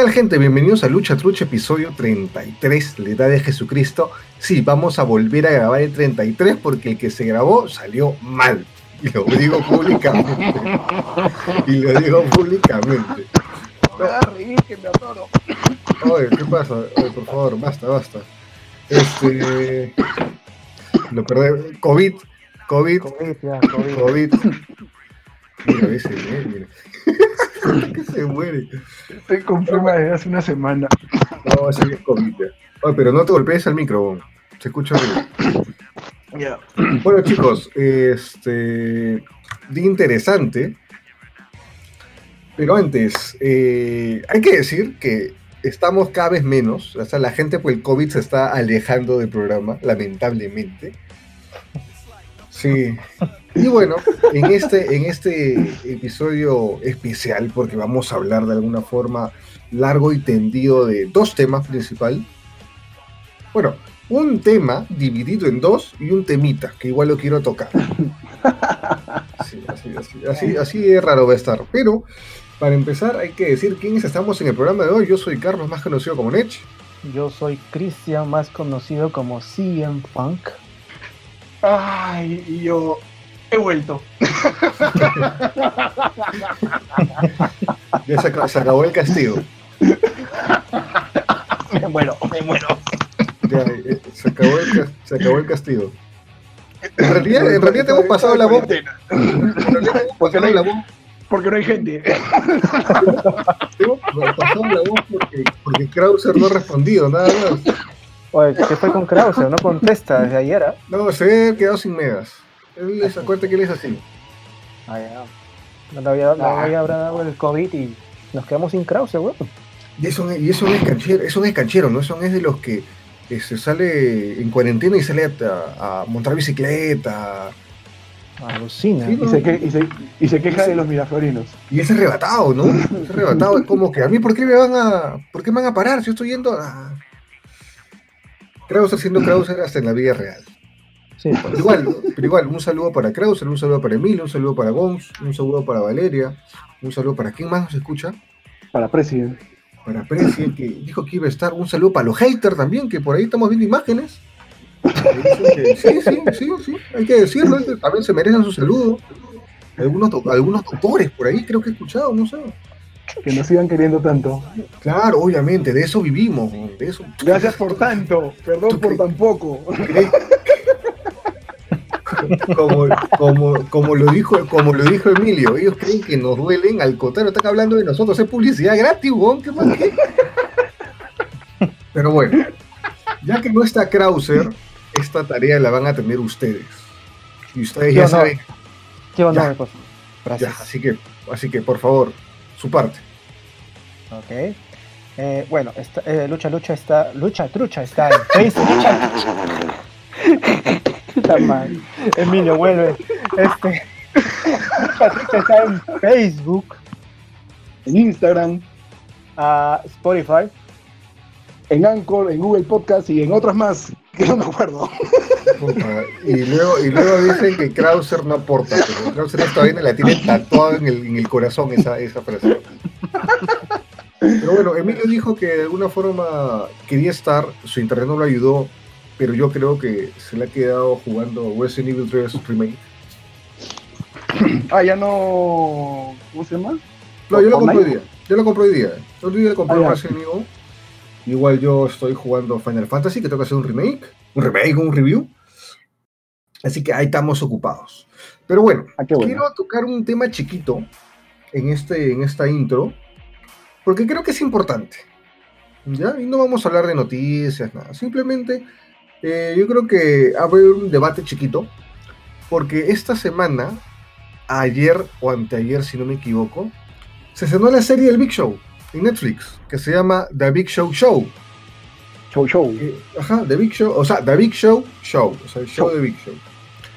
¿Qué tal gente? Bienvenidos a Lucha Trucha, episodio 33, la edad de Jesucristo. Sí, vamos a volver a grabar el 33 porque el que se grabó salió mal. Y lo digo públicamente. y lo digo públicamente. Me da a reír que me. Oye, ¿qué pasa? Oye, por favor, basta, basta. Este. Lo perdí. COVID. COVID. COVID, ya, COVID. COVID. Mira, ese, eh, mira. que se muere. Estoy con fema desde hace una semana. No, ese es ya. Oye, pero no te golpees al micro. Se escucha bien. Ya. Bueno, chicos, este. Día interesante. Pero antes, eh, hay que decir que estamos cada vez menos. O sea, la gente por el COVID se está alejando del programa, lamentablemente. Sí. Y bueno, en este, en este episodio especial, porque vamos a hablar de alguna forma largo y tendido de dos temas principales. Bueno, un tema dividido en dos y un temita, que igual lo quiero tocar. Sí, así, así, así, así de raro va a estar. Pero, para empezar, hay que decir quiénes estamos en el programa de hoy. Yo soy Carlos, más conocido como Nech. Yo soy Cristian, más conocido como CM Funk. Ay, y yo he vuelto. Ya se, acabó, se acabó el castigo. Me muero, me muero. Ya, eh, se, acabó el, se acabó el castigo. En realidad, en realidad te hemos pasado la voz. En realidad te hemos Porque no pasado hay, la voz. porque no hay gente. pasado la voz porque, porque Krauser no ha respondido, nada más. Oye, ¿qué fue con Krauser? No contesta desde ayer. ¿ah? No, se ve quedado sin megas. Él es, acuérdate que él es así. Ah, ya. No le había, no le había dado el COVID y nos quedamos sin Krauser, weón. Y eso, y eso no es canchero, eso no es canchero, ¿no? Eso no es de los que eh, se sale en cuarentena y sale a, a montar bicicleta. Alucina. Sí, Y se, que- y se- y se queja de los miraflorinos. Y es arrebatado, ¿no? Es arrebatado, es como que a mí, ¿por qué me van a, ¿por qué me van a parar si yo estoy yendo a... Krauser siendo Krauser hasta en la vida real. Sí, pues. Pero igual, pero igual, un saludo para Krauser, un saludo para Emilio, un saludo para Gons, un saludo para Valeria, un saludo para quién más nos escucha, Para President. para Presi, que dijo que iba a estar, un saludo para los haters también, que por ahí estamos viendo imágenes. Que Sí, sí, sí, sí, hay que decirlo, también se merecen su saludo. Algunos, algunos doctores por ahí creo que he escuchado, no sé. Que nos sigan queriendo tanto. Claro, obviamente, de eso vivimos, de eso. Gracias por tanto. Perdón por tan poco. Como, como, como, lo dijo, como lo dijo Emilio, ellos creen que nos duelen, al contrario, están hablando de nosotros, es publicidad gratis, weón, ¿qué más qué? Pero bueno, ya que no está Krauser, esta tarea la van a tener ustedes. Y ustedes ya Yo no. saben, Qué honor, Ya. pues. ya, Gracias. así que, así que por favor, su parte. Ok. Eh, bueno, esta- eh, Lucha Lucha está. Lucha Trucha está en Facebook. Lucha. Emilio, vuelve. Este. Lucha Trucha está en Facebook, En Instagram, a Spotify. en Anchor, en Google Podcast y en otras más. No me acuerdo. Y luego, y luego dicen que Krauser no aporta, pero Krauser esta vaina la tiene tatuada en el, en el corazón esa, esa frase. Pero bueno, Emilio dijo que de alguna forma quería estar, su internet no lo ayudó, pero yo creo que se le ha quedado jugando Resident Evil 3 Remake. Ah, ya no. ¿Cómo se llama? No, yo lo compré hoy día. Yo lo compré hoy día. Yo hoy día compré Ah. Resident Evil. Igual yo estoy jugando Final Fantasy, que tengo que hacer un remake. Un remake, un review. Así que ahí estamos ocupados. Pero bueno, Ah, bueno. quiero tocar un tema chiquito en, este, en esta intro, porque creo que es importante. ¿Ya? Y no vamos a hablar de noticias, nada. Simplemente eh, yo creo que haber un debate chiquito, porque esta semana, ayer o anteayer, si no me equivoco, se estrenó la serie del Big Show en Netflix, que se llama The Big Show Show. Show, show. Eh, ajá, The Big Show, o sea, The Big Show Show, o sea, el show Show. de Big Show.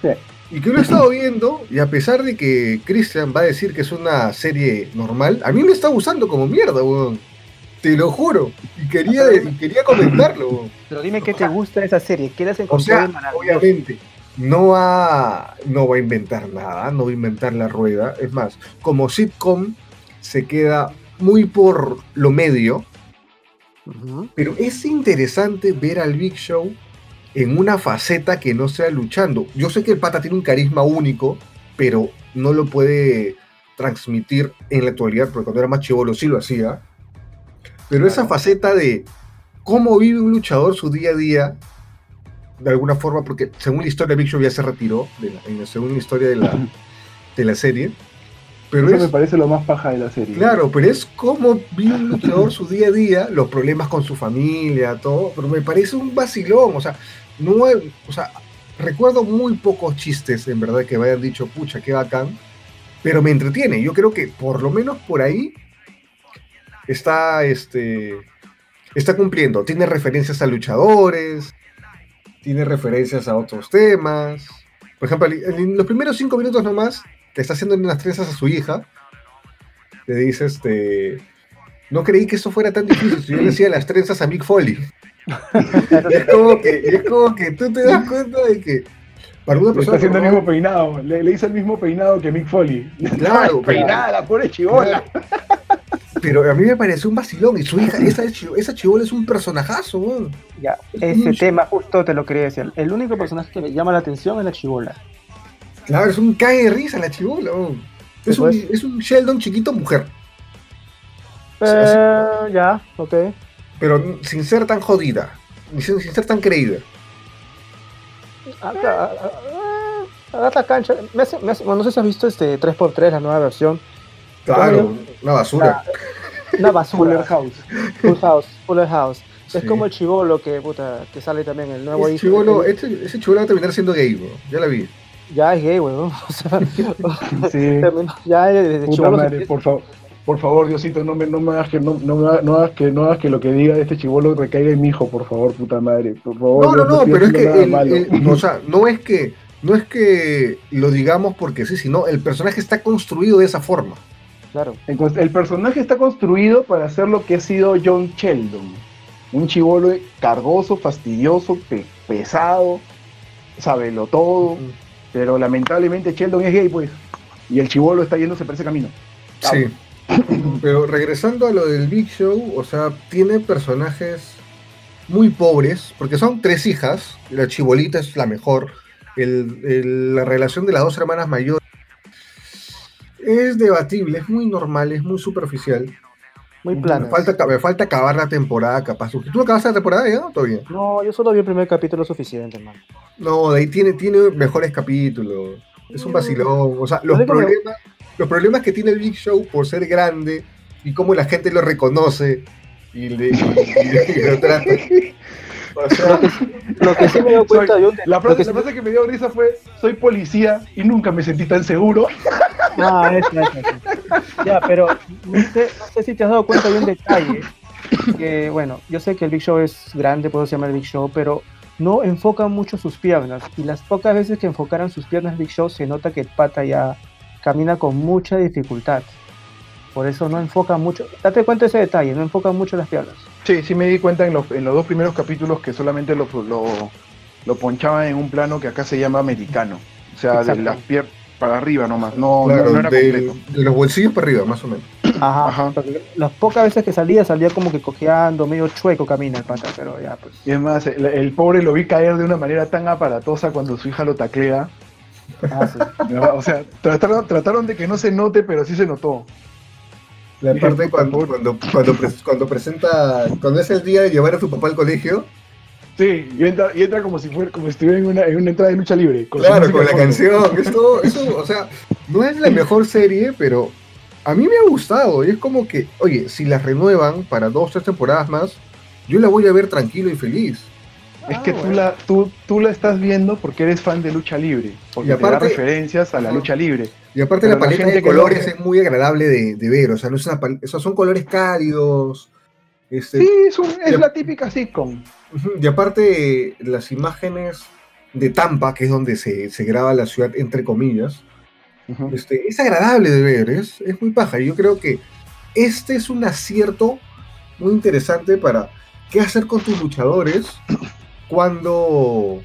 Sí. Y que lo he estado viendo, y a pesar de que Christian va a decir que es una serie normal, a mí me está gustando como mierda, weón. Te lo juro. Y quería, y quería comentarlo, weón. Pero dime qué te gusta de esa serie. ¿Qué le has O sea, obviamente, no va, no va a inventar nada, no va a inventar la rueda. Es más, como sitcom, se queda muy por lo medio, pero es interesante ver al Big Show en una faceta que no sea luchando. Yo sé que el pata tiene un carisma único, pero no lo puede transmitir en la actualidad, porque cuando era más chivolo sí lo hacía. Pero esa faceta de cómo vive un luchador su día a día, de alguna forma, porque según la historia, Big Show ya se retiró, de la, en la segunda historia de la, de la serie. Pero Eso es, me parece lo más paja de la serie. Claro, pero es como vive un luchador su día a día, los problemas con su familia, todo, pero me parece un vacilón, o sea, no o sea, recuerdo muy pocos chistes, en verdad, que me hayan dicho, pucha, qué bacán, pero me entretiene, yo creo que por lo menos por ahí está, este, está cumpliendo, tiene referencias a luchadores, tiene referencias a otros temas, por ejemplo, en los primeros cinco minutos nomás, que está haciendo unas trenzas a su hija, le dice, este, no creí que eso fuera tan difícil, si yo le hacía las trenzas a Mick Foley. y, es como que, y es como que tú te das cuenta de que para una Le está persona haciendo el mismo peinado. Le, le hizo el mismo peinado que Mick Foley. Claro, peinada, la pobre chivola. pero a mí me pareció un vacilón y su hija, esa, esa chivola es un personajazo, weón. Ya, ese tema justo te lo quería decir. El único personaje que me llama la atención es la chivola. Claro, es un cae de risa la chivola. Es, un, pues. es un Sheldon chiquito mujer, Eh, ya, ok. pero sin ser tan jodida, sin, sin ser tan creída. Acá, a- a- la cancha. Me hace- me hace- bueno, no sé si has visto este 3x3, la nueva versión. Claro, una basura. Una basura. Fuller House. Full House. Fuller House. Es Sí. como el chivolo que, puta, que sale también el nuevo hijo. chivolo, el- ese, ese chivolo va a terminar siendo gay, weón. Ya la vi. Ya es gay, weón. O sea, Sí. ya desde Puta se madre, por favor. Por favor, Diosito, no me, no me hagas que no, no, me hagas- no hagas que no hagas que lo que diga de este chivolo recaiga en mi hijo, por favor, puta madre. Por favor, No, no, no, pero es que el- el- o sea, no es que no es que lo digamos porque sí, sino el personaje está construido de esa forma. Claro. Entonces, el personaje está construido para ser lo que ha sido John Sheldon. Un chivolo cargoso, fastidioso, pe- pesado, sábelo todo. Pero lamentablemente Sheldon es gay, pues. Y el chivolo está yéndose por ese camino. Sí. Pero regresando a lo del Big Show, o sea, tiene personajes muy pobres, porque son tres hijas, la chibolita es la mejor, el- el- la relación de las dos hermanas mayores es debatible, es muy normal, es muy superficial. Muy Me plana. falta, me falta acabar la temporada, capaz. ¿Tú acabaste la temporada ya? Todavía. No, yo solo vi el primer capítulo suficiente, hermano. No, de ahí tiene, tiene mejores capítulos. Es un vacilón. O sea, los Lo único que- problemas, los problemas que tiene el Big Show por ser grande y cómo la gente lo reconoce y, le, y- y- y lo trata. O sea, Lo que sí me doy cuenta Soy- de un... La frase, que la sí- frase que me dio risa fue: Soy policía y nunca me sentí tan seguro. Ah, esa, esa, esa. Ya, pero no sé, no sé si te has dado cuenta de un detalle. Que, bueno, yo sé que el Big Show es grande, puedo llamar Big Show, pero no enfoca mucho sus piernas. Y las pocas veces que enfocaran sus piernas Big Show, se nota que el pata ya camina con mucha dificultad. Por eso no enfoca mucho. Date cuenta de ese detalle, no enfoca mucho las piernas. Sí, sí me di cuenta en los, en los dos primeros capítulos que solamente lo, lo, lo ponchaban en un plano que acá se llama americano. O sea, de las piernas para arriba nomás. No, claro, no era del- completo. de los bolsillos para arriba, más o menos. Ajá. Ajá. Las pocas veces que salía, salía como que cojeando, medio chueco camina el pata, pero ya, pues. Y es más, el, el pobre lo vi caer de una manera tan aparatosa cuando su hija lo taclea. Ah, sí. O sea, trataron, trataron de que no se note, pero sí se notó. La parte cuando, cuando, cuando, pres- cuando presenta, cuando es el día de llevar a su papá al colegio, Sí, y entra, y entra como si fuera, como si estuviera en una, en una entrada de lucha libre. claro, con la fondo. canción, esto, eso, o sea, no es la mejor serie, pero a mí me ha gustado, y es como que, oye, si las renuevan para dos, tres temporadas más, yo la voy a ver tranquilo y feliz. Es Ah, que tú, bueno. la, tú, tú la estás viendo porque eres fan de lucha libre. Porque Y te da aparte- referencias a la lucha libre. Y aparte Pero la paleta de que colores es muy agradable de, de ver, o sea, no es una pal- o sea, son colores cálidos. Este, Sí, es, un- es la típica sitcom. Y aparte las imágenes de Tampa, que es donde se, se graba la ciudad, entre comillas, este, es agradable de ver, es, es muy paja. Y yo creo que este es un acierto muy interesante para qué hacer con tus luchadores cuando,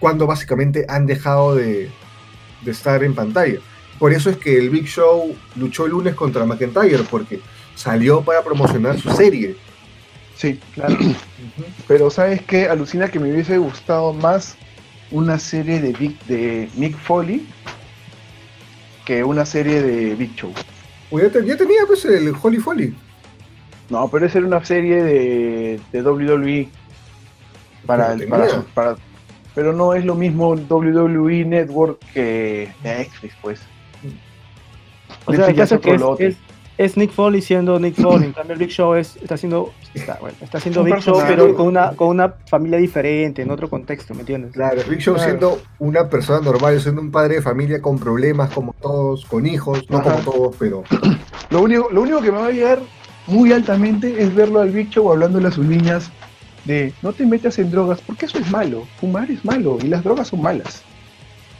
cuando básicamente han dejado de, de estar en pantalla. Por eso es que el Big Show luchó el lunes contra McIntyre, porque salió para promocionar su serie. Sí, claro. Pero ¿sabes qué? Alucina que me hubiese gustado más una serie de, Big, de Mick Foley que una serie de Big Show. Pues ya, te- ya tenía pues el Holy Foley. No, pero esa era una serie de, de WWE para, el- para, tenía. para- pero no es lo mismo WWE Network que Netflix, pues. O sea, el caso es que es, es- es Nick Foley siendo Nick Foley. En cambio, el Big Show es, está haciendo, está, bueno, está haciendo Big Show, pero con una, con una familia diferente, en otro contexto, ¿me entiendes? Claro, Big Show Claro. siendo una persona normal, siendo un padre de familia con problemas como todos, con hijos, no Ajá. como todos, pero Lo único, lo único que me va a llegar muy altamente es verlo al Big Show hablándole a sus niñas de no te metas en drogas, porque eso es malo. Fumar es malo y las drogas son malas.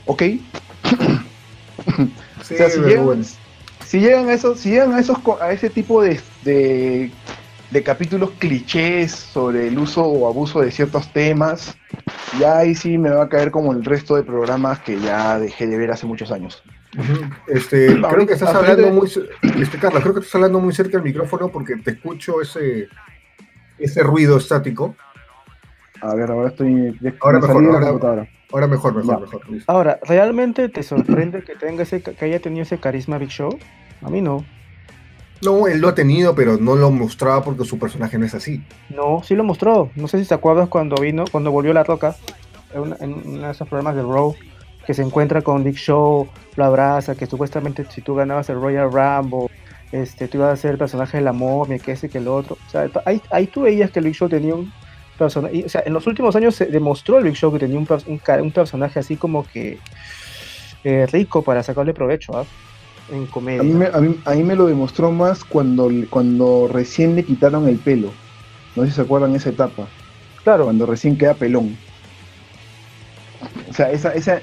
¿Ok? sí, O sea, si llegan, bueno. si llegan a esos, si llegan a esos a ese tipo de, de, de capítulos clichés sobre el uso o abuso de ciertos temas, ya ahí sí me va a caer como el resto de programas que ya dejé de ver hace muchos años. Este, creo que estás hablando muy, este, Carla, creo que estás hablando muy cerca del micrófono porque te escucho ese, ese ruido estático. A ver, ahora estoy. Ahora me mejor, de ahora- mejor, mejor, Ya. mejor. listo. Ahora, ¿realmente te sorprende que tenga ese, que haya tenido ese carisma Big Show? A mí no. No, él lo ha tenido, pero no lo mostraba porque su personaje no es así. No, sí lo mostró. No sé si te acuerdas cuando vino, cuando volvió La Roca, en, una- en uno de esos programas del Raw, que se encuentra con Big Show, lo abraza, que supuestamente si tú ganabas el Royal Rumble, este, tú ibas a ser el personaje de la momia, que ese, que el otro. O sea, ahí, ahí tú veías que el Big Show tenía un personaje. O sea, en los últimos años se demostró el Big Show que tenía un, un personaje así como que eh, rico para sacarle provecho, ¿ah? En comedia. A mí, me, a, mí, a mí me lo demostró más cuando, cuando recién le quitaron el pelo. No sé si se acuerdan esa etapa. Claro, Cuando recién queda pelón. O sea, esa, esa,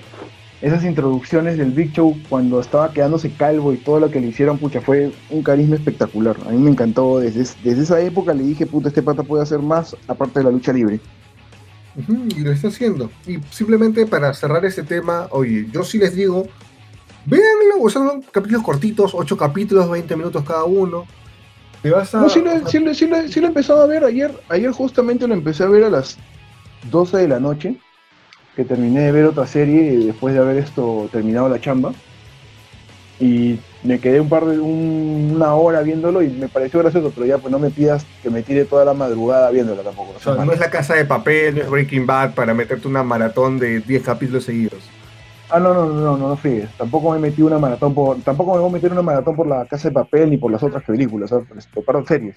esas introducciones del Big Show cuando estaba quedándose calvo y todo lo que le hicieron, pucha, fue un carisma espectacular. A mí me encantó. Desde, desde esa época le dije, puta, este pata puede hacer más aparte de la lucha libre. Y lo está haciendo. Y simplemente para cerrar este tema, oye, yo sí les digo, véanlo, o sea, son capítulos cortitos, 8 capítulos, 20 minutos cada uno. Te vas a. No, sí lo, sí, lo, sí, lo, sí lo he empezado a ver ayer. Ayer justamente lo empecé a ver a las 12 de la noche. Que terminé de ver otra serie después de haber esto terminado la chamba. Y me quedé un par de un- una hora viéndolo y me pareció gracioso, pero ya pues no me pidas que me tire toda la madrugada viéndola tampoco. o sea, no es la casa de papel, no es Breaking Bad para meterte una maratón de 10 capítulos seguidos. Ah, no, no, no, no, no, fríes. Tampoco me metí una maratón por, tampoco me voy a meter una maratón por la casa de papel ni por las otras películas, par de series.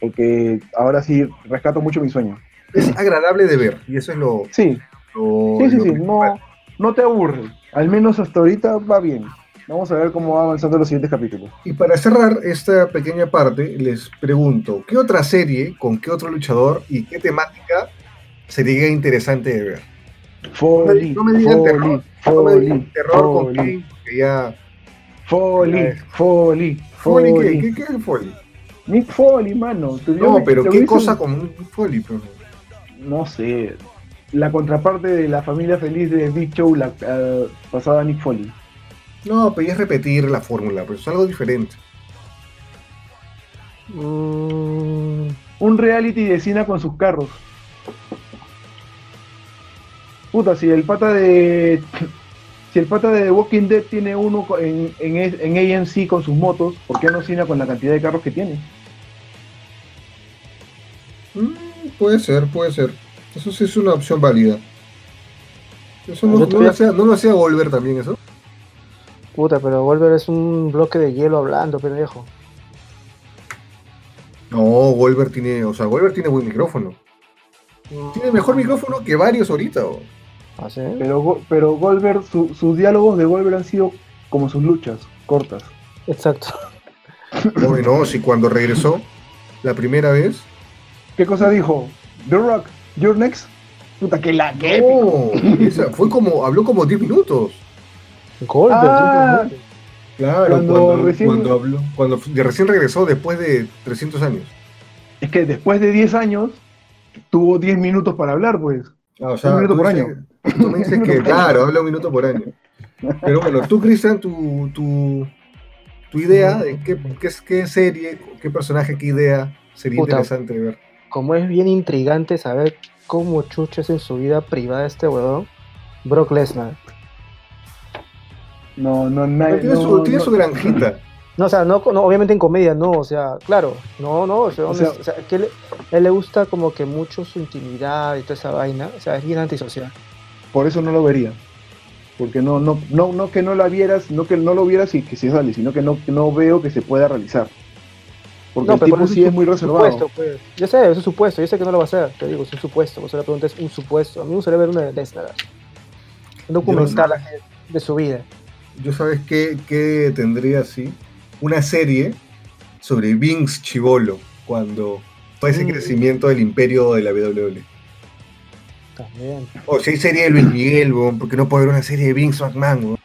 Porque ahora sí rescato mucho mi sueño. Es agradable de ver, y eso es lo. Sí, lo- Sí, sí, sí, no, no te aburre. Al menos hasta ahorita va bien. Vamos a ver cómo va avanzando los siguientes capítulos. Y para cerrar esta pequeña parte, les pregunto: ¿qué otra serie, con qué otro luchador y qué temática sería interesante de ver? Foley, no me digan terror, Foley, No me digan Foley, terror con Foley, Kane, que ya. Foley, Foley, Foley, ¿qué, Foley. ¿qué, qué es Foley? Nick Foley, mano. No, pero ¿qué cosa con un Foley? Pero, No sé. La contraparte de la familia feliz de Big Show, la eh, pasada Nick Foley. no, pero es repetir la fórmula, pero es algo diferente. Mm, Un reality de cine con sus carros. Puta, si el pata de. Si el pata de Walking Dead tiene uno en, en, en AMC con sus motos, ¿por qué no cina con la cantidad de carros que tiene? Mm, puede ser, puede ser. Eso sí es una opción válida. Eso no, no lo hacía, no lo hacía Volver también, eso. puta, pero Wolver es un bloque de hielo hablando, pendejo. No, Volver tiene, o sea, Volver tiene buen micrófono. Tiene mejor micrófono que varios ahorita. ¿Ah, sí? Pero, pero Goldberg, su- sus diálogos de Goldberg han sido como sus luchas, cortas. Exacto. Oye, no, si cuando regresó la primera vez. ¿Qué cosa dijo? The Rock, you're next. Puta, que la que. No, esa- fue como, habló como 10 minutos. Goldberg, Ah. Claro, Cuando cuando, recién- cuando habló, cuando de recién regresó después de 300 años. Es que después de 10 años, tuvo 10 minutos para hablar, pues. Ah, o sea, Un minuto por dices- Tú me dices que, claro, habla un minuto por año. Pero bueno, tú, Cristian, tu, tu, tu idea de qué, qué, qué serie, qué personaje, qué idea sería Puta. interesante ver. Como es bien intrigante saber cómo chuches en su vida privada este huevón, Brock Lesnar. No, no, tiene no, su, tiene no. su granjita. No, o sea, no, no, obviamente en comedia no, o sea, claro, no, no, o sea, O sea- o sea, que le- a él le gusta como que mucho su intimidad y toda esa vaina, o sea, es bien antisocial. Por eso no lo vería. Porque no, no, no, no que no la vieras, no que no lo vieras y que se sale, sino que no, que no veo que se pueda realizar. Porque No, el pero tipo por sí es muy reservado. Supuesto, pues. Yo sé, eso es un supuesto, yo sé que no lo va a hacer, te digo, es un supuesto, o sea, la pregunta es un supuesto. A mí me gustaría ver una de Lesnar, un documental de su vida. Yo sabes qué, qué tendría así una serie sobre Vince Chivolo cuando fue ese Mm. crecimiento del imperio de la WWE. También. O si hay serie de Luis Miguel, weón, porque no puede haber una serie de Vince McMahon, weón?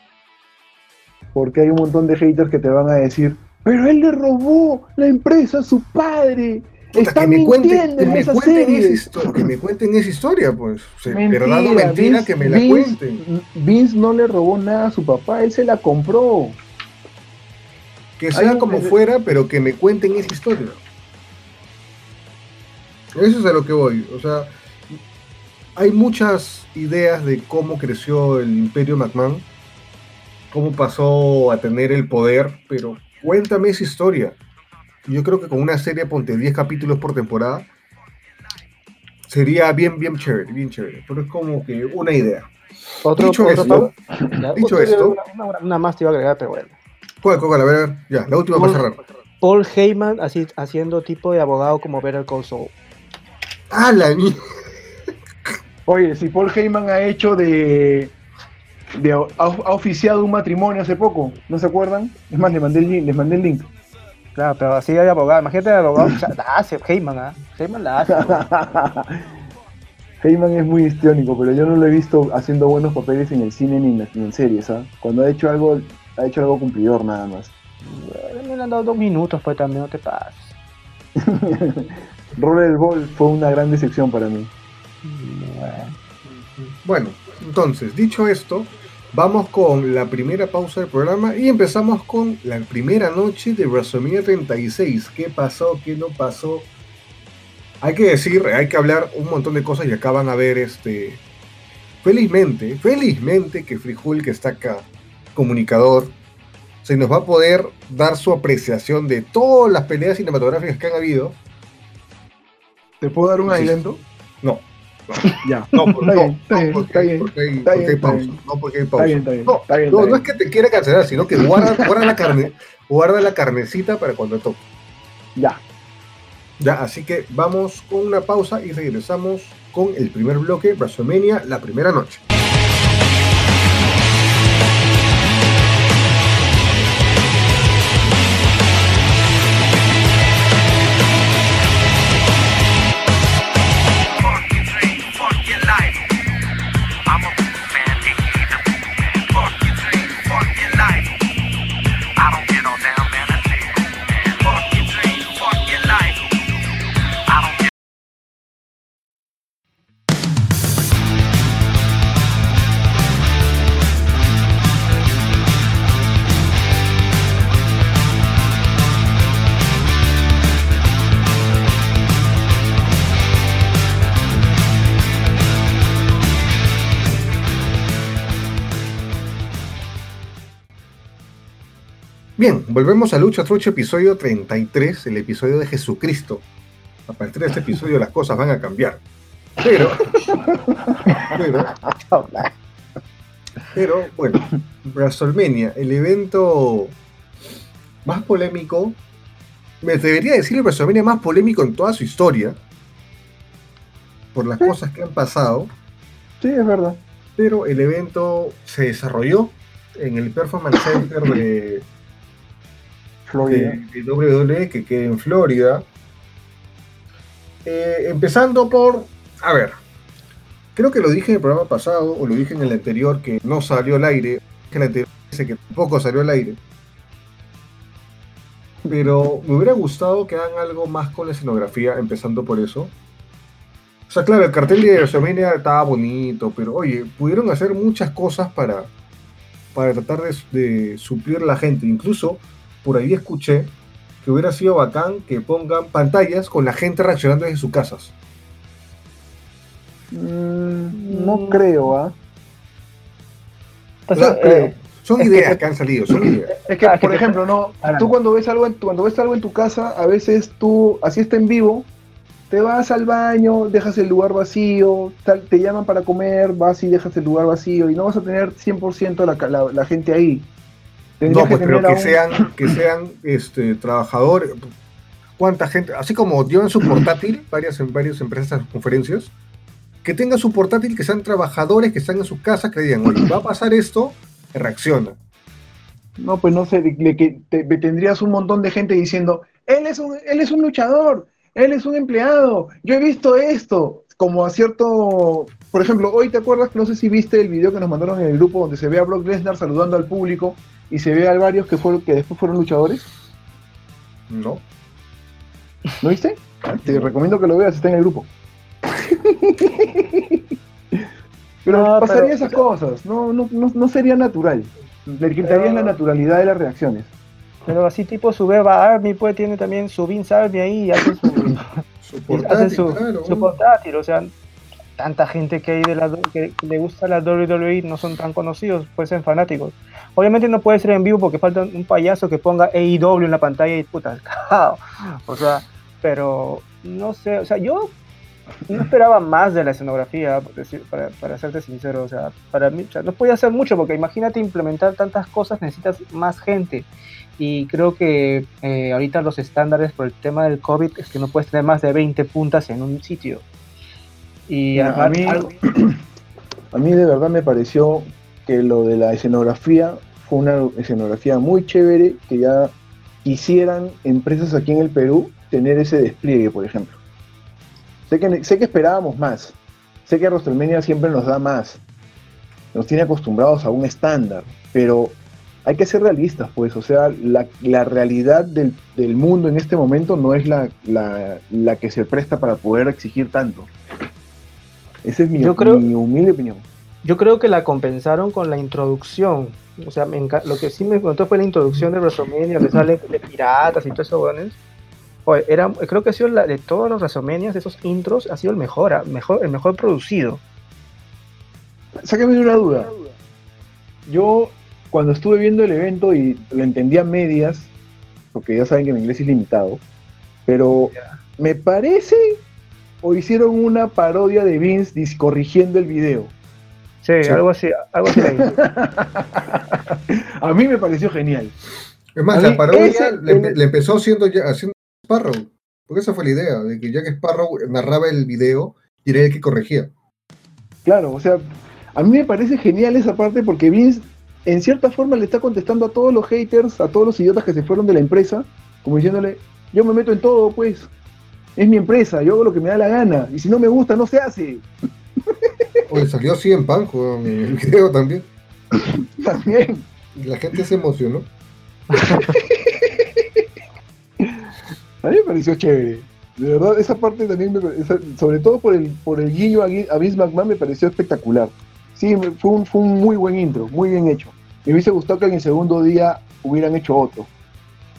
Porque hay un montón de haters que te van a decir, pero él le robó la empresa a su padre. Puta, Está que me cuenten, que me esa cuenten serie. esa historia, que me cuenten esa historia, pues. O sea, Mentira, verdad o mentira, Vince- que me la Vince- cuenten. Vince no le robó nada a su papá, él se la compró. Que sea como fuera, pero que me cuenten esa historia. Eso es a lo que voy. O sea, hay muchas ideas de cómo creció el imperio McMahon, cómo pasó a tener el poder, pero cuéntame esa historia. Yo creo que con una serie, ponte 10 capítulos por temporada, sería bien, bien chévere, bien chévere. Pero es como que una idea. Otro, Dicho otro esto, ya, dicho esto- una, una- una más te iba a agregar, pero bueno. ¿Cuál, Coca? A ver, a ver, ya, la última para cerrar. Paul Heyman así, haciendo tipo de abogado como Better Call Saul. ¡Ah, la mierda! Oye, si Paul Heyman ha hecho de. De ha, ha oficiado un matrimonio hace poco, ¿no se acuerdan? Es más, les mandé el link. Les mandé el link. Claro, pero así hay abogado. Imagínate de abogado. la hace Heyman, ¿ah? Heyman la hace. Heyman es muy histriónico, pero yo no lo he visto haciendo buenos papeles en el cine ni en, las- ni en series, ¿ah? Cuando ha hecho algo, ha hecho algo cumplidor nada más. Me le han dado dos minutos, pues también no te pases. Robert Ball fue una gran decepción para mí. Bueno, entonces, dicho esto, vamos con la primera pausa del programa y empezamos con la primera noche de WrestleMania 36. ¿Qué pasó? ¿Qué no pasó? Hay que decir, hay que hablar un montón de cosas y acá van a ver este. Felizmente, felizmente que Frijul, que está acá, comunicador, se nos va a poder dar su apreciación de todas las peleas cinematográficas que han habido. ¿Te puedo dar un Sí. adelanto? No, Ya. no, por- no, bien, no, porque, está bien, porque hay, está porque bien, hay está pausa. No, porque hay pausa. está. No, está bien, no, está no es que te quiera cancelar, sino que guarda, guarda la carne, guarda la carnecita para cuando toque. Ya. Ya, así que vamos con una pausa y regresamos con el primer bloque, WrestleMania, la primera noche. Volvemos a Lucha Trucha, episodio 33, el episodio de Jesucristo. A partir de este episodio las cosas van a cambiar. Pero, pero, pero bueno, WrestleMania, el evento más polémico, me debería decir el WrestleMania más polémico en toda su historia, por las cosas que han pasado, Sí, es verdad. pero el evento se desarrolló en el Performance Center de, Florida. de, WWE que queda en Florida. Eh, empezando por, a ver, creo que lo dije en el programa pasado o lo dije en el anterior que no salió al aire, que el anterior dice que tampoco salió al aire. Pero me hubiera gustado que hagan algo más con la escenografía, empezando por eso. O sea, claro, el cartel de WrestleMania estaba bonito, pero oye, pudieron hacer muchas cosas para, para tratar de, de suplir la gente. Incluso por ahí escuché que hubiera sido bacán que pongan pantallas con la gente reaccionando desde sus casas. Mm, no creo, ¿ah? O sea, eh, Son es que- ideas que, han salido, son ideas. Es que, Ah, que por te- ejemplo, no, Ah, tú no. cuando ves algo en tu, cuando ves algo en tu casa, a veces tú, así está en vivo, te vas al baño, dejas el lugar vacío, tal, te llaman para comer, vas y dejas el lugar vacío y no vas a tener 100% la, la, la gente ahí. No, pues, pero que un- sean, que sean este, trabajadores. ¿Cuánta gente? Así como llevan su portátil, varias, en varias empresas en sus conferencias, que tengan su portátil, que sean trabajadores, que están en sus casas, que digan, oye, va a pasar esto, reacciona. No, pues no sé, que te- te- tendrías un montón de gente diciendo, él es un, él es un luchador, él es un empleado, yo he visto esto, como a cierto, por ejemplo, hoy te acuerdas, no sé si viste el video que nos mandaron en el grupo donde se ve a Brock Lesnar saludando al público y se ve a varios que fueron, que después fueron luchadores, ¿No? ¿no viste? Te recomiendo que lo veas, está en el grupo. Pero No, pasaría pero- esas cosas, no, no, no, no sería natural. Le quitarías la naturalidad de las reacciones. Pero así tipo su Beba Army, pues tiene también su Vince Army ahí y hacen su, Su su, claro. su portátil, o sea, tanta gente que hay de la que le gusta la WWE no son tan conocidos, pueden ser fanáticos. Obviamente no puede ser en vivo porque falta un payaso que ponga AEW en la pantalla y puta, cao. o sea, pero no sé, o sea, yo no esperaba más de la escenografía, para, para serte sincero, o sea, para mí, o sea, no podía hacer mucho porque imagínate implementar tantas cosas, necesitas más gente. Y creo que eh, ahorita los estándares por el tema del COVID es que no puedes tener más de 20 puntas en un sitio. Y Mira, a mí- algo- A mí de verdad me pareció que lo de la escenografía fue una escenografía muy chévere que ya quisieran empresas aquí en el Perú tener ese despliegue, por ejemplo. Sé que, sé que esperábamos más. Sé que WrestleMania siempre nos da más. Nos tiene acostumbrados a un estándar. Pero hay que ser realistas, pues. O sea, la, la realidad del, del mundo en este momento no es la, la- la que se presta para poder exigir tanto. Esa es mi, Yo creo- mi humilde opinión. Yo creo que la compensaron con la introducción. O sea, me lo que sí me gustó fue la introducción de WrestleMania, donde sale de piratas y todo eso, weones. Oye, era, creo que ha sido la de todos los WrestleMania, de esos intros, ha sido el mejor, ah, mejor, el mejor producido. Sáqueme de una duda. Yo, cuando estuve viendo el evento y lo entendí a medias, porque ya saben que mi inglés es limitado, pero me parece o hicieron una parodia de Vince corrigiendo el video. Sí, Sí. algo así, algo así. A mí me pareció genial. Es más, A la parodia ese- le, empe- le empezó haciendo, ya- haciendo Sparrow. Porque esa fue la idea, de que Jack Sparrow narraba el video y era el que corregía. Claro, o sea, a mí me parece genial esa parte porque Vince, en cierta forma, le está contestando a todos los haters, a todos los idiotas que se fueron de la empresa, como diciéndole, yo me meto en todo, pues. Es mi empresa, yo hago lo que me da la gana. Y si no me gusta, no se hace. Oye, salió así en pan con el video también. También. Y la gente se emocionó. A mí me pareció chévere. De verdad, esa parte también, me, esa- sobre todo por el, por el guiño a, a Vince McMahon, me pareció espectacular. Sí, fue un, fue un muy buen intro, muy bien hecho. Me hubiese gustado que en el segundo día hubieran hecho otro.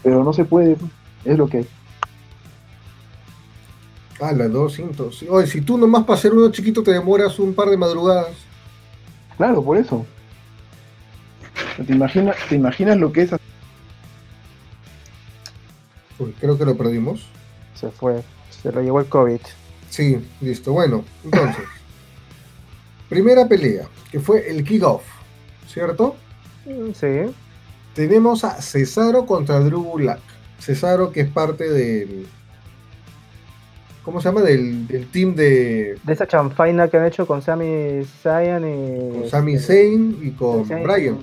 Pero no se puede, pues, es lo que hay. Ah, las dos cintos. Oye, si tú nomás para hacer uno chiquito te demoras un par de madrugadas. Claro, por eso. ¿Te imaginas, ¿Te imaginas lo que es? Uy, creo que lo perdimos. Se fue, se lo llevó el COVID. Sí, listo. Bueno, entonces. primera pelea, que fue el kickoff, ¿cierto? Mm, Sí, Tenemos a Cesaro contra Drew Black. Cesaro que es parte del... ¿Cómo se llama? Del, del team de de esa chanfaina que han hecho con Sami Zayn y... con Sami Zayn y con Zayn- Bryan.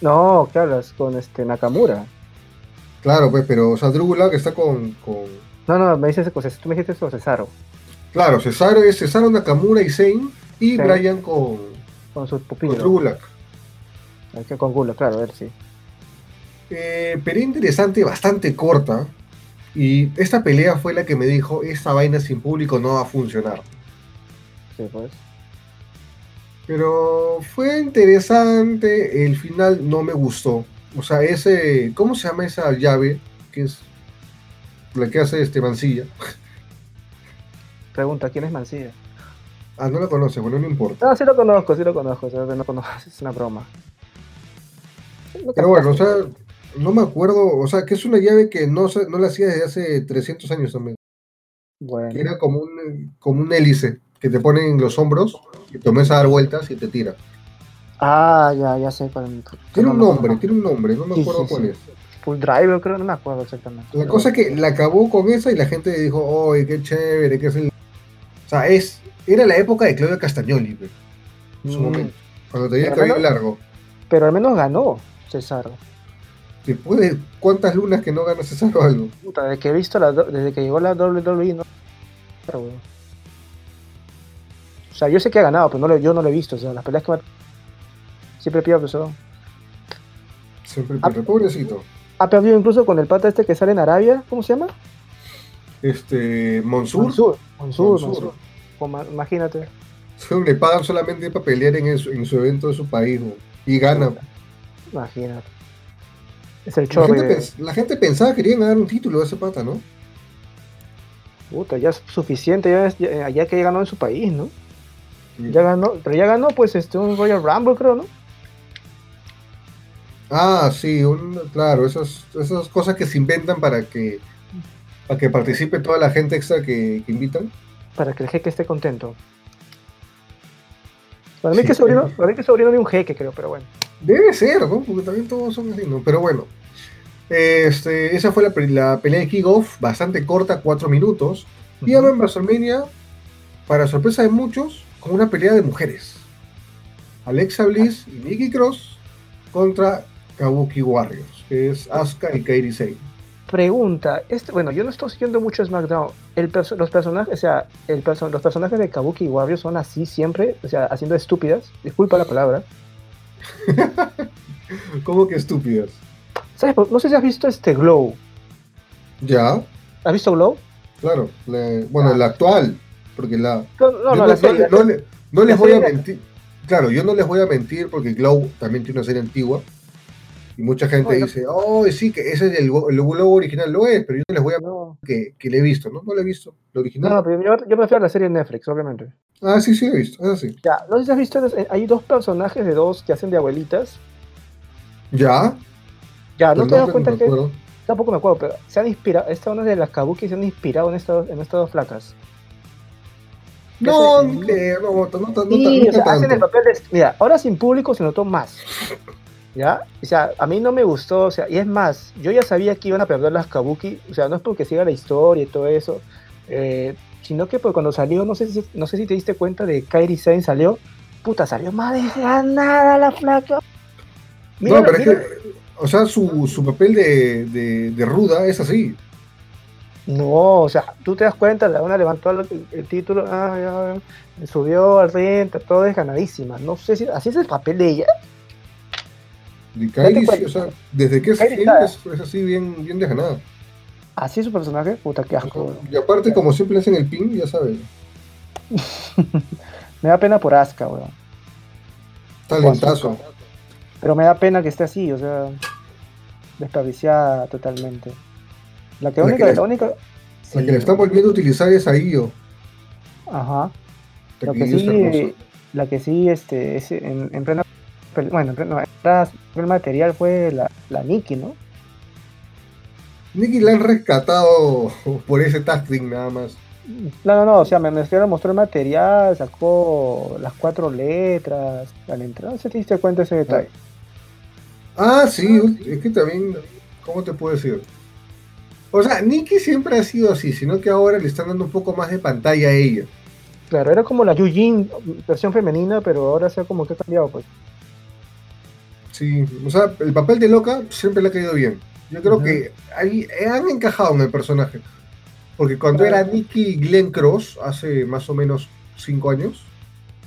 No, ¿qué hablas? Con este Nakamura. Claro, pues, pero o sea, Drew está con, con... No, no, me dices cosas. Tú me dijiste eso, Cesaro. Claro, Cesaro es Cesaro Nakamura y Zayn y Sí. Bryan con, Con su con pupilo. Drew con culo, claro, a ver si. Eh, pelea interesante, bastante corta. Y esta pelea fue la que me dijo, esta vaina sin público no va a funcionar. Sí, pues. Pero fue interesante, el final no me gustó. O sea, ese. ¿Cómo se llama esa llave? Que es la que hace este Mancilla. Pregunta, ¿quién es Mancilla? Ah, no la conoce, bueno, no importa. No, sí lo conozco, sí lo conozco, no conozco, es una broma. No Pero bueno, o sea. No me acuerdo. O sea, que es una llave que no, se- no la hacía desde hace 300 años también. Que Bueno, era como un, como un hélice que te ponen en los hombros y te comienza a dar vueltas y te tira. ah, ya, ya sé cuál. Tiene un no, no, nombre, no. tiene un nombre, no me Sí, acuerdo sí, cuál sí. es. Full Driver, creo, no me acuerdo exactamente. La cosa es que la acabó con esa y la gente dijo, ¡oye, qué chévere! qué es el... O sea, es, era la época de Claudio Castagnoli, en su Mm, momento, cuando tenía el cabello largo. Pero al menos ganó Cesaro. Después de cuántas lunas que no gana César o algo. Puta, desde que he visto la, desde que llegó la WWE, no. O sea, yo sé que ha ganado, pero no lo- yo no lo he visto. O sea, las peleas que me... siempre pido que son. Siempre Ah. pierde. Pobrecito. Ha perdido incluso con el pata este que sale en Arabia. ¿Cómo se llama? Este, Monsur. Mansur, Mansur. Mansur. Como- Imagínate. le pagan solamente para pelear en, el- en su evento de su país, ¿no? y gana. Imagínate. Es el La chorro gente, de... la gente pensaba que querían ganar un título a ese pata, ¿no? Puta, ya es suficiente, ya, es- ya, ya que ya ganó en su país, ¿no? Sí. Ya ganó, pero ya ganó pues este un Royal Rumble, creo, ¿no? Ah, sí, un- claro, esas, esas cosas que se inventan para que, para que participe toda la gente extra que, que invitan. Para que el jeque esté contento. Para mí Sí. que sobrino, para mí que sobrino de un jeque, creo, pero bueno. Debe ser, ¿no? Porque también todos son así, ¿no? Pero bueno, este, esa fue la, la pelea de kickoff, bastante corta, cuatro minutos. Y ahora en WrestleMania, para sorpresa de muchos, con una pelea de mujeres. Alexa Bliss y Nikki Cross contra Kabuki Warriors, que es Asuka y Kairi Sane. Pregunta, este, bueno, yo no estoy siguiendo mucho SmackDown. El perso- los personajes, o sea, el perso- los personajes de Kabuki y Warriors son así siempre, o sea, haciendo estúpidas. Disculpa la palabra. ¿Cómo que estúpidas? ¿Sabes? por- No sé si has visto este Glow. Ya, ¿Has visto Glow? claro. le- bueno, Ah. la actual, porque la, No, no, yo no, la serie, la no serie. le- no les voy a mentir. Claro, yo no les voy a mentir porque Glow también tiene una serie antigua. Y mucha gente dice, oh, sí, que ese es el, el Glow original, lo es, pero yo no les voy a No, que, que le he visto, ¿no? No lo he visto, lo original. no, pero yo, yo prefiero la serie de Netflix, obviamente. Ah, sí, sí, lo he visto, es así. Ya, no sé si has visto, eh, hay dos personajes de dos que hacen de abuelitas. Ya, Ya, ¿no el te das cuenta que acuerdo. tampoco me acuerdo, pero se han inspirado, esta una de las Kabuki se han inspirado en estas, en estas dos flacas. No, no, no, no, Sí, hacen el papel de. Mira, ahora sin público se notó más. ¿Ya? O sea, a mí no me gustó, o sea, y es más, yo ya sabía que iban a perder las Kabuki, o sea, no es porque siga la historia y todo eso, eh, sino que pues, cuando salió, no sé, si, no sé si te diste cuenta de Kairi Sane salió, puta, salió más desganada la flaca. No, pero es que, o sea, su, su papel de, de, de ruda es así. No, o sea, tú te das cuenta, la una levantó el, el título, ah, ya, subió al ring, todo desganadísima. No sé si así es el papel de ella. De Kairi, cuenta. sí, o sea, desde que es Kairi es, es así bien, bien desganada. Así es su personaje, puta, qué asco. Y aparte, como siempre hacen el pin, ya sabes, Me da pena por Asuka, weón. talentazo. Pero me da pena que esté así, o sea, desperdiciada totalmente. La que La única, que la única. La sí, que le están volviendo a utilizar es a Io. Ajá. La Lo que sí, la que sí, este, es en, en plena, bueno, en plena- en el material fue la, la Nikki, ¿no? Nicky la han rescatado por ese tasking nada más. No, no, no, o sea, me, refiero mostrar el material, sacó las cuatro letras al entrar, si te diste cuenta de ese detalle. Ah, sí, es que también, ¿cómo te puedo decir? O sea, Nikki siempre ha sido así, sino que ahora le están dando un poco más de pantalla a ella. Claro, era como la Yujin versión femenina, pero ahora se ha como que ha cambiado, pues. Sí, o sea, el papel de loca siempre le ha caído bien. Yo creo que ahí han encajado en el personaje. Porque cuando era Nikki Glenn Cross, hace más o menos cinco años,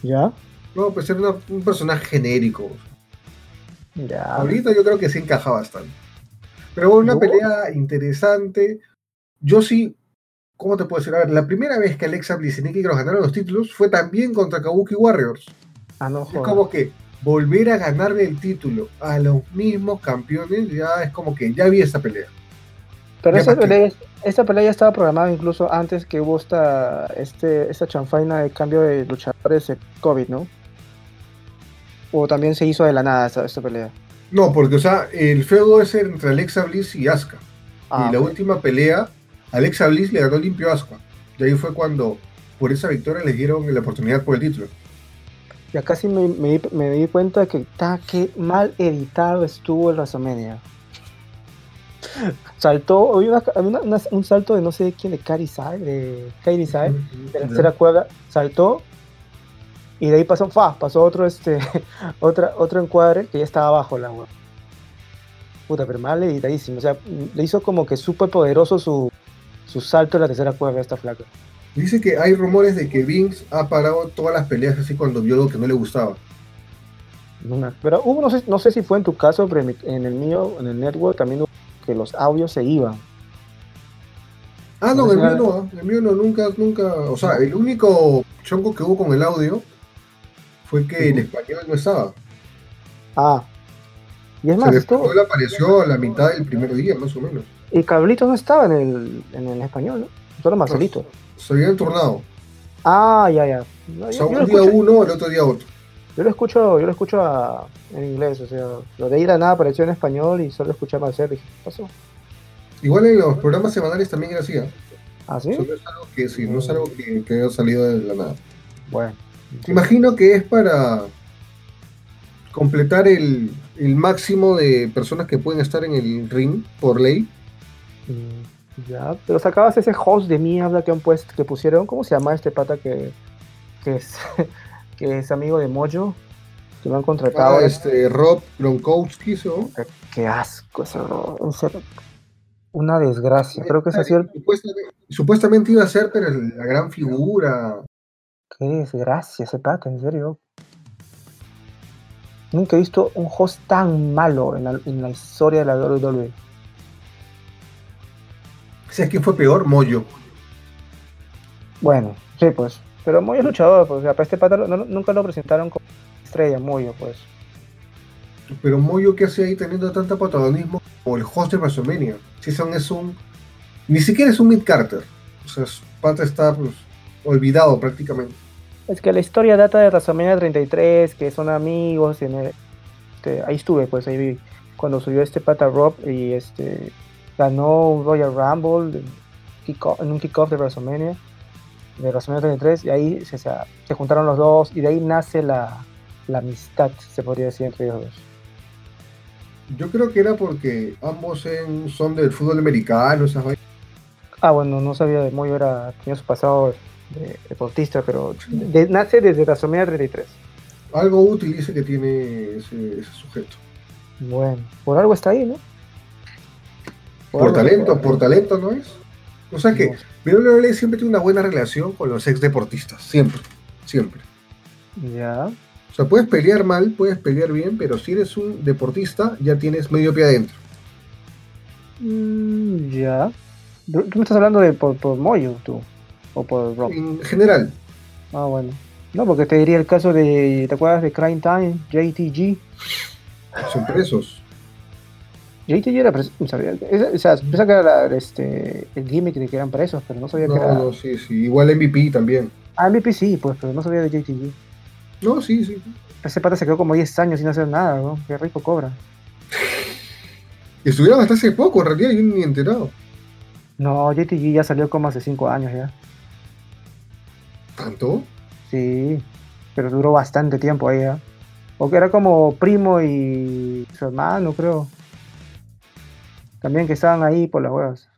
¿Ya? no, pues era una- un personaje genérico. Ya. Ahorita yo creo que sí encaja bastante. Pero bueno, una ¿No? pelea interesante. Yo sí, ¿cómo te puedo decir? A ver, la primera vez que Alexa Bliss y Nikki Cross ganaron los títulos fue también contra Kabuki Warriors. Ah, no, Es como que volver a ganarle el título a los mismos campeones, ya es como que ya vi esta pelea. Pero esa pelea, esta pelea ya estaba programada incluso antes que hubo esta, este, esta chanfaina de cambio de luchadores de COVID, ¿no? O también se hizo de la nada esta, esta pelea. No, porque, o sea, el feudo es entre Alexa Bliss y Asuka. Ah, y la última pelea, Alexa Bliss le ganó limpio a Asuka. Y ahí fue cuando, por esa victoria, le dieron la oportunidad por el título. Y acá sí me, me di- me di cuenta que ta, qué mal editado estuvo el WrestleMania. Saltó, había una- había una- una- un salto de no sé de quién, de Kairi Sai, de Kairi Sai, de la tercera cuerda, saltó y de ahí pasó, fa, pasó otro este, otra, otro encuadre que ya estaba abajo la wea. Puta, pero mal editadísimo. O sea, le hizo como que súper poderoso su, su salto de la tercera cuerda a esta flaca. Dice que hay rumores de que Vince ha parado todas las peleas así cuando vio algo que no le gustaba. Pero hubo, no sé, no sé si fue en tu caso, pero en, el mío, en el network, también hubo que los audios se iban. Ah, no, el mío no, ¿ah? el mío no, nunca, nunca, o sea, el único chonco que hubo con el audio fue que el español no estaba. Ah. Y es más, estuvo, español apareció a la mitad del primer día, más o menos. y Carlitos no estaba en el, en el español, ¿no? Solo Marcelito. Se habían turnado. Ah, ya, ya. No, O sea, un día escucho, uno, el otro día otro. yo lo escucho, yo lo escucho a- en inglés, o sea, lo de ir a nada apareció en español y solo escuché a Marcel y dije, ¿qué pasó? Igual en los programas semanales también era así, ¿ah? ¿Ah, sí? O sea, no es algo que, sí, no es algo que, que haya salido de la nada. Bueno. Imagino que es para completar el, el máximo de personas que pueden estar en el ring por ley. Mm, Ya, pero sacabas ese host de mierda que han puesto, que pusieron, ¿cómo se llama este pata que, que es que es amigo de Mojo? Que lo han contratado. Ah, este Rob Gronkowski, ¿no? Qué, qué asco, serio. Una desgracia. Creo que ese sido Supuestamente, supuestamente iba a ser, pero la gran figura. Qué desgracia ese pata, en serio. Nunca he visto un host tan malo en la, en la historia de la WWE. ¿Sabes quién fue peor? Moyo. Bueno, sí, pues. Pero Moyo es luchador, pues. O sea, para este pata no- nunca lo presentaron como estrella, Moyo, pues. Pero Moyo, ¿qué hace ahí teniendo tanto protagonismo como el host de WrestleMania? Si son es un. Ni siquiera es un Mid Carter. O sea, su pata está pues, olvidado prácticamente. Es que la historia data de WrestleMania 33, que son amigos, en el- este, ahí estuve, pues ahí vi cuando subió este pata Rob y este ganó un Royal Rumble en, un kickoff de WrestleMania, de WrestleMania 33, y ahí se, se- se juntaron los dos, y de ahí nace la, la amistad, se podría decir, entre ellos dos. Yo creo que era porque ambos en- son del fútbol americano, esas vainas. Ah, bueno, no sabía de Moyo, era, tenía su pasado de deportista, pero de- nace desde WrestleMania 33. Algo útil dice que tiene ese, ese sujeto. Bueno, por algo está ahí, ¿no? Por talento, por talento, ¿no es? O sea que No WWE siempre tiene una buena relación con los ex deportistas. Siempre. Siempre. Ya. O sea, puedes pelear mal, puedes pelear bien, pero si eres un deportista, ya tienes medio pie adentro. Mm, ya. ¿Tú me estás hablando de por, por Moyo, tú? ¿O por Rob? En general. Ah, bueno. No, porque te diría el caso de. ¿Te acuerdas de Crime Time? JTG. Son presos. JTG era preso. Esa- o sea, pensaba que era este, el gimmick de que eran presos, pero no sabía No, que era. no, sí, sí. Igual MVP también. Ah, MVP sí, pues, pero no sabía de JTG. No, sí, sí. Ese pata se quedó como 10 años sin hacer nada, ¿no? Qué rico cobra. Estuvieron hasta hace poco, en realidad, yo ni enterado. No, JTG ya salió como hace 5 años ya. ¿Tanto? Sí, pero duró bastante tiempo ahí, ¿ah? Porque era como primo y su hermano, creo. También que estaban ahí por las huevas.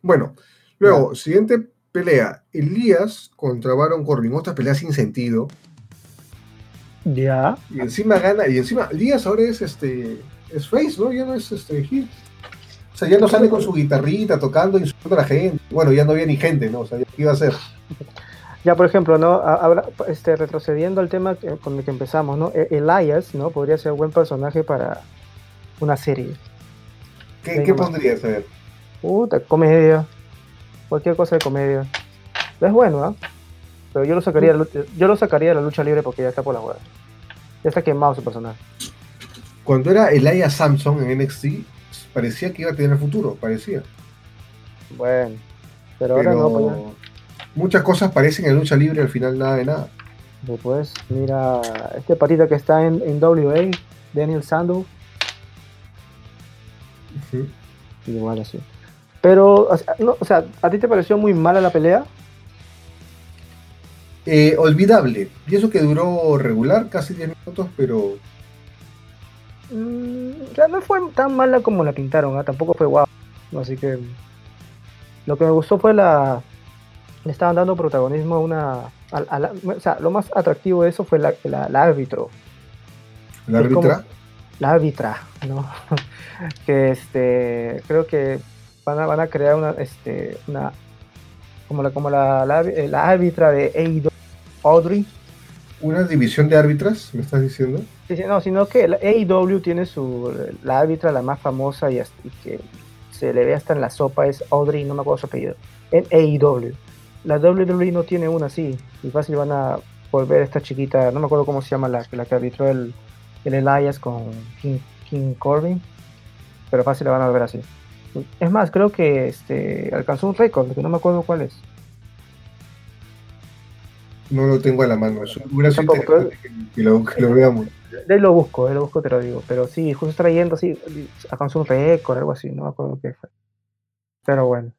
Bueno, luego, siguiente pelea. Elías contra Baron Corbin. Otra pelea sin sentido. Ya. Y encima gana. Y encima, Elías ahora es este. Es face, ¿no? Ya no es este heel. O sea, ya no sale con su guitarrita tocando y insultando a la gente. Bueno, ya no había ni gente, ¿no? O sea, ¿qué iba a hacer? Ya, por ejemplo, ¿no? A- habla- este, retrocediendo al tema con el que empezamos, ¿no? E- Elias, ¿no? Podría ser un buen personaje para una serie. ¿Qué, Venga, ¿qué pondrías a ver? Puta, comedia. Cualquier cosa de comedia. Es bueno, ¿ah? Pero yo lo sacaría, de la lucha- yo lo sacaría de la lucha libre porque ya está por la hueá. Ya está quemado su personaje. Cuando era Elia Samson en NXT, parecía que iba a tener futuro, parecía. Bueno. Pero ahora no, pues, muchas cosas parecen en lucha libre, al final nada de nada. Después, mira, este patita que está en, en WA, Daniel Sandow, Igual así. Pero, o sea, no, o sea, ¿a ti te pareció muy mala la pelea? Eh, olvidable. Y eso que duró regular, casi 10 minutos, pero Mm, o sea, no fue tan mala como la pintaron, ¿ah? tampoco fue guau. Así que lo que me gustó fue la. Le estaban dando protagonismo a una. a- a la- o sea, lo más atractivo de eso fue la, la, la árbitro. la árbitra. La árbitra, ¿no? que este, creo que van a, van a crear una, este, una, como la, como la, la, la árbitra de AEW, Audrey. Una división de árbitras, me estás diciendo. Sí, no, sino que la AEW tiene su, la árbitra, la más famosa y, hasta- y que se le ve hasta en la sopa, es Audrey, no me acuerdo su apellido, en AEW. La WWE no tiene una así, y fácil van a volver esta chiquita, no me acuerdo cómo se llama la, la que arbitró el, el Elias con King, King Corbin, pero fácil la van a volver así. Es más, creo que este, alcanzó un récord, que no me acuerdo cuál es. No lo tengo a la mano. Sido Tampoco, interesante que, que lo, que lo veamos. De ahí lo busco, de ahí lo busco, te lo digo. Pero sí, justo trayendo así, alcanzó un récord, algo así, no me acuerdo qué fue. Pero bueno.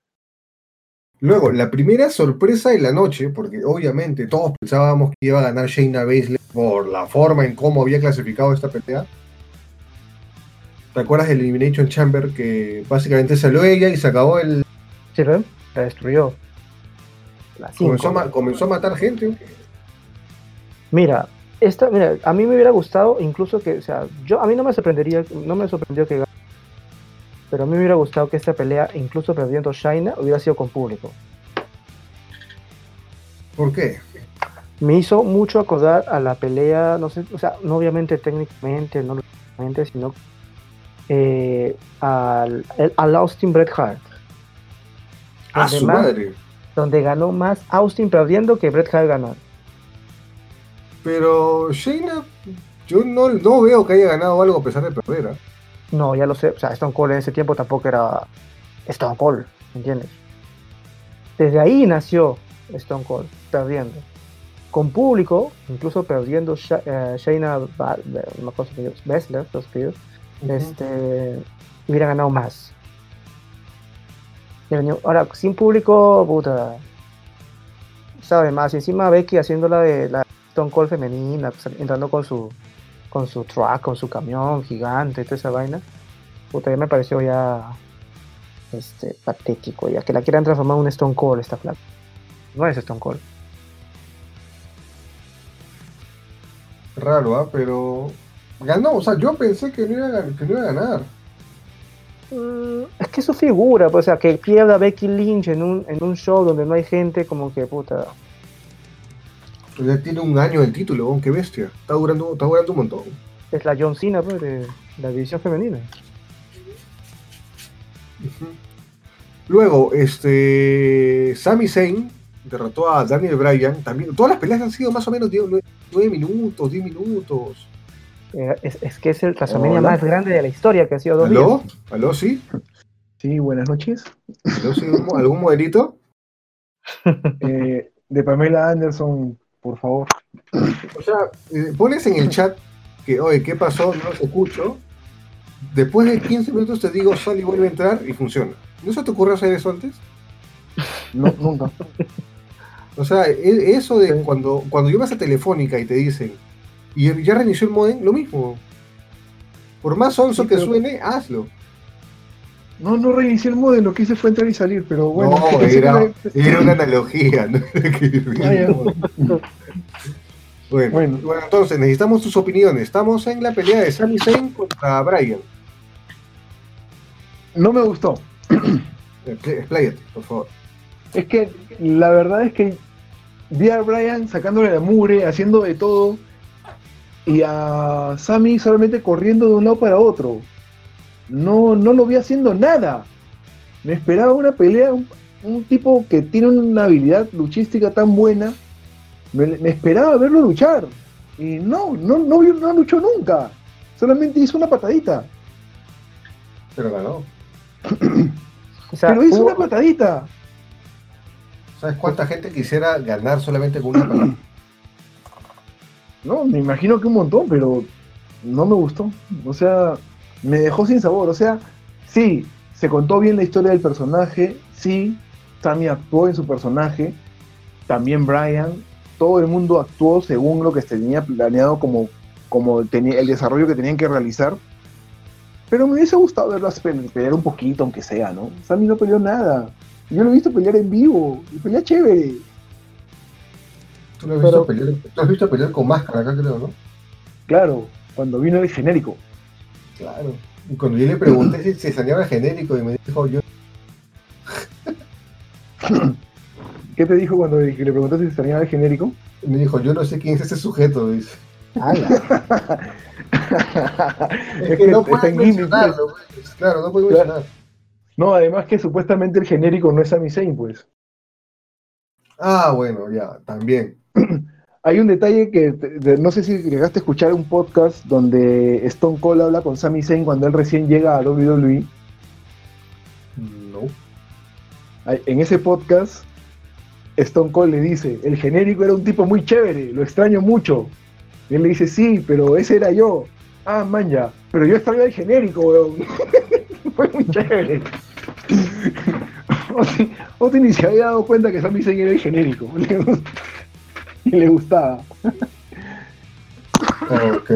Luego, la primera sorpresa de la noche, porque obviamente todos pensábamos que iba a ganar Shayna Baszler por la forma en cómo había clasificado esta pelea. ¿Te acuerdas del Elimination Chamber que básicamente salió ella y se acabó el. ¿Sí ven? La destruyó. La. Comenzó a, comenzó a matar gente. Mira, esta, mira, a mí me hubiera gustado incluso que, o sea, yo a mí no me sorprendería, no me sorprendió que pero a mí me hubiera gustado que esta pelea, incluso perdiendo Shaina, hubiera sido con público. ¿Por qué? Me hizo mucho acordar a la pelea, no sé, o sea, no obviamente técnicamente, no técnicamente, sino eh, al, al Austin Bret Hart. A Donde su más- madre. donde ganó más Austin perdiendo que Bret Hart ganó. Pero Shayna, yo no, no veo que haya ganado algo a pesar de perder. ¿ah? No, ya lo sé, o sea, Stone Cold en ese tiempo tampoco era Stone Cold, ¿entiendes? Desde ahí nació Stone Cold, perdiendo. Con público, incluso perdiendo Sha- eh, Shayna Baszler, los apellidos, este, hubiera ganado más. Ahora, sin público, puta, sabe más. Y encima Becky haciéndola de la Stone Cold femenina, pues, entrando con su con su truck, con su camión gigante y toda esa vaina. Puta, ya me pareció ya este, patético, ya que la quieran transformar en un Stone Cold esta flaca. No es Stone Cold. Raro, ¿ah? Pero ganó. O sea, yo pensé que no iba a, gan- que no iba a ganar. Mm, es que su figura, pues, o sea, que pierda Becky Lynch en un, en un show donde no hay gente, como que puta. Ya tiene un año el título, qué bestia. Está durando, está durando un montón. Es la John Cena pues, de la división femenina. Luego, este. Sami Zayn derrotó a Daniel Bryan. También, todas las peleas han sido más o menos 9 minutos, 10 minutos. Eh, es, es que es el WrestleMania más grande de la historia que ha sido dos días. ¿Aló? ¿Aló? ¿Sí? Sí, buenas noches. ¿Aló? ¿Sí? ¿Algún, algún modelito? Eh, de Pamela Anderson, por favor. O sea, eh, pones en el chat que, oye, ¿qué pasó? No los escucho. Después de 15 minutos te digo, sal y vuelve a entrar y funciona. ¿No se te ocurrió hacer eso antes? No, nunca. O sea, e- eso de cuando, cuando llamas a Telefónica y te dicen, y ya reinició el modem, lo mismo. Por más sonso Sí, que pero- suene, hazlo. No, no reinicié el modem, lo que hice fue entrar y salir, pero bueno. no, que era, una analogía. ¿no? Bueno. bueno, Bueno. entonces necesitamos tus opiniones. Estamos en la pelea de Sami Zayn contra Bryan. No me gustó. Eh, Expláyate, por favor. Es que la verdad es que vi a Brian sacándole la mugre, haciendo de todo, y a Sammy solamente corriendo de un lado para otro. No, no lo vi haciendo nada. Me esperaba una pelea, un, un tipo que tiene una habilidad luchística tan buena Me, me esperaba verlo luchar. Y no, no, no, no luchó nunca. Solamente hizo una patadita. Pero ganó. O sea, Pero hizo hubo- una patadita. ¿Sabes cuánta gente quisiera ganar solamente con una palabra? No, me imagino que un montón, pero no me gustó. O sea, me dejó sin sabor. O sea, sí, se contó bien la historia del personaje. Sí, Sammy actuó en su personaje. También Brian. Todo el mundo actuó según lo que se tenía planeado como, como tenía, el desarrollo que tenían que realizar. Pero me hubiese gustado verlas pe- pelear un poquito, aunque sea, ¿no? Sammy no peleó nada. Yo lo he visto pelear en vivo. Y pelea chévere. Tú lo has visto, pelear, tú has visto pelear con máscara acá, creo, ¿no? Claro, cuando vino el genérico. Claro. Y cuando yo le pregunté si se extrañaba el genérico y me dijo, yo ¿Qué te dijo cuando le preguntaste si extrañaba el genérico? me dijo, yo no sé quién es ese sujeto, dice. Es, que, no puedes mencionarlo, pues. Claro, no puedes Claro. mencionar. No, además que supuestamente el genérico no es Sami Zayn, pues. Ah, bueno, ya, también. Hay un detalle que de- no sé si llegaste a escuchar un podcast donde Stone Cold habla con Sami Zayn cuando él recién llega a WWE. No. En ese podcast, Stone Cold le dice, el genérico era un tipo muy chévere, lo extraño mucho. Y él le dice, sí, pero ese era yo. Ah, man, ya, pero yo extraño el genérico, weón. Fue muy chévere. Oti ni se había dado cuenta que Sami Zayn era el genérico. Y le gustaba. Ok.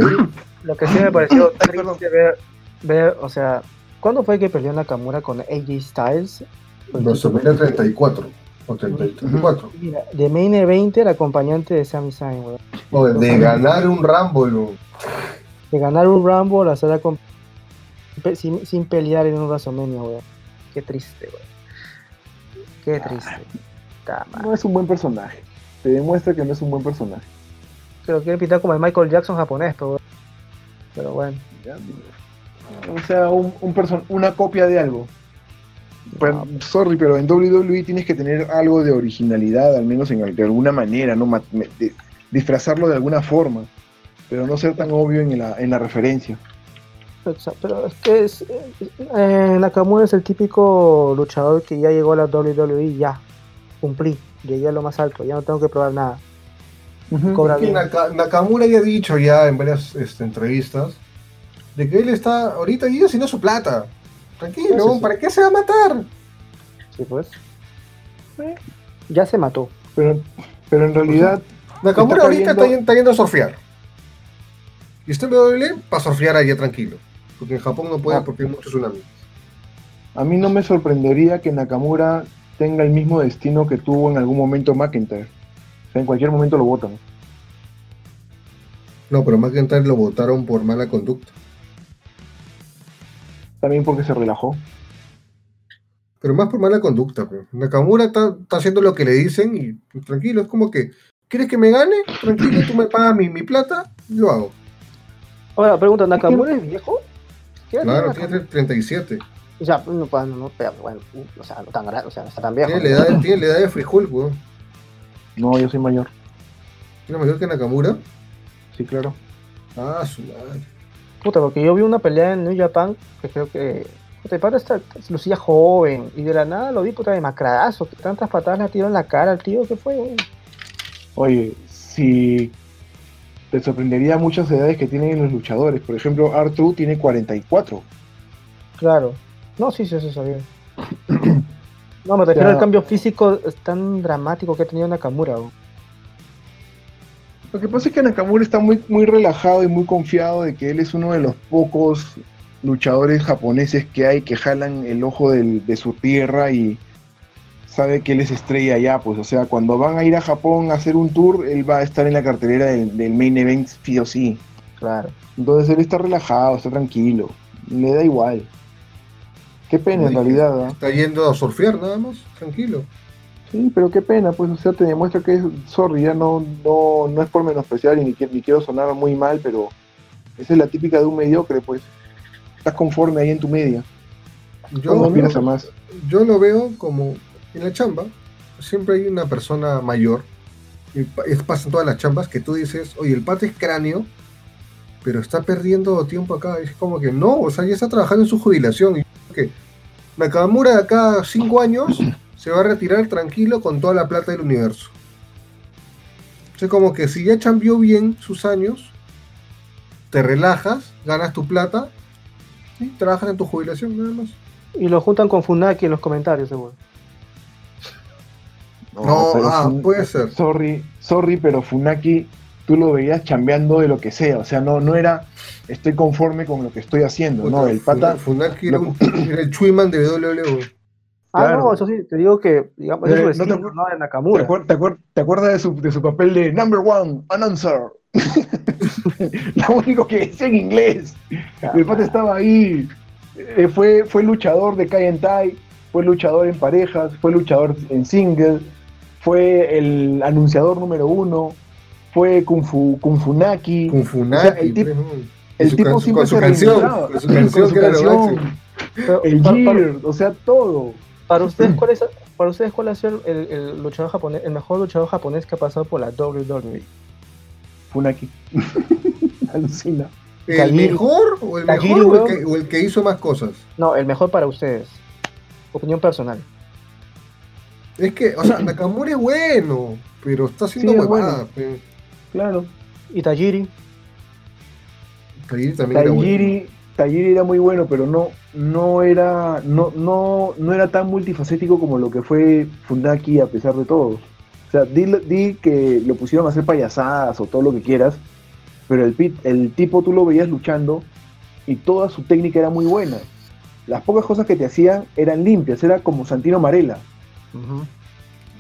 Lo que sí me pareció triste ver, ver, o sea, ¿cuándo fue que peleó Nakamura con AJ Styles? WrestleMania 34 o 34. Mira, de Main Event, el acompañante de Sami Zayn, weón. De ganar un Rumble. o- De ganar un Rumble, hacer pe- sin, sin pelear en un WrestleMania, weón. Qué triste, weón. Qué triste. Ta madre. No es un buen personaje. Te demuestra que no es un buen personaje. Pero quiere pintar como el Michael Jackson japonés, pero, pero bueno. O sea, un, un person- una copia de algo. Pero, sorry, pero en WWE tienes que tener algo de originalidad, al menos en, de alguna manera, ¿no? Ma- de- disfrazarlo de alguna forma, pero no ser tan obvio en la, en la referencia. Pero es que es, eh, Nakamura es el típico luchador que ya llegó a la WWE y ya cumplí, llegué a lo más alto, ya no tengo que probar nada. Bien. Naka- Nakamura ya ha dicho ya en varias este, entrevistas de que él está ahorita ya haciendo su plata. Tranquilo, Sí, sí, sí. ¿para qué se va a matar? Sí, pues. Eh, Ya se mató. Pero, pero en realidad, Nakamura Está ahorita cayendo- está, yen- está yendo a surfear. Y está en WWE para surfear allá tranquilo. Porque en Japón no puede Ah. porque hay muchos tsunamis. a mí no me sorprendería que Nakamura tenga el mismo destino que tuvo en algún momento McIntyre. O sea, en cualquier momento lo votan. No, pero McIntyre lo votaron por mala conducta. También porque se relajó. Pero más por mala conducta. pues. Nakamura está, está haciendo lo que le dicen y pues, tranquilo, es como que, ¿quieres que me gane? Tranquilo, tú me pagas mi, mi plata, lo hago. Ahora, pregunta, ¿Nakamura es viejo? ¿Qué edad Claro, tiene tiene 37. O sea, no, no, no, pero bueno, o sea, no tan grande, o sea, no está tan viejo. Tiene la edad, tiene la edad de Frijol, weón. No, yo soy mayor. Tiene mayor que Nakamura. Sí, claro. Ah, su madre. Puta, porque yo vi una pelea en New Japan que creo que. Puta, el pata está, lucía joven y de la nada lo vi puta de macradazo. Que tantas patadas le tiró en la cara al tío, ¿qué fue? güey? Oye, si te sorprendería muchas edades que tienen los luchadores. Por ejemplo, Arthur tiene 44. Claro. No, sí, sí, eso sabía. No, me refiero Ya. al cambio físico tan dramático que ha tenido Nakamura. Lo que pasa es que Nakamura está muy, muy relajado y muy confiado de que él es uno de los pocos luchadores japoneses que hay que jalan el ojo del- de su tierra y sabe que él es estrella allá. Pues, o sea, cuando van a ir a Japón a hacer un tour, él va a estar en la cartelera del, del main event, sí o sí. Claro. Entonces él está relajado, está tranquilo, le da igual. Qué pena en realidad, ¿ah? Está yendo a surfear nada más, tranquilo. Sí, pero qué pena, pues, o sea, te demuestra que es, sorry, ya no, no, no es por menospreciar y ni, ni quiero sonar muy mal, pero esa es la típica de un mediocre, pues. Estás conforme ahí en tu media, Yo, no aspiras a más. yo lo veo como en la chamba, siempre hay una persona mayor y es pasa en todas las chambas, que tú dices, oye, el pata es cráneo, pero está perdiendo tiempo acá. Es como que no, o sea, ya está trabajando en su jubilación. Y que Nakamura de acá a cinco años se va a retirar tranquilo con toda la plata del universo. O sea, como que si ya cambió bien sus años, te relajas, ganas tu plata y trabajas en tu jubilación, nada más. Y lo juntan con Funaki en los comentarios, seguro. No, ah, puede ser. Sorry, sorry, pero Funaki tú lo veías chambeando de lo que sea. O sea, no, no era estoy conforme con lo que estoy haciendo. No, el pata. Funaki era, el Chuiman de WWE. Ah, Claro. no, eso sí, te digo que, digamos, Eh, es su no te ¿no? De ¿Te, Nakamura. acuer- te acuer- te acuerdas de su, de su papel de number one, announcer? lo único que decía en inglés. El pata estaba ahí. Eh, fue, fue luchador de Kai en Tai, fue luchador en parejas, fue luchador en single, fue el anunciador número uno, fue Kung Fu, Kung Funaki. Con Funaki. O sea, el tip- pues, el tipo can- siempre con su se canción, con su canción, Con su el para, para- Gear, o sea, todo. para ustedes, ¿cuál es, para ustedes, ¿cuál ha sido el, el luchador japonés, el mejor luchador japonés que ha pasado por la WWE? Funaki. Alucina. ¿El mejor o el mejor o el, que, o el que hizo más cosas? No, el mejor para ustedes. Opinión personal. Es que, o sea, Nakamura es bueno, pero está haciendo Sí, es huevadas. Claro. Y Tajiri, Tajiri también era bueno. Tajiri, Tajiri era muy bueno, pero no, no era, no, no, no era tan multifacético como lo que fue Funaki a pesar de todo. O sea, di, di que lo pusieron a hacer payasadas o todo lo que quieras, pero el, pit- el tipo tú lo veías luchando y toda su técnica era muy buena. Las pocas cosas que te hacían eran limpias, era como Santino Marella,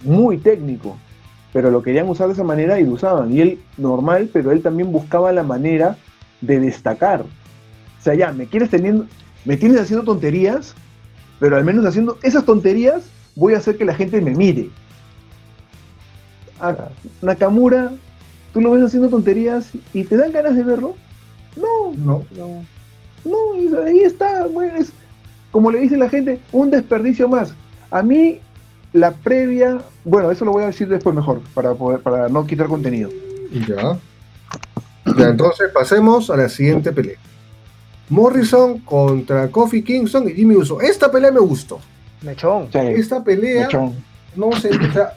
muy técnico, pero lo querían usar de esa manera y lo usaban. Y él normal, pero él también buscaba la manera de destacar. O sea, ya, me quieres teniendo, me tienes haciendo tonterías, pero al menos haciendo esas tonterías voy a hacer que la gente me mire. A Nakamura, tú lo ves haciendo tonterías y te dan ganas de verlo. No, No. no. no, y ahí está, bueno, es como le dice la gente, un desperdicio más. A mí, la previa, bueno, eso lo voy a decir después mejor, para, poder, para no quitar contenido. Ya. Ya, entonces pasemos a la siguiente pelea. Morrison contra Kofi Kingston y Jimmy Uso. Esta pelea me gustó. Mechón. Sí, Esta pelea, mechón. no sé, o sea,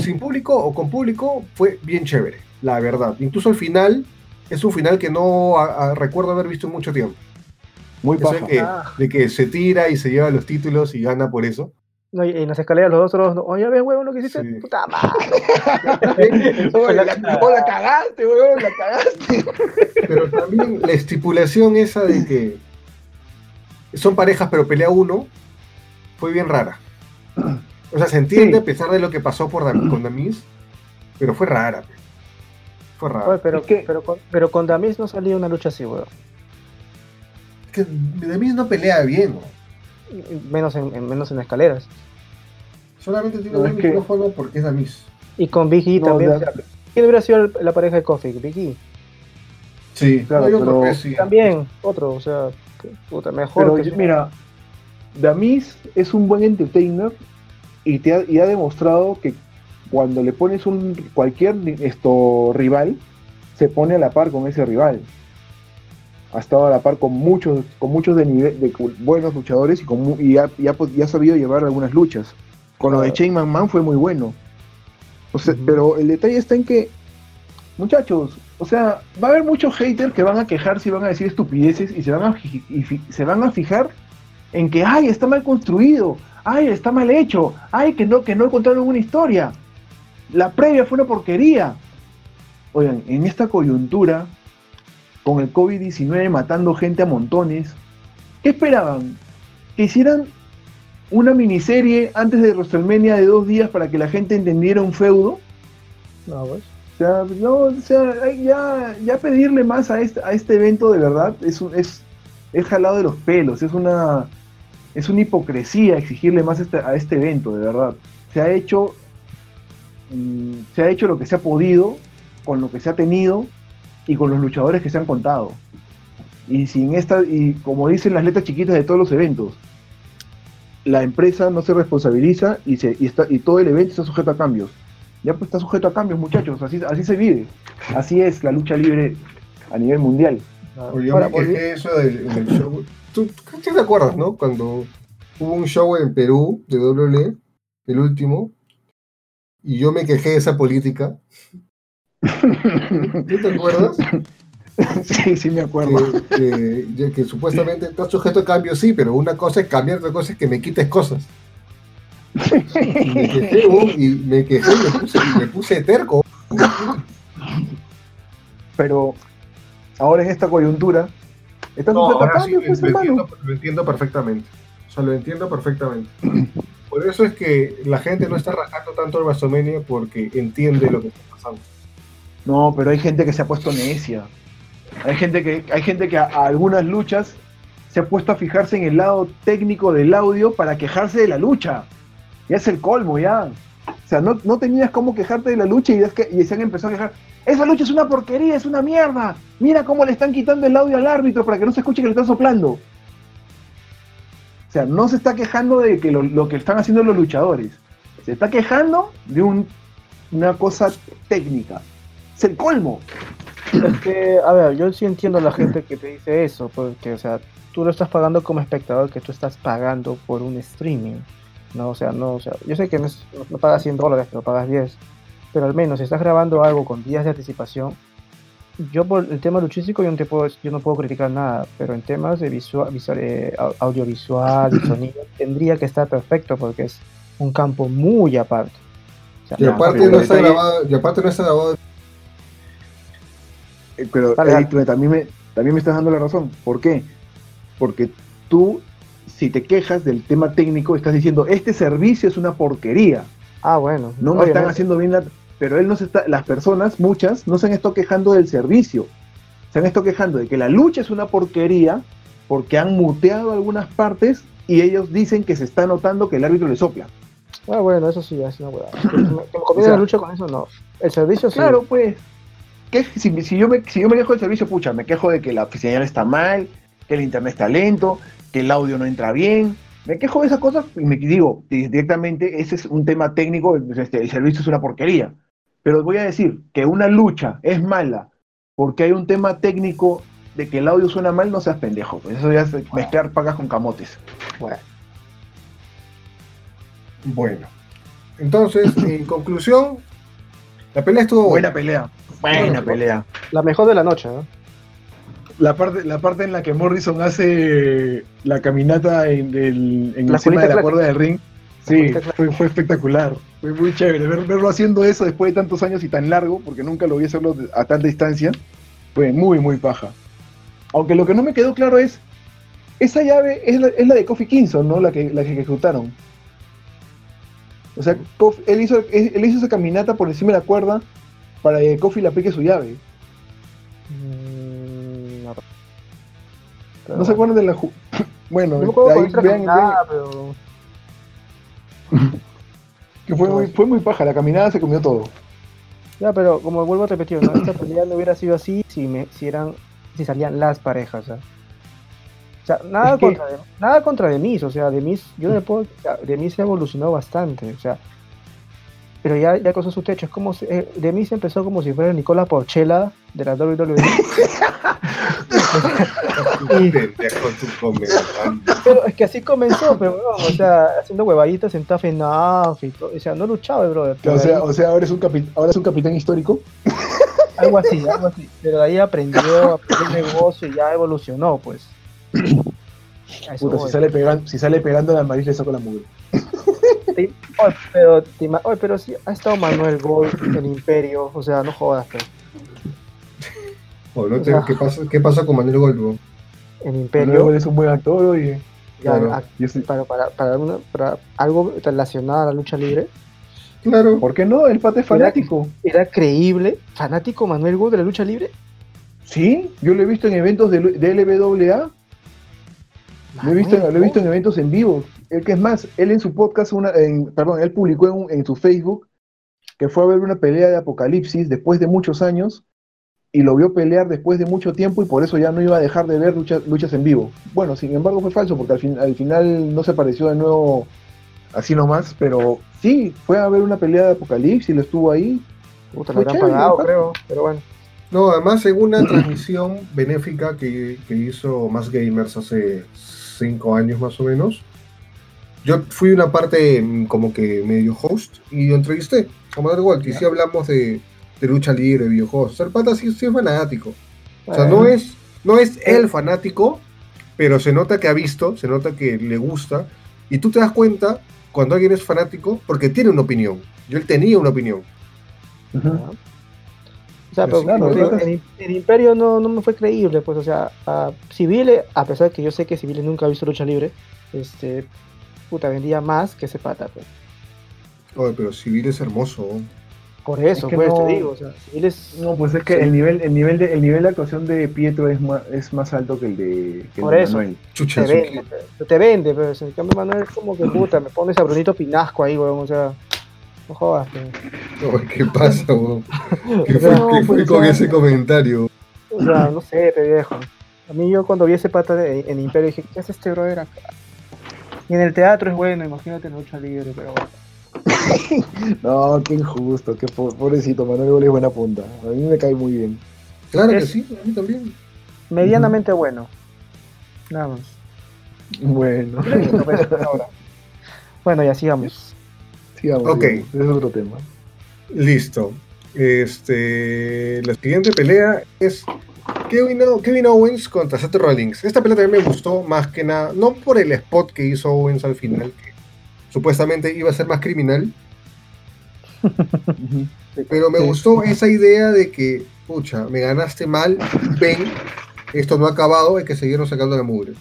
sin público o con público, fue bien chévere, la verdad. Incluso el final es un final que no a- a- recuerdo haber visto en mucho tiempo. Muy de paja. que, Ah. de que se tira y se lleva los títulos y gana por eso. No, y en las escaleras los otros, no, oye, ves, huevo, lo que hiciste, Sí. puta madre. Oye, la, la cagaste, weón, la cagaste. Pero también la estipulación esa de que son parejas pero pelea uno fue bien rara. O sea, se entiende Sí. a pesar de lo que pasó por Dam- con Damis, pero fue rara. pe. Fue rara. Oye, pero, que- pero, con, pero con Damis no salía una lucha así, weón. Es que Damis no pelea bien, ¿no? Menos en, en- menos en escaleras. solamente tiene No, un que- micrófono porque es Damis. Y con Big E No, también. ya- o sea, ¿Quién hubiera sido la pareja de Kofi? Big E. Sí, Claro, pero- creo que sí. También, otro, o sea, puta, mejor. Pero que yo- mira, Damis es un buen entertainer y, te ha, y ha demostrado que cuando le pones un cualquier esto, rival, se pone a la par con ese rival. Ha estado a la par con muchos, con muchos de, nivel, de cu- buenos luchadores y, con, y, ha, y ha pod- y ha sabido llevar algunas luchas. Con lo de Claro. Shane McMahon fue muy bueno. O sea, Ujú. Pero el detalle está en que, muchachos, o sea, va a haber muchos haters que van a quejarse y van a decir estupideces y se van a, se van a fijar en que, ay, está mal construido, ay, está mal hecho, ay, que no, que no encontraron una historia. La previa fue una porquería. Oigan, en esta coyuntura, con el COVID-19 matando gente a montones, ¿qué esperaban? Que hicieran una miniserie antes de WrestleMania de dos días para que la gente entendiera un feudo. No, pues. O sea, no, o sea, ya, ya pedirle más a este, a este evento de verdad es, un- es, es jalado de los pelos, es una, es una hipocresía exigirle más a este, a este evento, de verdad. Se ha hecho, mm, se ha hecho lo que se ha podido, con lo que se ha tenido y con los luchadores que se han contado. Y sin esta, y como dicen las letras chiquitas de todos los eventos, la empresa no se responsabiliza y, se, y, está, y todo el evento está sujeto a cambios. Ya pues está sujeto a cambios, muchachos. Así, así se vive. Así es la lucha libre a nivel mundial. Oye, yo me quejé eso del, show. ¿Tú, tú te acuerdas, no? Cuando hubo un show en Perú de WWE, el último, y yo me quejé de esa política. ¿Tú te acuerdas? sí, sí me acuerdo. que, que- ya que supuestamente está sujeto a cambio, sí, pero una cosa es cambiar, otra cosa es que me quites cosas. Y me quejé, oh, y me quejé, y me puse, me puse terco. Pero ahora en esta coyuntura, está No, sujeto a ahora sí, cambios, lo, pues, lo hermano. entiendo, lo entiendo perfectamente. O sea, lo entiendo perfectamente. Por eso es que la gente no está rajando tanto el WrestleMania porque entiende lo que está pasando. No, pero hay gente que se ha puesto necia. Hay gente que, hay gente que a, algunas luchas se ha puesto a fijarse en el lado técnico del audio para quejarse de la lucha. Ya es el colmo, ya. O sea, no, no tenías cómo quejarte de la lucha y, es que, y se han empezado a quejar. Esa lucha es una porquería, es una mierda. Mira cómo le están quitando el audio al árbitro para que no se escuche que le están soplando. O sea, no se está quejando de que lo, lo que están haciendo los luchadores. Se está quejando de un- una cosa técnica. Es el colmo. Es que, a ver, yo sí entiendo a la gente que te dice eso, porque, o sea, tú lo estás pagando como espectador, que tú estás pagando por un streaming, ¿no? O sea, no, o sea, yo sé que no, es- no pagas 100 dólares, pero pagas 10, pero al menos si estás grabando algo con días de anticipación, yo por el tema luchístico yo no, te puedo, yo no puedo criticar nada, pero en temas de visual, visual, eh, au- audiovisual y sonido, tendría que estar perfecto, porque es un campo muy aparte. O sea, Y Ya, aparte pero no el está detalle- grabado, y aparte no está grabado. Eh, Pero tú también me, también me estás dando la razón. ¿Por qué? Porque tú, si te quejas del tema técnico, estás diciendo, este servicio es una porquería. ah, bueno. No me están haciendo bien la... Pero él no se está... Las personas, muchas, no se han estado quejando del servicio. Se han estado quejando de que la lucha es una porquería porque han muteado algunas partes y ellos dicen que se está notando que el árbitro le sopla. Ah, bueno, eso sí, es una huevada. Que me, que me conviene O sea- la lucha con eso, no. El servicio sí. Claro, pues. ¿Qué- si, si yo me, si yo me quejo del servicio, pucha, me quejo de que la señal está mal, que el internet está lento, que el audio no entra bien. Me quejo de esas cosas y me digo di- directamente, ese es un tema técnico, este, el servicio es una porquería. Pero voy a decir que una lucha es mala porque hay un tema técnico de que el audio suena mal, no seas pendejo. pues eso ya es mezclar pagas con camotes. Bueno, Bueno. Entonces, en conclusión, la pelea estuvo Buena buena. pelea. Buena Bueno, pelea. la mejor de la noche, ¿no? La parte, la parte en la que Morrison hace la caminata en, el, en La encima de la cuerda del ring, sí, fue, fue espectacular. Fue muy chévere. Ver- verlo haciendo eso después de tantos años y tan largo, porque nunca lo vi hacerlo a tanta distancia, fue muy, muy paja. Aunque lo que no me quedó claro es, esa llave es la, es la de Kofi Kingston, ¿no? La que, la que ejecutaron. O sea, Kofi- él, hizo, él hizo esa caminata por encima de la cuerda para que Kofi le aplique su llave. Mm, no. Pero ¿No se acuerdan de la... ju- Bueno, No ahí vean- pero... Que fue muy, fue muy paja, la caminada se comió todo. Ya, pero como vuelvo a repetir, ¿no? esta pelea no hubiera sido así si, me, si eran si salían las parejas. O sea, nada, Es que- contra, de- nada contra Demis, o sea, Demis, yo no le puedo, o sea, Demis evolucionó bastante, o sea, pero ya, ya cruzó su techo, es como si, eh, Demis empezó como si fuera Nicola Porchela de la WWE. Pero es que así comenzó, pero no, o sea, haciendo huevaditas en Tough Enough y todo, o sea, no luchaba, brother. pero O sea, ahí- o sea ahora, es un capi- ahora es un capitán histórico. Algo así, algo así. Pero de ahí aprendió, aprendió el negocio y ya evolucionó, pues. Puta, si sale, pegando, si sale pegando a la nariz le saco la mugre. Oye, pero, te oye, pero sí, ha estado Manuel Gold en Imperio, o sea, no jodas, pero Oh, no te- ¿qué, pasa, ¿Qué pasa con Manuel Golbo? en Pero Imperio, es un buen actor y, ya, claro. para, para, para, una- para algo relacionado a la lucha libre, Claro. ¿Por qué no? El pata es fanático. era creíble, fanático Manuel Gold de la lucha libre. Sí, yo lo he visto en eventos de, de LWA, lo he, visto, lo he visto en eventos en vivo. El que es más, él en su podcast, una, en, perdón, él publicó en, un- en su Facebook que fue a ver una pelea de Apocalipsis después de muchos años y lo vio pelear después de mucho tiempo y por eso ya no iba a dejar de ver luchas, luchas en vivo. Bueno, sin embargo fue falso porque al, fin- al final no se apareció de nuevo así nomás, pero sí, fue a ver una pelea de Apocalipsis, lo estuvo ahí. Puta, lo creo. Pero bueno. No, además en una transmisión benéfica que, que hizo Más Gamers hace cinco años más o menos, yo fui una parte mm, como que medio host y lo entrevisté a Madre Walt y sí hablamos de, de lucha libre, videojuegos. El pata sí, sí es fanático. O sea, no Bueno, es, no es el fanático, pero se nota que ha visto, se nota que le gusta. Y tú te das cuenta cuando alguien es fanático porque tiene una opinión. Yo él tenía una opinión. Ajá. O sea, pero claro, digo, el, el Imperio no, no me fue creíble, pues, o sea, a Civile, a pesar de que yo sé que Civile nunca ha visto lucha libre, este, puta, vendía más que ese pata, pues. Oye, pero Civil es hermoso. Por eso, que pues, no- te digo, o sea, Civile es... No, pues es que el nivel, el nivel de, el nivel de actuación de Pietro es más, es más alto que el de, que el Por de eso. Manuel. Chucha, te vende, pero, te vende, pero en cambio Manuel es como que puta, me pones a Brunito Pinasco ahí, weón, o sea, no jodas. Oye, ¿Qué pasa, weón? ¿Qué fue, No, qué fue pues, con ya. ese comentario? O sea, no sé, pe viejo. A mí yo cuando vi ese pata de- en Imperio dije, ¿qué hace este brother acá? Y en el teatro es bueno, imagínate en lucha libre, pero bueno. No, qué injusto, qué po- pobrecito, Manuel Gol es buena punta. A mí me cae muy bien. Claro que sí, a mí también. Medianamente bueno. Nada más. Bueno, No, pues, ahora. Bueno, ya sigamos. Ok. es otro tema. Listo. Este, la siguiente pelea es Kevin, Kevin Owens contra Seth Rollins. Esta pelea también me gustó más que nada, no por el spot que hizo Owens al final, que supuestamente iba a ser más criminal, pero me gustó esa idea de que, pucha, me ganaste mal, ven, esto no ha acabado, hay que seguirnos sacando la mugre.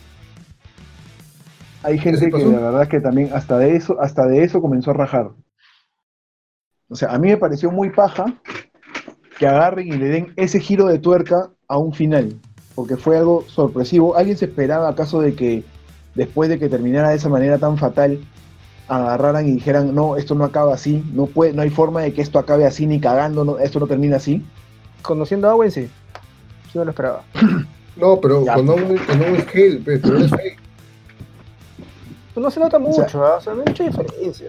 Hay ¿Sí gente que la verdad es que también hasta de eso, hasta de eso comenzó a rajar. O sea, a mí me pareció muy paja que agarren y le den ese giro de tuerca a un final, porque fue algo sorpresivo. ¿Alguien se esperaba acaso de que después de que terminara de esa manera tan fatal, agarraran y dijeran, no, esto no acaba así, no, puede, no hay forma de que esto acabe así ni cagando, no, esto no termina así? Conociendo a Owen, sí. Sí me lo esperaba. No, pero Ya. con Owens, con Hale, pues, pero es fake. Pues no se nota sea- mucho, ¿ah? o sea, no hay mucha diferencia.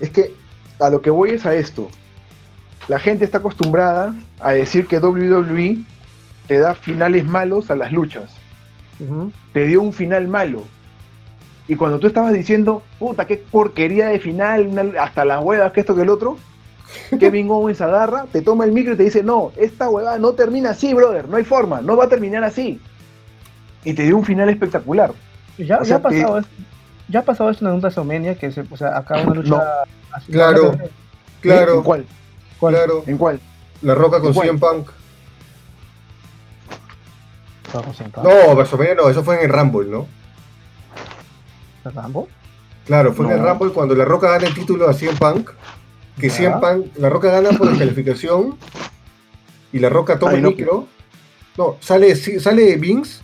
Es que a lo que voy es a esto. La gente está acostumbrada a decir que WWE te da finales malos a las luchas. Te dio un final malo. Y cuando tú estabas diciendo, puta, qué porquería de final, una- hasta las huevas, que esto que el otro, Kevin Owens agarra, te toma el micro y te dice, no, esta huevada no termina así, brother, no hay forma, no va a terminar así. Y te dio un final espectacular. Ya, O ya sea ha pasado esto. Ya ha pasado esto en un WrestleMania que se, o sea, acaba una lucha. No. así, Claro. ¿no? Claro, ¿En cuál? ¿Cuál? claro. ¿En cuál? La Roca con. CM Punk. No, WrestleMania no, eso fue en el Rumble, ¿no? ¿Rambo? Claro, fue en el. Rumble cuando La Roca gana el título a CM Punk. Que. CM Punk, La Roca gana por descalificación. Y La Roca toma Ay, el no, micro. No, sale, sale Vince.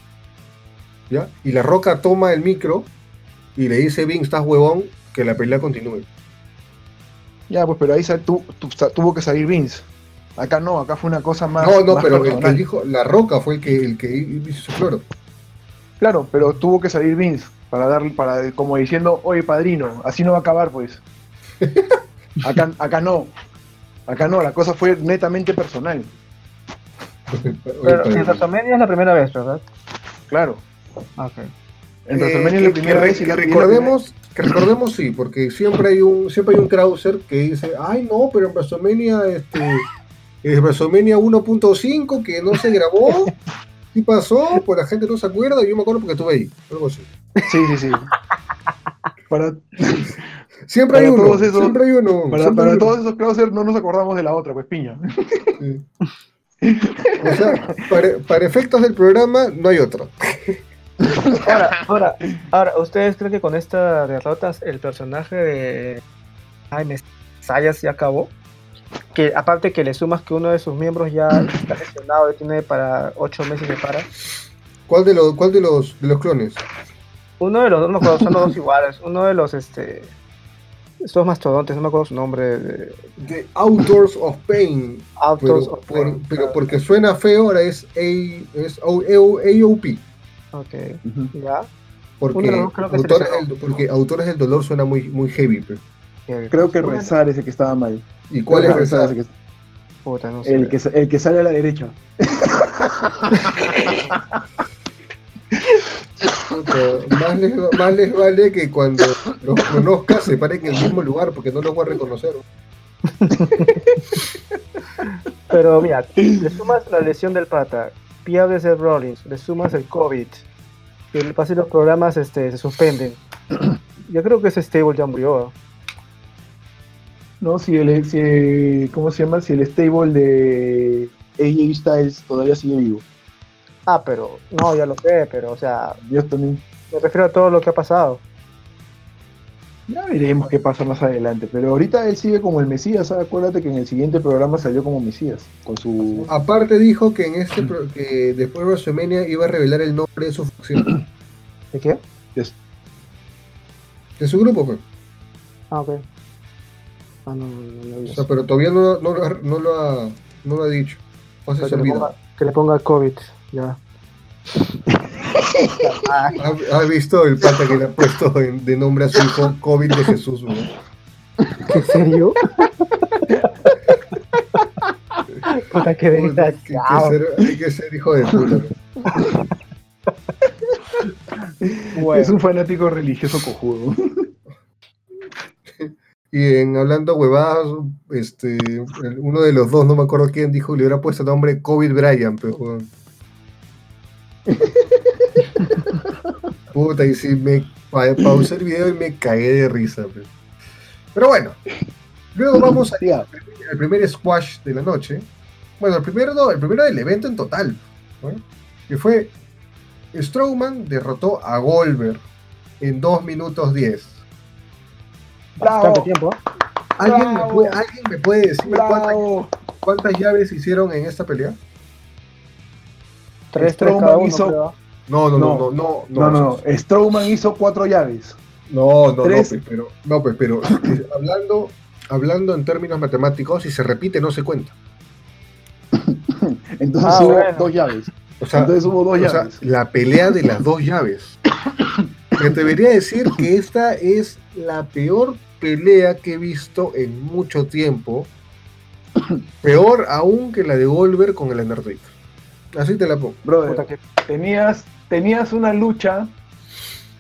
¿Ya? Y La Roca toma el micro. Y le dice, Vince, estás huevón, que la pelea continúe. Ya, pues, pero ahí sal- tu- tu- tuvo que salir Vince. Acá no, acá fue una cosa más. no, no, más pero el que dijo, La Roca fue el que, el que hizo su floro. Claro, pero tuvo que salir Vince para darle, para, como diciendo, oye padrino, así no va a acabar, pues. Acá, acá no. Acá no, la cosa fue netamente personal. Pero en WrestleMania es la primera vez, ¿verdad? Claro. En Eh, WrestleMania es que- la primera que, vez y que la- recordemos, que recordemos sí, porque siempre hay un, siempre hay un Krauser que dice, ay no, pero en WrestleMania, este, es WrestleMania 1.5 que no se grabó, ¿qué pasó? Pues la gente no se acuerda, yo me acuerdo porque estuve ahí, algo así. Sí, sí, sí. Para, Siempre hay uno, todos esos- siempre hay uno. para, siempre para hay uno. todos esos Krauser no nos acordamos de la otra, pues piña. Sí. O sea, para, para efectos del programa no hay otro. Ahora, ahora, ahora, ¿ustedes creen que con esta derrota el personaje de Jaime Sayas ya acabó? Que aparte que le sumas que uno de sus miembros ya está lesionado y tiene para ocho meses de para. ¿Cuál de los, cuál de los, de los clones? Uno de los dos, no me acuerdo, son los dos iguales. Uno de los, este, estos mastodontes, no me acuerdo su nombre. De, The Outdoors of Pain. Autos. Pero, por- pero porque suena feo, ahora es, A, es O- Ok, ya. Porque, Uno creo que porque autores del dolor suena muy, muy heavy. Creo que rezar es el que estaba mal. ¿Y cuál Creo es rezar que- Puta, no sé. el que, el que sale a la derecha. Puta, Más les, más les vale que cuando los conozcas se paren en el mismo lugar porque no los voy a reconocer. Pero mira, le sumas la lesión del pata, pierdes el Rollins, le sumas el COVID, y el pase los programas este, se suspenden. Yo creo que ese stable ya murió. No, si el, si ¿cómo se llama? Si el stable de AJ Styles todavía sigue vivo. Ah, pero, no, ya lo sé, pero, o sea, Dios también. me refiero a todo lo que ha pasado. Ya veremos qué pasa más adelante. Pero ahorita él sigue como el Mesías. ¿sabes? Acuérdate que en el siguiente programa salió como Mesías. Con su. Aparte dijo que en este pro- que después de WrestleMania iba a revelar el nombre de su facción, ¿De qué? de su grupo, pues. Ah, ok. Ah, no, no, no, no, O sea, pero todavía no, no, lo ha- no lo ha, no lo ha dicho. O sea, se que, le ponga, que le ponga COVID, ya. ¿Ha, ha visto el pata que le ha puesto en- de nombre a su hijo COVID de Jesús, ¿no? ¿En serio? Puta, qué Hay que, desgraciado. ser, hay que ser hijo de puta. Es un fanático religioso cojudo. Y en hablando huevadas, este, uno de los dos, no me acuerdo quién, dijo que le hubiera puesto el nombre COVID Brian, pero. Puta, y sí me pa- pausé el video y me cagué de risa. pe. Pero bueno, luego vamos al primer squash de la noche. Bueno, el primero, no, el primero del evento en total, ¿no? que fue Strowman derrotó a Goldberg en 2 minutos 10. Bastante Bravo. tiempo. ¿Alguien me, puede, ¿Alguien me puede decir cuántas, cuántas llaves hicieron en esta pelea? Tres, tres cada uno. hizo- creo. No, no, no, No. no, no, No, no, no. Strowman hizo cuatro llaves. no, no, no, Tres. pues, pero, no, pues, pero hablando, hablando en términos matemáticos, si se repite no se cuenta. Entonces Ah, hubo bueno. dos llaves. O sea, Entonces hubo dos o sea, llaves. la pelea de las dos llaves. Me debería decir que esta es la peor pelea que he visto en mucho tiempo. Peor aún que la de Goldberg con el Undertaker. Así te la pongo. Brother, Puta, que- tenías, tenías una lucha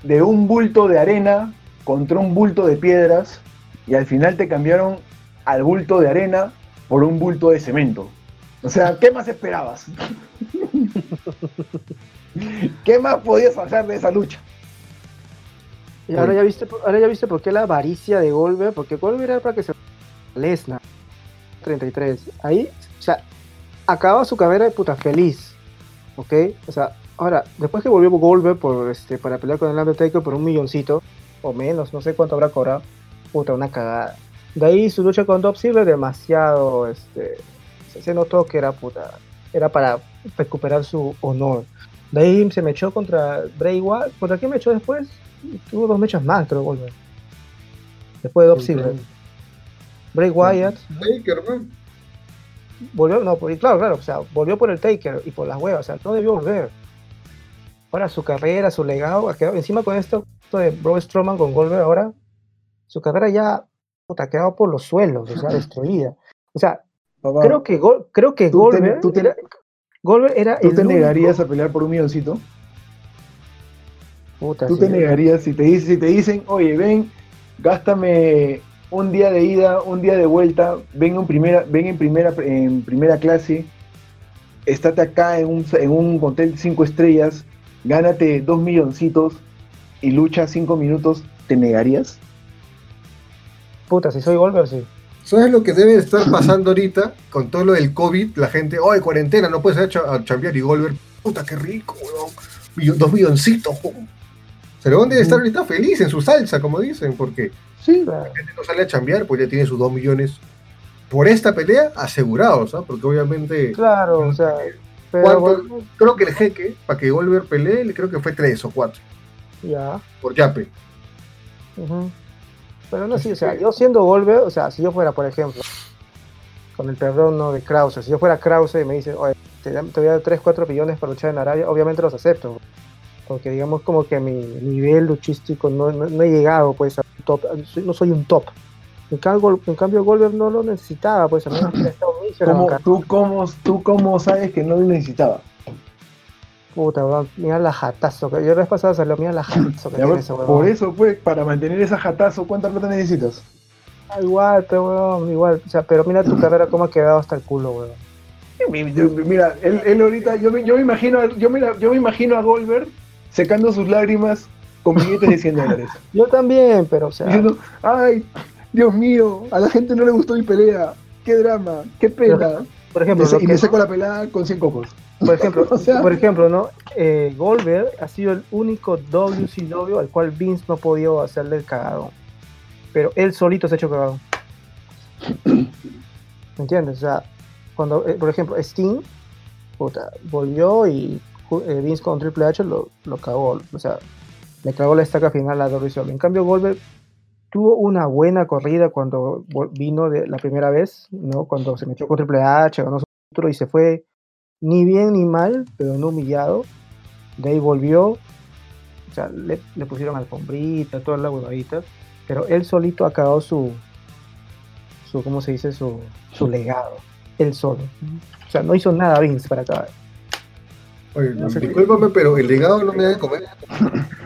de un bulto de arena contra un bulto de piedras y al final te cambiaron al bulto de arena por un bulto de cemento. O sea, ¿qué más esperabas? ¿Qué más podías hacer de esa lucha? Y ahora ya viste, ahora ya viste por qué la avaricia de Goldberg, porque Goldberg era para que se Lesnar 33. Ahí, acaba su carrera de puta feliz. ¿Ok? O sea, ahora, después que volvió Goldberg por este, para pelear con el Undertaker por un milloncito, o menos, no sé cuánto habrá cobrado, puta, una cagada. De ahí su lucha con Dolph Ziggler demasiado, este, se- notó que era puta, era para recuperar su honor. De ahí se me echó contra Bray Wyatt. ¿Contra quién me echó después? Tuvo dos mechas más, creo, Goldberg. Después de Dolph Ziggler. Bray Wyatt Taker, man. Volvió, no, pues, claro, claro, o sea, volvió por el Taker y por las huevas, o sea, no debió volver. Ahora su carrera, su legado, ha quedado encima con esto, esto de Braun Strowman con Goldberg ahora, su carrera ya puta, ha quedado por los suelos, o sea, destruida. O sea, Papá, creo que, Gol- creo que Tú te- Goldberg, tú te- era, Goldberg era ¿Tú el te único- negarías a pelear por un milloncito? Puta, ¿Tú sí, te negarías si te, si te dicen, oye, ven, gástame un día de ida, un día de vuelta, ven en primera, ven en primera, en primera clase, estate acá en un, en un hotel cinco estrellas, gánate dos milloncitos y lucha cinco minutos, ¿te negarías? Puta, si soy Goldberg, sí. ¿Sabes lo que debe estar pasando ahorita con todo lo del COVID? La gente, oh, cuarentena, no puedes ir a, a chambear y Goldberg, puta, qué rico, weón. Millo- dos milloncitos, weón. Cerón debe estar ahorita feliz en su salsa, como dicen, porque Sí. La gente no sale a chambear, pues ya tiene sus dos millones por esta pelea asegurados, ¿ah? Porque obviamente, Claro, o sea, pero ¿Cuánto? bueno, creo que el jeque, para que Goldberg pelee, creo que fue tres o cuatro, ya. por Yape. Pero no, sí, o sea, yo siendo Goldberg, o sea, si yo fuera, por ejemplo, con el perdón ¿no? de Krause, si yo fuera Krause y me dice, oye, te, voy a dar 3, 4 millones para luchar en Arabia, obviamente los acepto. porque digamos como que mi nivel luchístico no, no, no he llegado pues a top, soy- no soy un top. En cambio, en cambio Goldberg no lo necesitaba, pues a menos que estado ¿Cómo, tú, cómo, ¿Tú cómo sabes que no lo necesitaba? Puta, weón, mira la jatazo, que yo la vez pasada salió, mira la jatazo que tiene huevón. por eso, pues, para mantener esa jatazo, ¿cuánta plata necesitas? Ah, igual, pero weón, igual, o sea, pero mira tu carrera cómo ha quedado hasta el culo, weón. Mira, él, él ahorita, yo me, yo me imagino, yo me, la- yo me imagino a Goldberg secando sus lágrimas con billetes de 100 dólares. Yo también, pero o sea, Diciendo, ay, Dios mío, a la gente no le gustó mi pelea. Qué drama, qué pena. por ejemplo, y me saco la pelada con 100 cocos. por ejemplo, o sea- por ejemplo, ¿no? Eh, Goldberg ha sido el único WCW al cual Vince no ha podido hacerle el cagado. Pero él solito se ha hecho cagado. ¿Me entiendes? O sea, cuando, eh, por ejemplo, Sting puta, volvió y eh, Vince con Triple H lo, lo cagó. O sea, le cagó la estaca final a WCW. En cambio, Goldberg tuvo una buena corrida cuando vino de la primera vez, ¿no? Cuando se metió con Triple H, ganó su título y se fue ni bien ni mal, pero no humillado. De ahí volvió, o sea, le, le pusieron alfombrita, todas las huevaditas, pero él solito ha cagado su, su ¿cómo se dice? Su, su legado, él solo. O sea, no hizo nada Vince para acabar. Oye, No sé qué- discúlpame, pero el legado no me da de comer.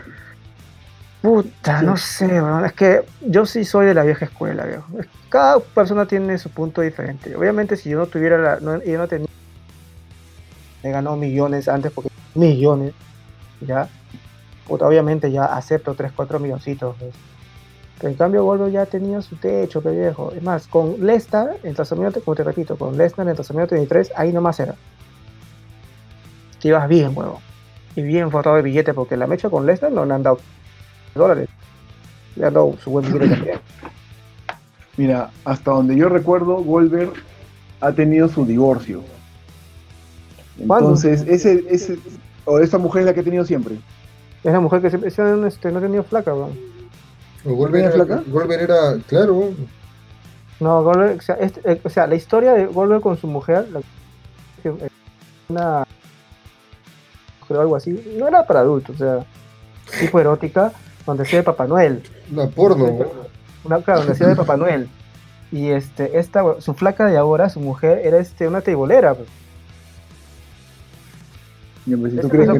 Puta, no sé, weón, es que yo sí soy de la vieja escuela, viejo. Cada persona tiene su punto diferente. Obviamente, si yo no tuviera la. No, yo no tenía. He ganado millones antes, porque millones, ya. Puta, obviamente ya acepto 3, 4 milloncitos. pues. Pero en cambio, Goldberg ya tenía su techo, que viejo. Es más, con Lesnar, en Trasamiento, como te repito, con Lesnar en Trasamiento 23, ahí nomás era. Te ibas bien, huevo. Y bien forrado de billete, porque la mecha con Lesnar no le han dado dólares. Le han dado su buen también. Mira, hasta donde yo recuerdo, Goldberg ha tenido su divorcio. ¿Cuándo? Entonces, ese, ese, o esa mujer es la que ha tenido siempre. Es la mujer que siempre, esa no, este, no ha tenido flaca, weón. O Goldberg ¿Era flaca? Goldberg era, claro, No, Goldberg, o sea, este- eh, o sea, la historia de Goldberg con su mujer, la- eh, una, creo algo así, no era para adultos, o sea, tipo erótica, donde de Papá Noel. una porno. Una, claro, donde de Papá Noel. Y este, esta, su flaca de ahora, su mujer, era este, una teibolera. pues. Ya, pues, si tú crees que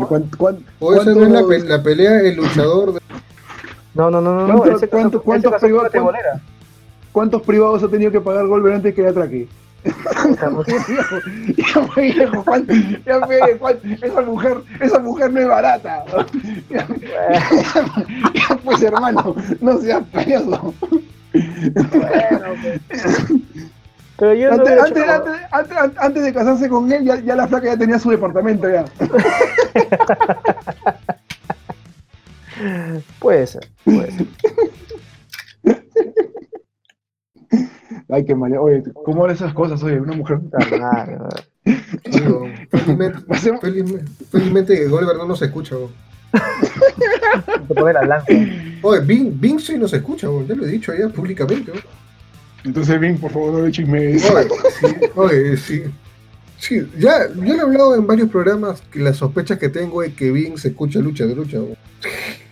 O esa no es la, cuántos- pe- la pelea el luchador de... No, no, no, no, no. ¿Cuánto- ese cuánto- ese cuántos con una privados-. ¿Cuántos privados ha tenido que pagar Goldberg antes que le atraque? Ya, pues, viejo, ¿cuán- ya, ¿cuán- esa mujer, esa mujer no es barata. Ya, ya, pues hermano, no seas payaso. Bueno, pues. Pero yo antes, antes, antes- antes de casarse con él, ya, ya la flaca ya tenía su departamento ya. Puede ser, puede ser. Ay, qué mal. Oye, ¿cómo eran esas cosas? Oye, una mujer. Puta madre, weón. Digo, felizmente, felizmente, felizmente que Goldberg no nos escucha. bo. Te pone la lanza. Oye, Vin, Vin sí nos escucha, bo, ya lo he dicho ya públicamente. bo. Entonces, bien, por favor, no le chisme. Oye, sí, oye, sí. Sí, ya, yo le he hablado en varios programas que las sospechas que tengo es que Vin se escucha lucha de lucha.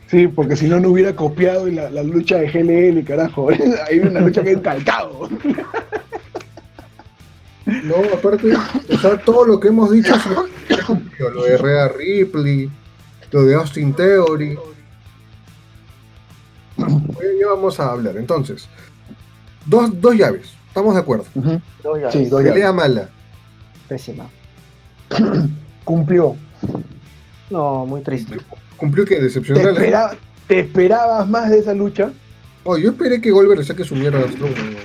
Sí, porque si no, no hubiera copiado la, la lucha de GLL, carajo. Hay una lucha que he encalcado. No, aparte, o sea, todo lo que hemos dicho cumplido. Lo de Rhea Ripley, lo de Austin Theory. Ya vamos a hablar. Entonces, dos, dos llaves, estamos de acuerdo. Dos llaves. Sí, dos llaves. Pelea mala. Pésima. Cumplió. No, muy triste. Cumplió que ¿Te, decepcionó la espera- ¿Te esperabas más de esa lucha? Oh, yo esperé que Goldberg le saque su mierda a Strowman.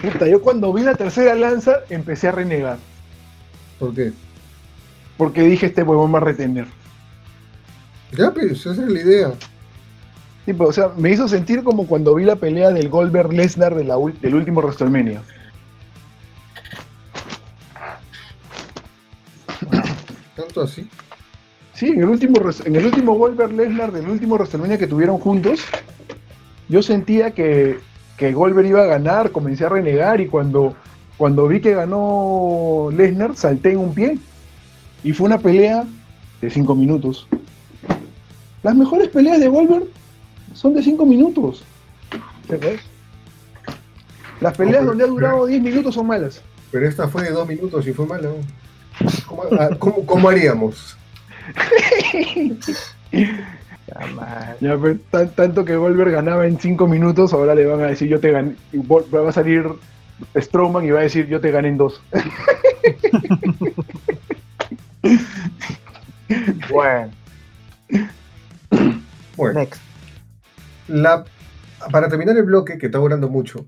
Puta, yo cuando vi la tercera lanza empecé a renegar. ¿Por qué? Porque dije, este huevón va a retener. Ya, pues, esa es la idea. Tipo, o sea, me hizo sentir como cuando vi la pelea del Goldberg Lesnar de la del último WrestleMania. Tanto así. Sí, en el último, en el último Goldberg Lesnar del último WrestleMania que tuvieron juntos, yo sentía que, que Goldberg iba a ganar, comencé a renegar y cuando, cuando vi que ganó Lesnar salté en un pie. Y fue una pelea de cinco minutos. Las mejores peleas de Goldberg son de 5 minutos. ¿Qué ves? Las peleas pero- donde ha durado 10 minutos son malas. Pero esta fue de dos minutos y fue mala. ¿no? ¿Cómo, ah, cómo- cómo haríamos? Ya, madre. Ya, pero tan- tanto que Goldberg ganaba en 5 minutos, ahora le van a decir yo te gané. Va a salir Strowman y va a decir yo te gané en 2. Bueno, Bueno, next. la, para terminar el bloque, que está durando mucho,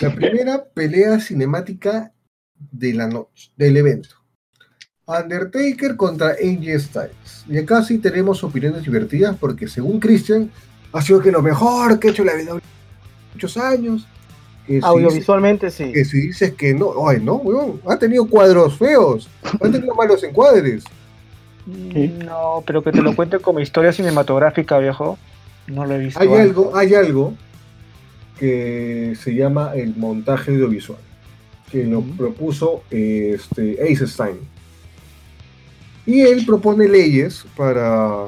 la primera pelea cinemática de la noche, del evento. Undertaker contra AJ Styles. Y acá sí tenemos opiniones divertidas porque según Christian, ha sido que lo mejor que ha hecho la WWE en muchos años. Que si Audiovisualmente sí. que si dices que no, ay no, weón, ha tenido cuadros feos, ha tenido malos encuadres. No, pero que te lo cuente como historia cinematográfica, viejo. No lo he visto. Hay antes. algo, hay algo que se llama el montaje audiovisual, que lo propuso este, Ace Stein. Y él propone leyes para,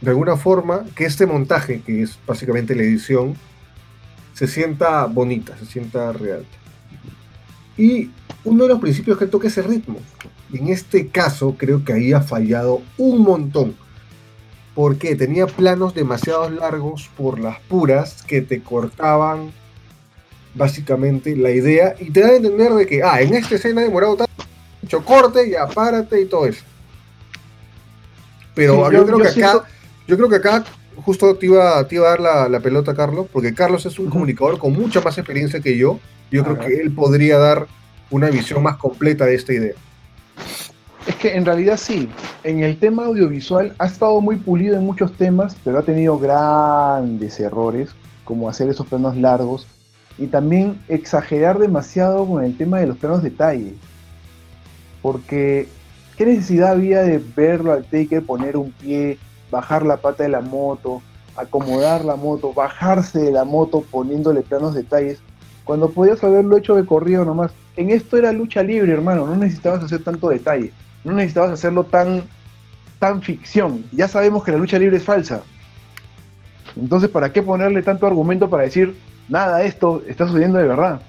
de alguna forma, que este montaje, que es básicamente la edición, se sienta bonita, se sienta real. Y uno de los principios que toca es el ritmo. Y en este caso creo que ahí ha fallado un montón. Porque tenía planos demasiado largos por las puras que te cortaban básicamente la idea y te da a entender de que, ah, en esta escena ha demorado tanto, corte, ya párate y todo eso. Pero Sí, yo, yo- creo yo que acá, yo creo que acá justo te iba, te iba a dar la, la pelota Carlos, porque Carlos es un comunicador con mucha más experiencia que yo. Yo creo que él podría dar una visión más completa de esta idea. Es que en realidad sí, en el tema audiovisual ha estado muy pulido en muchos temas, pero ha tenido grandes errores, como hacer esos planos largos y también exagerar demasiado con el tema de los planos detalle. Porque, ¿qué necesidad había de verlo al Taker poner un pie, bajar la pata de la moto, acomodar la moto, bajarse de la moto poniéndole planos detalles, cuando podías haberlo hecho de corrido nomás? En esto era lucha libre, hermano, no necesitabas hacer tanto detalle no necesitabas hacerlo tan, tan ficción. Ya sabemos que la lucha libre es falsa. Entonces, ¿para qué ponerle tanto argumento para decir, nada, esto está sucediendo de verdad?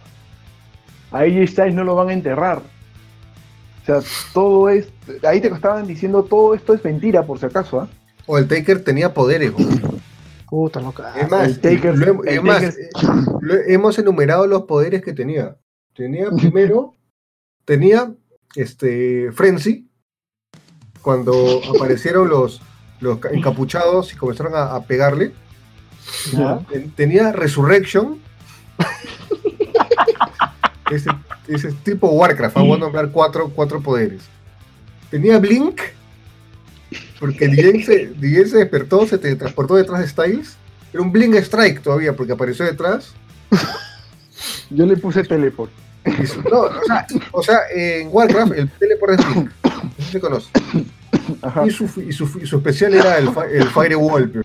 A AJ Styles no lo van a enterrar. O sea, todo es. Ahí te estaban diciendo todo esto es mentira, por si acaso. ¿ah? O el Taker tenía poderes. Puta, cagas. Es más, el Taker- lo hem- el es más, Taker- lo- hemos enumerado los poderes que tenía. Tenía primero, tenía este Frenzy, cuando aparecieron los, los ca- encapuchados y comenzaron a, a pegarle. Tenía Resurrection. ese, tipo Warcraft, vamos a nombrar cuatro, cuatro poderes. Tenía Blink, porque Dien se, se despertó, se transportó detrás de Styles. Era un Blink Strike todavía, porque apareció detrás. Yo le puse teleport. No, o sea, o sea, en Warcraft el teleport es Blink. Eso se conoce. Ajá. Y su, y su, y su especial era el, el Firewall. pero-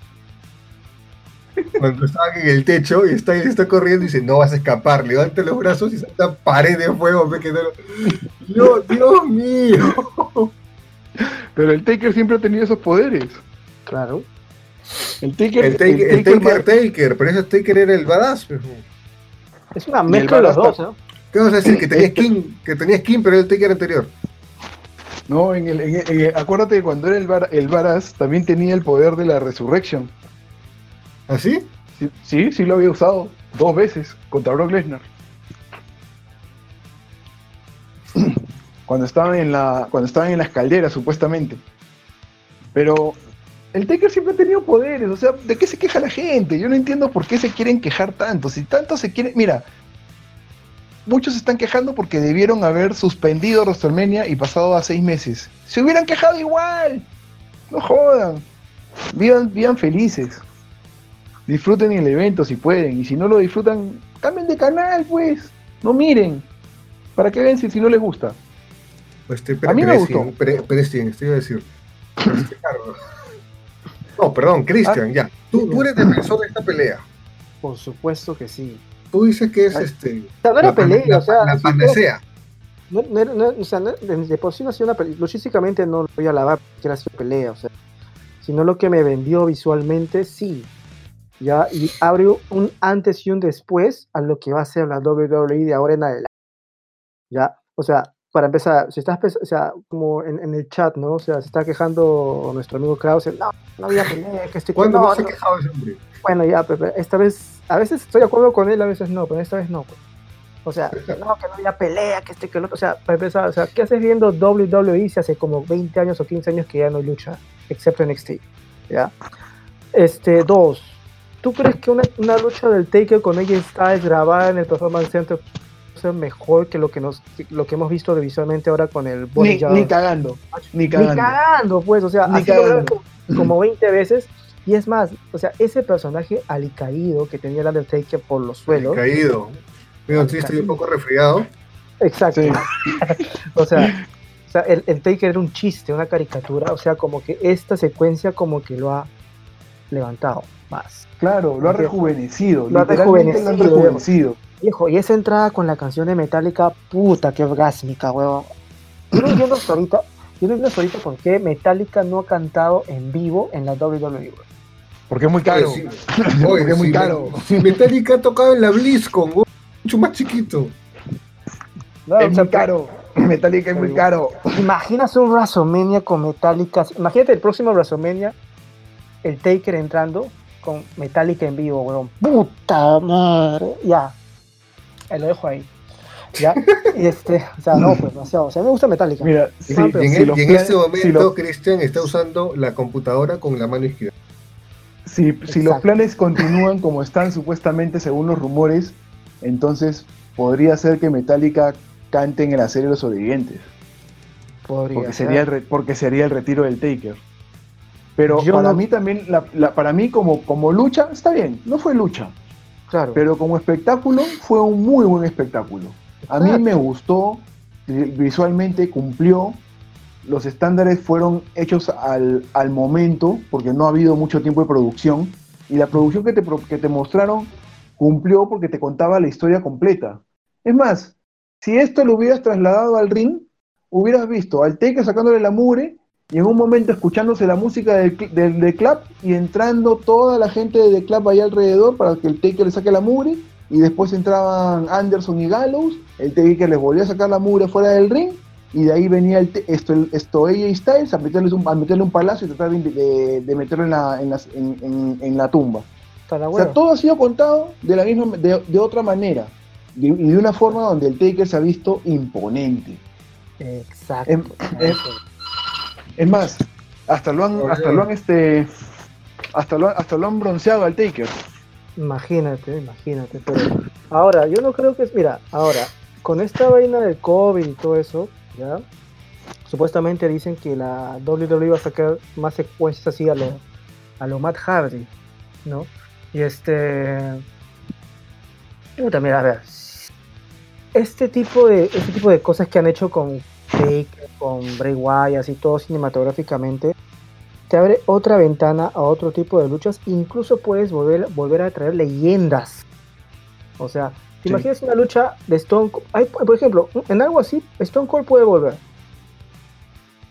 Cuando estaban en el techo y Styles está corriendo y dice, no vas a escapar, levanta los brazos y salta pared de fuego. que no lo- Dios mío. Pero el Taker siempre ha tenido esos poderes. Claro. El Taker, El Taker, el Taker Taker, pero ese Taker era el badass. Es una mezcla de los dos, ¿no? ¿Qué vas a decir? Que tenía skin, que tenía skin, pero era el Taker anterior. No, en el, en el- en el- acuérdate que cuando era el, Var- el Varas también tenía el poder de la Resurrection. ¿Así? Sí, sí, sí lo había usado dos veces contra Brock Lesnar. Cuando estaban en la cuando estaban en las calderas supuestamente. Pero el Taker siempre ha tenido poderes, o sea, ¿de qué se queja la gente? Yo no entiendo por qué se quieren quejar tanto. Si tanto se quieren, mira, muchos se están quejando porque debieron haber suspendido WrestleMania y pasado a seis meses. Se hubieran quejado igual. No jodan. Vivan, vivan felices disfruten el evento si pueden. Y si no lo disfrutan, cambien de canal, pues. No miren. Para que vean si, si no les gusta. Este, A mí me gustó. Pre- Preston, esto iba a decir. No, perdón, Christian, Ah. ya. Tú, tú eres defensor de esta pelea. Por supuesto que sí. Tú dices que es Ay. este. O sea, no era la pelea, la- o sea, la panacea. No, no, no, o sea, no- de, de por sí no ha sido una pelea. Luchísticamente no lo voy a alabar que era sido pelea. O sea, sino lo que me vendió visualmente, sí. Ya, y abre un antes y un después a lo que va a ser la WWE de ahora en adelante. Ya, o sea, para empezar, si estás, o sea, como en, en el chat, ¿no? O sea, se está quejando nuestro amigo Krause, no, no había pelea, que estoy ¿Cuándo no, no se ha no". quejado ese hombre? Bueno, ya, pero esta vez, a veces estoy de acuerdo con él, a veces no, pero esta vez no. pues. O sea, no, que no había pelea, que este, que el otro. O sea, para empezar, o sea, ¿qué haces viendo WWE si hace como 20 años o 15 años que ya no hay lucha, excepto NXT? ¿Ya? Este, dos. ¿Tú crees que una, una lucha del Taker con AJ Styles grabada en el Performance Center ser mejor que lo que, nos, lo que hemos visto visualmente ahora con el Body Ni, ni cagando. Ni Ni cagando. cagando, pues, o sea, Ni así cagando. como, como 20 veces. Y es más, o sea, ese personaje alicaído que tenía el Undertaker por los suelos. Caído. Mira, sí, estoy un poco resfriado. Exacto. Sí. o sea, o sea el, el Taker era un chiste, una caricatura. O sea, como que esta secuencia como que lo ha levantado más. Claro, lo ha rejuvenecido. Lo ha rejuvenecido, Lo ha rejuvenecido. Viejo, y esa entrada con la canción de Metallica, puta, qué orgásmica, huevón. Yo no entiendo hasta ahorita, yo no entiendo hasta ahorita por qué Metallica no ha cantado en vivo en la WWE. Porque es muy caro. Oye, sí. Oye, es muy caro. Si Metallica ha tocado en la BlizzCon, güey, mucho más chiquito. No, Es o sea, muy caro. Metallica es muy caro. Imaginas un WrestleMania con Metallica. Imagínate el próximo WrestleMania, el Taker entrando con Metallica en vivo, weón. Puta madre. Ya. Ahí lo dejo ahí. Ya. Y este, o sea, no, pues demasiado. O sea, me gusta Metallica. Mira, Sí, si- y en, si el- los y en planes- este momento, si los- Cristian está usando la computadora con la mano izquierda. Si, si los planes continúan como están supuestamente según los rumores, entonces podría ser que Metallica cante en la serie Los Sobrevivientes. Podría Porque ser. sería, el re- porque sería el retiro del Taker. Pero Yo para no- mí también, la- la- para mí como, como lucha, está bien, no fue lucha. Claro. Pero como espectáculo, fue un muy buen espectáculo. A mí me gustó, vi- visualmente cumplió, los estándares fueron hechos al, al momento, porque no ha habido mucho tiempo de producción, y la producción que te, que te mostraron cumplió porque te contaba la historia completa. Es más, si esto lo hubieras trasladado al ring, hubieras visto al Taker sacándole la mugre y en un momento escuchándose la música del, del, del club y entrando toda la gente del club ahí alrededor para que el Taker le saque la mugre y después entraban Anderson y Gallows, el Taker les volvió a sacar la mugre fuera del ring y de ahí venía el, esto, el- esto AJ Styles a meterles un, a meterle un palazo y tratar de, de- de meterlo en la, en, las- en- en- en la tumba. O sea, todo ha sido contado de la misma, de, de otra manera de- y de una forma donde el Taker se ha visto imponente. Exacto. Em- em- Es más, hasta lo han, hasta lo han este, hasta lo, han- hasta lo han bronceado al Taker. Imagínate, imagínate. Pero ahora, yo no creo que es. Mira, ahora, con esta vaina del COVID y todo eso, ¿ya? Supuestamente dicen que la WWE va a sacar más secuencias así a lo, a lo Matt Hardy, ¿no? Y este. Puta, mira, a ver. Este tipo de, este tipo de cosas que han hecho con Taker, con Bray Wyatt, así todo cinematográficamente, te abre otra ventana a otro tipo de luchas. Incluso puedes volver, volver a traer leyendas. O sea, ¿te Sí. imaginas una lucha de Stone Cold? Por ejemplo, en algo así, Stone Cold puede volver.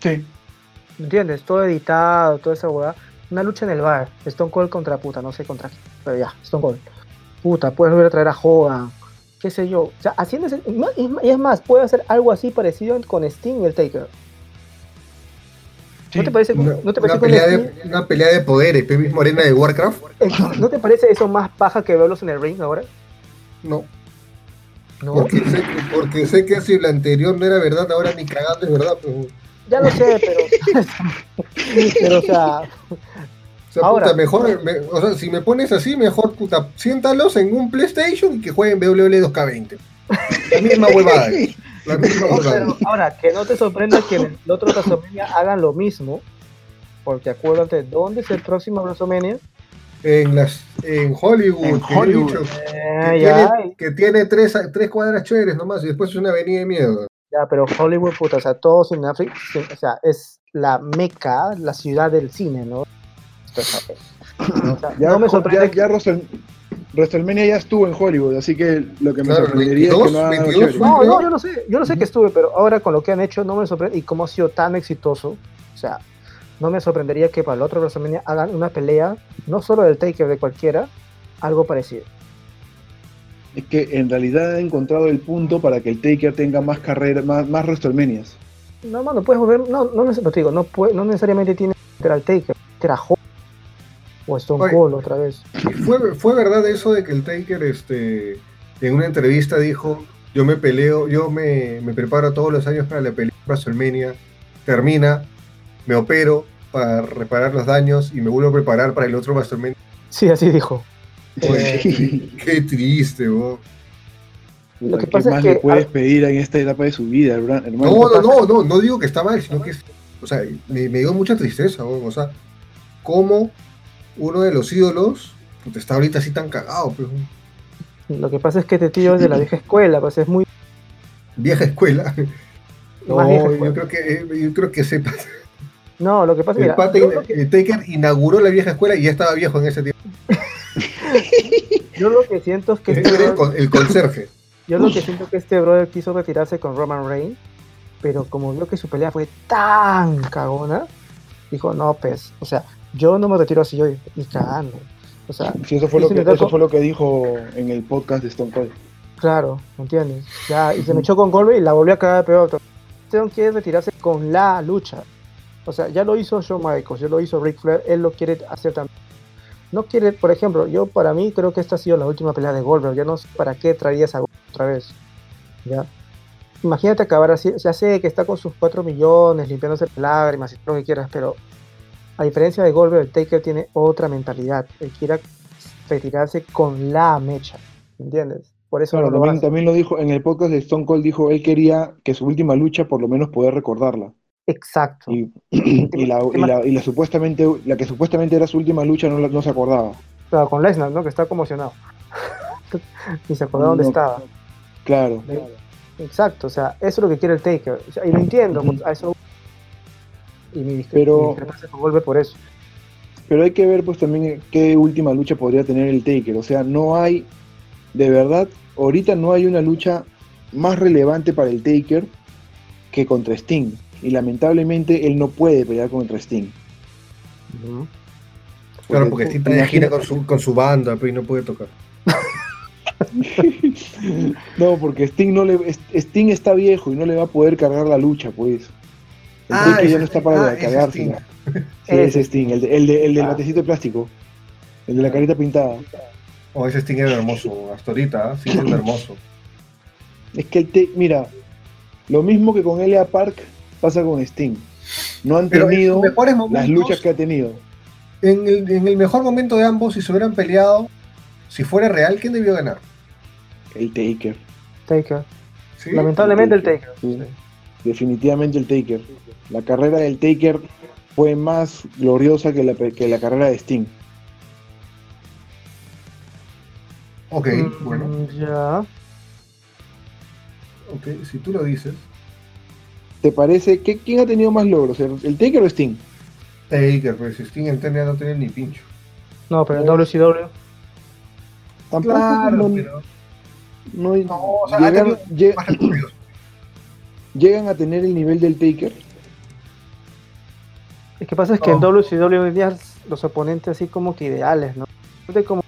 Sí. ¿Entiendes? Todo editado, toda esa hueá. Una lucha en el bar. Stone Cold contra puta, no sé contra quién. Pero ya, Stone Cold. Puta, puedes volver a traer a Hogan. Qué sé yo. O sea, haciendo ese- y es más, puede hacer algo así parecido con Sting y el Taker. ¿No te parece, Una, ¿no te una parece con pelea de, una pelea de poderes, Morena de Warcraft. Eh, ¿No te parece eso más paja que verlos en el ring ahora? No, No, porque sé, que, porque sé que si la anterior no era verdad, ahora ni cagando es verdad. Pero, ya lo sé, pero. pero, o sea, o sea, Ahora. puta, mejor, me- o sea, si me pones así, mejor, puta, siéntalos en un PlayStation y que jueguen WWE 2K20. La misma huevada. La misma no, huevada. pero ahora, que no te sorprenda que en el otro WrestleMania hagan lo mismo. Porque acuérdate, ¿dónde es el próximo WrestleMania? En, las, en Hollywood, En que Hollywood. dicho, Eh, que, tiene, que tiene tres, tres cuadras chéveres nomás y después es una avenida de mierda. ya, pero Hollywood, puta, o sea, todo Sudáfrica, o sea, es la meca, la ciudad del cine, ¿no? Ya, no me ya, sorprende ya Wrestle- WrestleMania ya estuvo en Hollywood, así que lo que me Claro, sorprendería es 22, que no hagan algo 22 chévere. fue- No, no, yo lo sé, yo lo sé que estuve, pero ahora con lo que han hecho no me sorprende y cómo ha sido tan exitoso, o sea, no me sorprendería que para el otro WrestleMania hagan una pelea, no solo del Taker, de cualquiera, algo parecido. Es que en realidad he encontrado el punto para que el Taker tenga más carreras, más, más WrestleManias. No, mano, puedes volver, no, no, no te digo, no, puede- no necesariamente tiene que al Taker, meter a Hulk o Stone Oye. Cold otra vez. Fue, fue verdad eso de que el Taker este, en una entrevista dijo, yo me peleo, yo me, me preparo todos los años para la pelea de WrestleMania, termina, me opero para reparar los daños y me vuelvo a preparar para el otro WrestleMania. Sí, así dijo. Eh, Qué triste, bo. Lo que ¿Qué pasa es más que le puedes pedir en esta etapa de su vida, hermano? No, no, no, no, no digo que está mal, sino que es, o sea, me, me dio mucha tristeza, o sea, cómo uno de los ídolos puta, está ahorita así tan cagado, pues, Lo que pasa es que este tío es de la vieja escuela, pues es muy vieja escuela. No, más vieja yo creo que eh, yo creo que sepa. No, lo que pasa es que- el Taker inauguró la vieja escuela y ya estaba viejo en ese tiempo. yo lo que siento es que este el, brother- el conserje. Yo lo que siento que este brother quiso retirarse con Roman Reigns, pero como vio que su pelea fue tan cagona, dijo, no, pues, o sea, yo no me retiro así yo ni cagando. O sea, Sí, eso fue, lo que, eso fue lo que dijo en el podcast de Stone Cold. claro, ¿me entiendes? Ya, y se me echó con Goldberg y la volvió a cagar peor. Don quiere retirarse con la lucha. O sea, ya lo hizo Shawn Michaels, ya lo hizo Ric Flair, él lo quiere hacer también. No quiere, por ejemplo, yo para mí creo que esta ha sido la última pelea de Goldberg. Ya no sé para qué traías a Goldberg otra vez. ¿ya? Imagínate acabar así. Ya sé que está con sus 4 millones, limpiándose las lágrimas y todo lo que quieras, pero a diferencia de Goldberg, el Taker tiene otra mentalidad. Él quiere retirarse con la mecha. ¿Entiendes? Por eso Claro, no lo también, hace. también lo dijo en el podcast de Stone Cold, dijo él quería que su última lucha por lo menos poder recordarla. Exacto. Y, y la, y, la, y la supuestamente, la que supuestamente era su última lucha no, se acordaba. Claro, con Lesnar, ¿no? Que está conmocionado. y se acordó dónde estaba. Claro. Exacto, o sea, eso es lo que quiere el Taker. O sea, y lo entiendo, a eso. Y mi, discre- Pero- mi con Goldberg por eso. Pero hay que ver pues también qué última lucha podría tener el Taker. O sea, no hay, de verdad, ahorita no hay una lucha más relevante para el Taker que contra Sting. Y lamentablemente él no puede pelear contra Sting. Claro, porque tú- está de gira con su, con su banda, pero y no puede tocar. No, porque Sting no le Sting está viejo y no le va a poder cargar la lucha, pues. El Ah, Taker ese ya no está para ah, ese cargársela. Sting. Sí, Ese ese Sting, el de, el de, el del Ah. batecito de plástico. El de la carita pintada. Oh, ese Sting era hermoso, hasta ahorita, ¿ah? sí, es hermoso. Es que el te mira, lo mismo que con Elia Park pasa con Sting. No han Pero en tenido mejores las momentos, luchas que ha tenido. en, el, en el mejor momento de ambos, si se hubieran peleado, si fuera real, ¿quién debió ganar? El Taker. Taker. ¿Sí? Lamentablemente el Taker. Sí. Definitivamente el Taker. La carrera del Taker fue más gloriosa que la, que la carrera de Sting. Ok, Mm, bueno, Ya. ok, si tú lo dices. ¿Te parece? que ¿Quién ha tenido más logros? ¿El, el Taker o Sting? Taker, pues si Sting en TNA no tiene ni pincho. No, pero en WCW. Tampoco Claro, no, pero no- No, o sea, ha tenido- más. Llegan a tener el nivel del Taker. Es que pasa es que en. WCW hoy día los oponentes así como que ideales, ¿no? De como-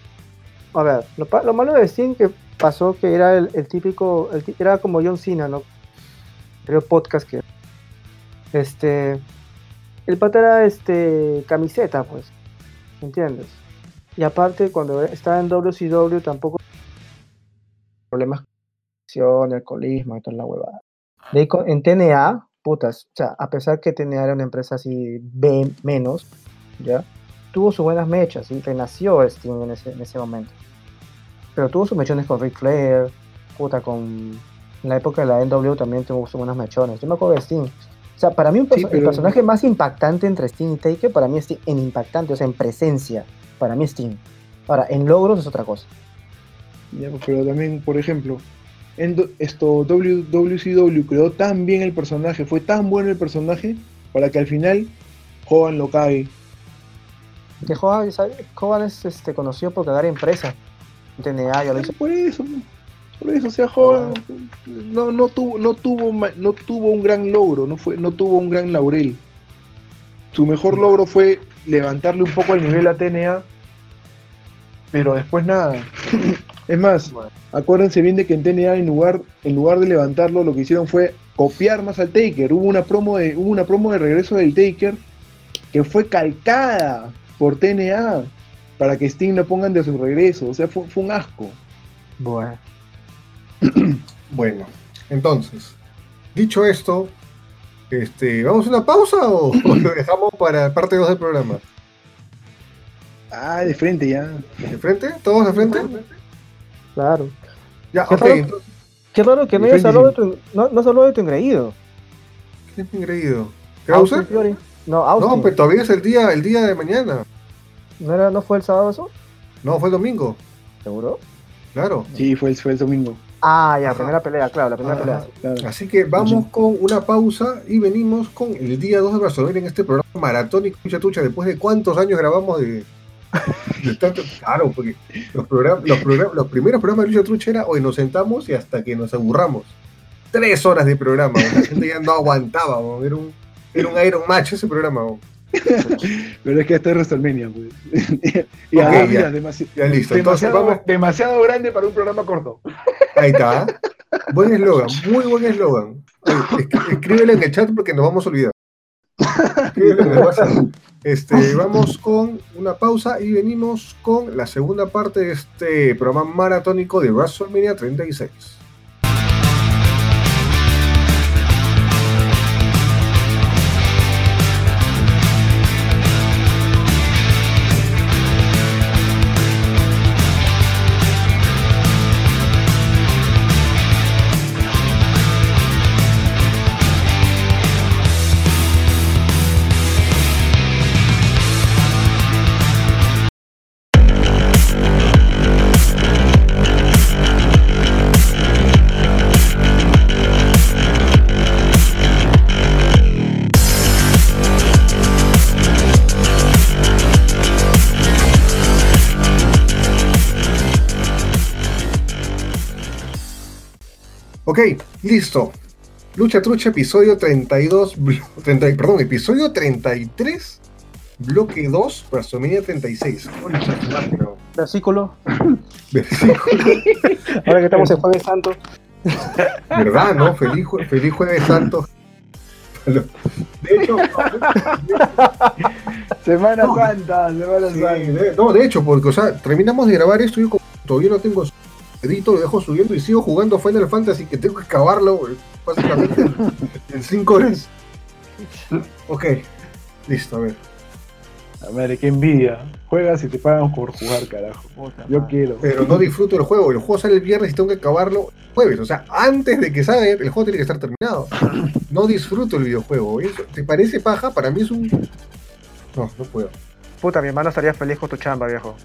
a ver, lo, lo malo de Sting que pasó que era el, el típico, el era como John Cena, ¿no? Creo podcast que este el pata era este camiseta, pues, ¿entiendes? Y aparte cuando estaba en WCW tampoco problemas con alcoholismo y toda la huevada. De ahí con- en TNA, putas, o sea, a pesar que TNA era una empresa así B menos, ¿ya? Tuvo sus buenas mechas y renació Sting en ese, en ese momento. Pero tuvo sus mechones con Ric Flair, puta, con... En la época de la NW también tuvo sus buenas mechones. Yo me acuerdo de Sting. O sea, para mí un perso- Sí, el personaje más impactante entre Sting y Taker, para mí es en impactante, o sea, en presencia. Para mí Sting. Ahora, en logros es otra cosa. Ya, pero también, por ejemplo, en do- esto WCW creó tan bien el personaje, fue tan bueno el personaje, para que al final Hogan lo cague. Que Hogan, es este, conocido por cagar empresas. TNA, ya lo hizo. Por eso, por eso, o sea, Hogan no, no tuvo, no tuvo, no tuvo un gran logro, no fue, no tuvo un gran laurel. su mejor logro fue levantarle un poco el nivel a TNA, pero después nada. Es más, acuérdense bien de que en TNA en lugar, en lugar de levantarlo, lo que hicieron fue copiar más al Taker. Hubo una promo de, hubo una promo de regreso del Taker que fue calcada por TNA para que Sting lo pongan de su regreso. O sea, fue, fue un asco. Bueno. Bueno, entonces, dicho esto, este, ¿vamos a una pausa o, o lo dejamos para parte 2 del programa? Ah, de frente ya. ¿De frente? ¿Todos de frente? Claro. Ya, ¿Qué ok. tal? entonces, Qué raro que no hayas hablado de tu, no, no has hablado de tu engreído. ¿Quién es engreído? ¿Krauser? No, Austin. No, pero todavía es el día, el día de mañana. ¿No, era, ¿No fue el sábado eso? No, fue el domingo. ¿Seguro? Claro. Sí, fue el, fue el domingo. Ah, ya, Ajá. primera pelea, claro, la primera Ajá. pelea. Claro. Así que vamos con una pausa y venimos con el día 2 de WrestleMania en este programa maratónico Lucha Tucha. Después de cuántos años grabamos de. Claro, porque los, programas, los, programas, los primeros programas de Lucha Trucha era hoy nos sentamos y hasta que nos aburramos. Tres horas de programa, la gente ya no aguantaba, era un, era un Iron Match ese programa. Pero es que este es WrestleMania, pues. y Ok, ah, ya. mira, demasi- Ya listo, entonces demasiado, vamos. demasiado grande para un programa corto. Ahí está. Buen eslogan, muy buen eslogan. Escríbelo en el chat porque nos vamos a olvidar. Escríbelo en el WhatsApp. Este, vamos con una pausa y venimos con la segunda parte de este programa maratónico de WrestleMania 36. Ok, listo. Lucha Trucha, episodio 32, blo- 30 perdón, episodio 33, bloque 2, WrestleMania 36. Concha su madre, no. Versículo. Versículo. Ahora que estamos en Jueves Santo. ¿Verdad, no? Feliz, feliz Jueves Santo. De hecho, Semana No. Santa, Semana sí, Santa. de, no, de hecho, porque, o sea, terminamos de grabar esto y yo como todavía no tengo edito, lo dejo subiendo y sigo jugando Final Fantasy que tengo que acabarlo, básicamente, en 5 horas. Ok, listo, a ver. A ver, qué envidia. Juegas y te pagan por jugar, carajo. Puta Yo madre. quiero. Pero no disfruto el juego, el juego sale el viernes y tengo que acabarlo el jueves, o sea, antes de que salga el juego tiene que estar terminado. No disfruto el videojuego, ¿eso ¿te parece paja? Para mí es un... No, no puedo. Puta, mi hermano estaría feliz con tu chamba, viejo.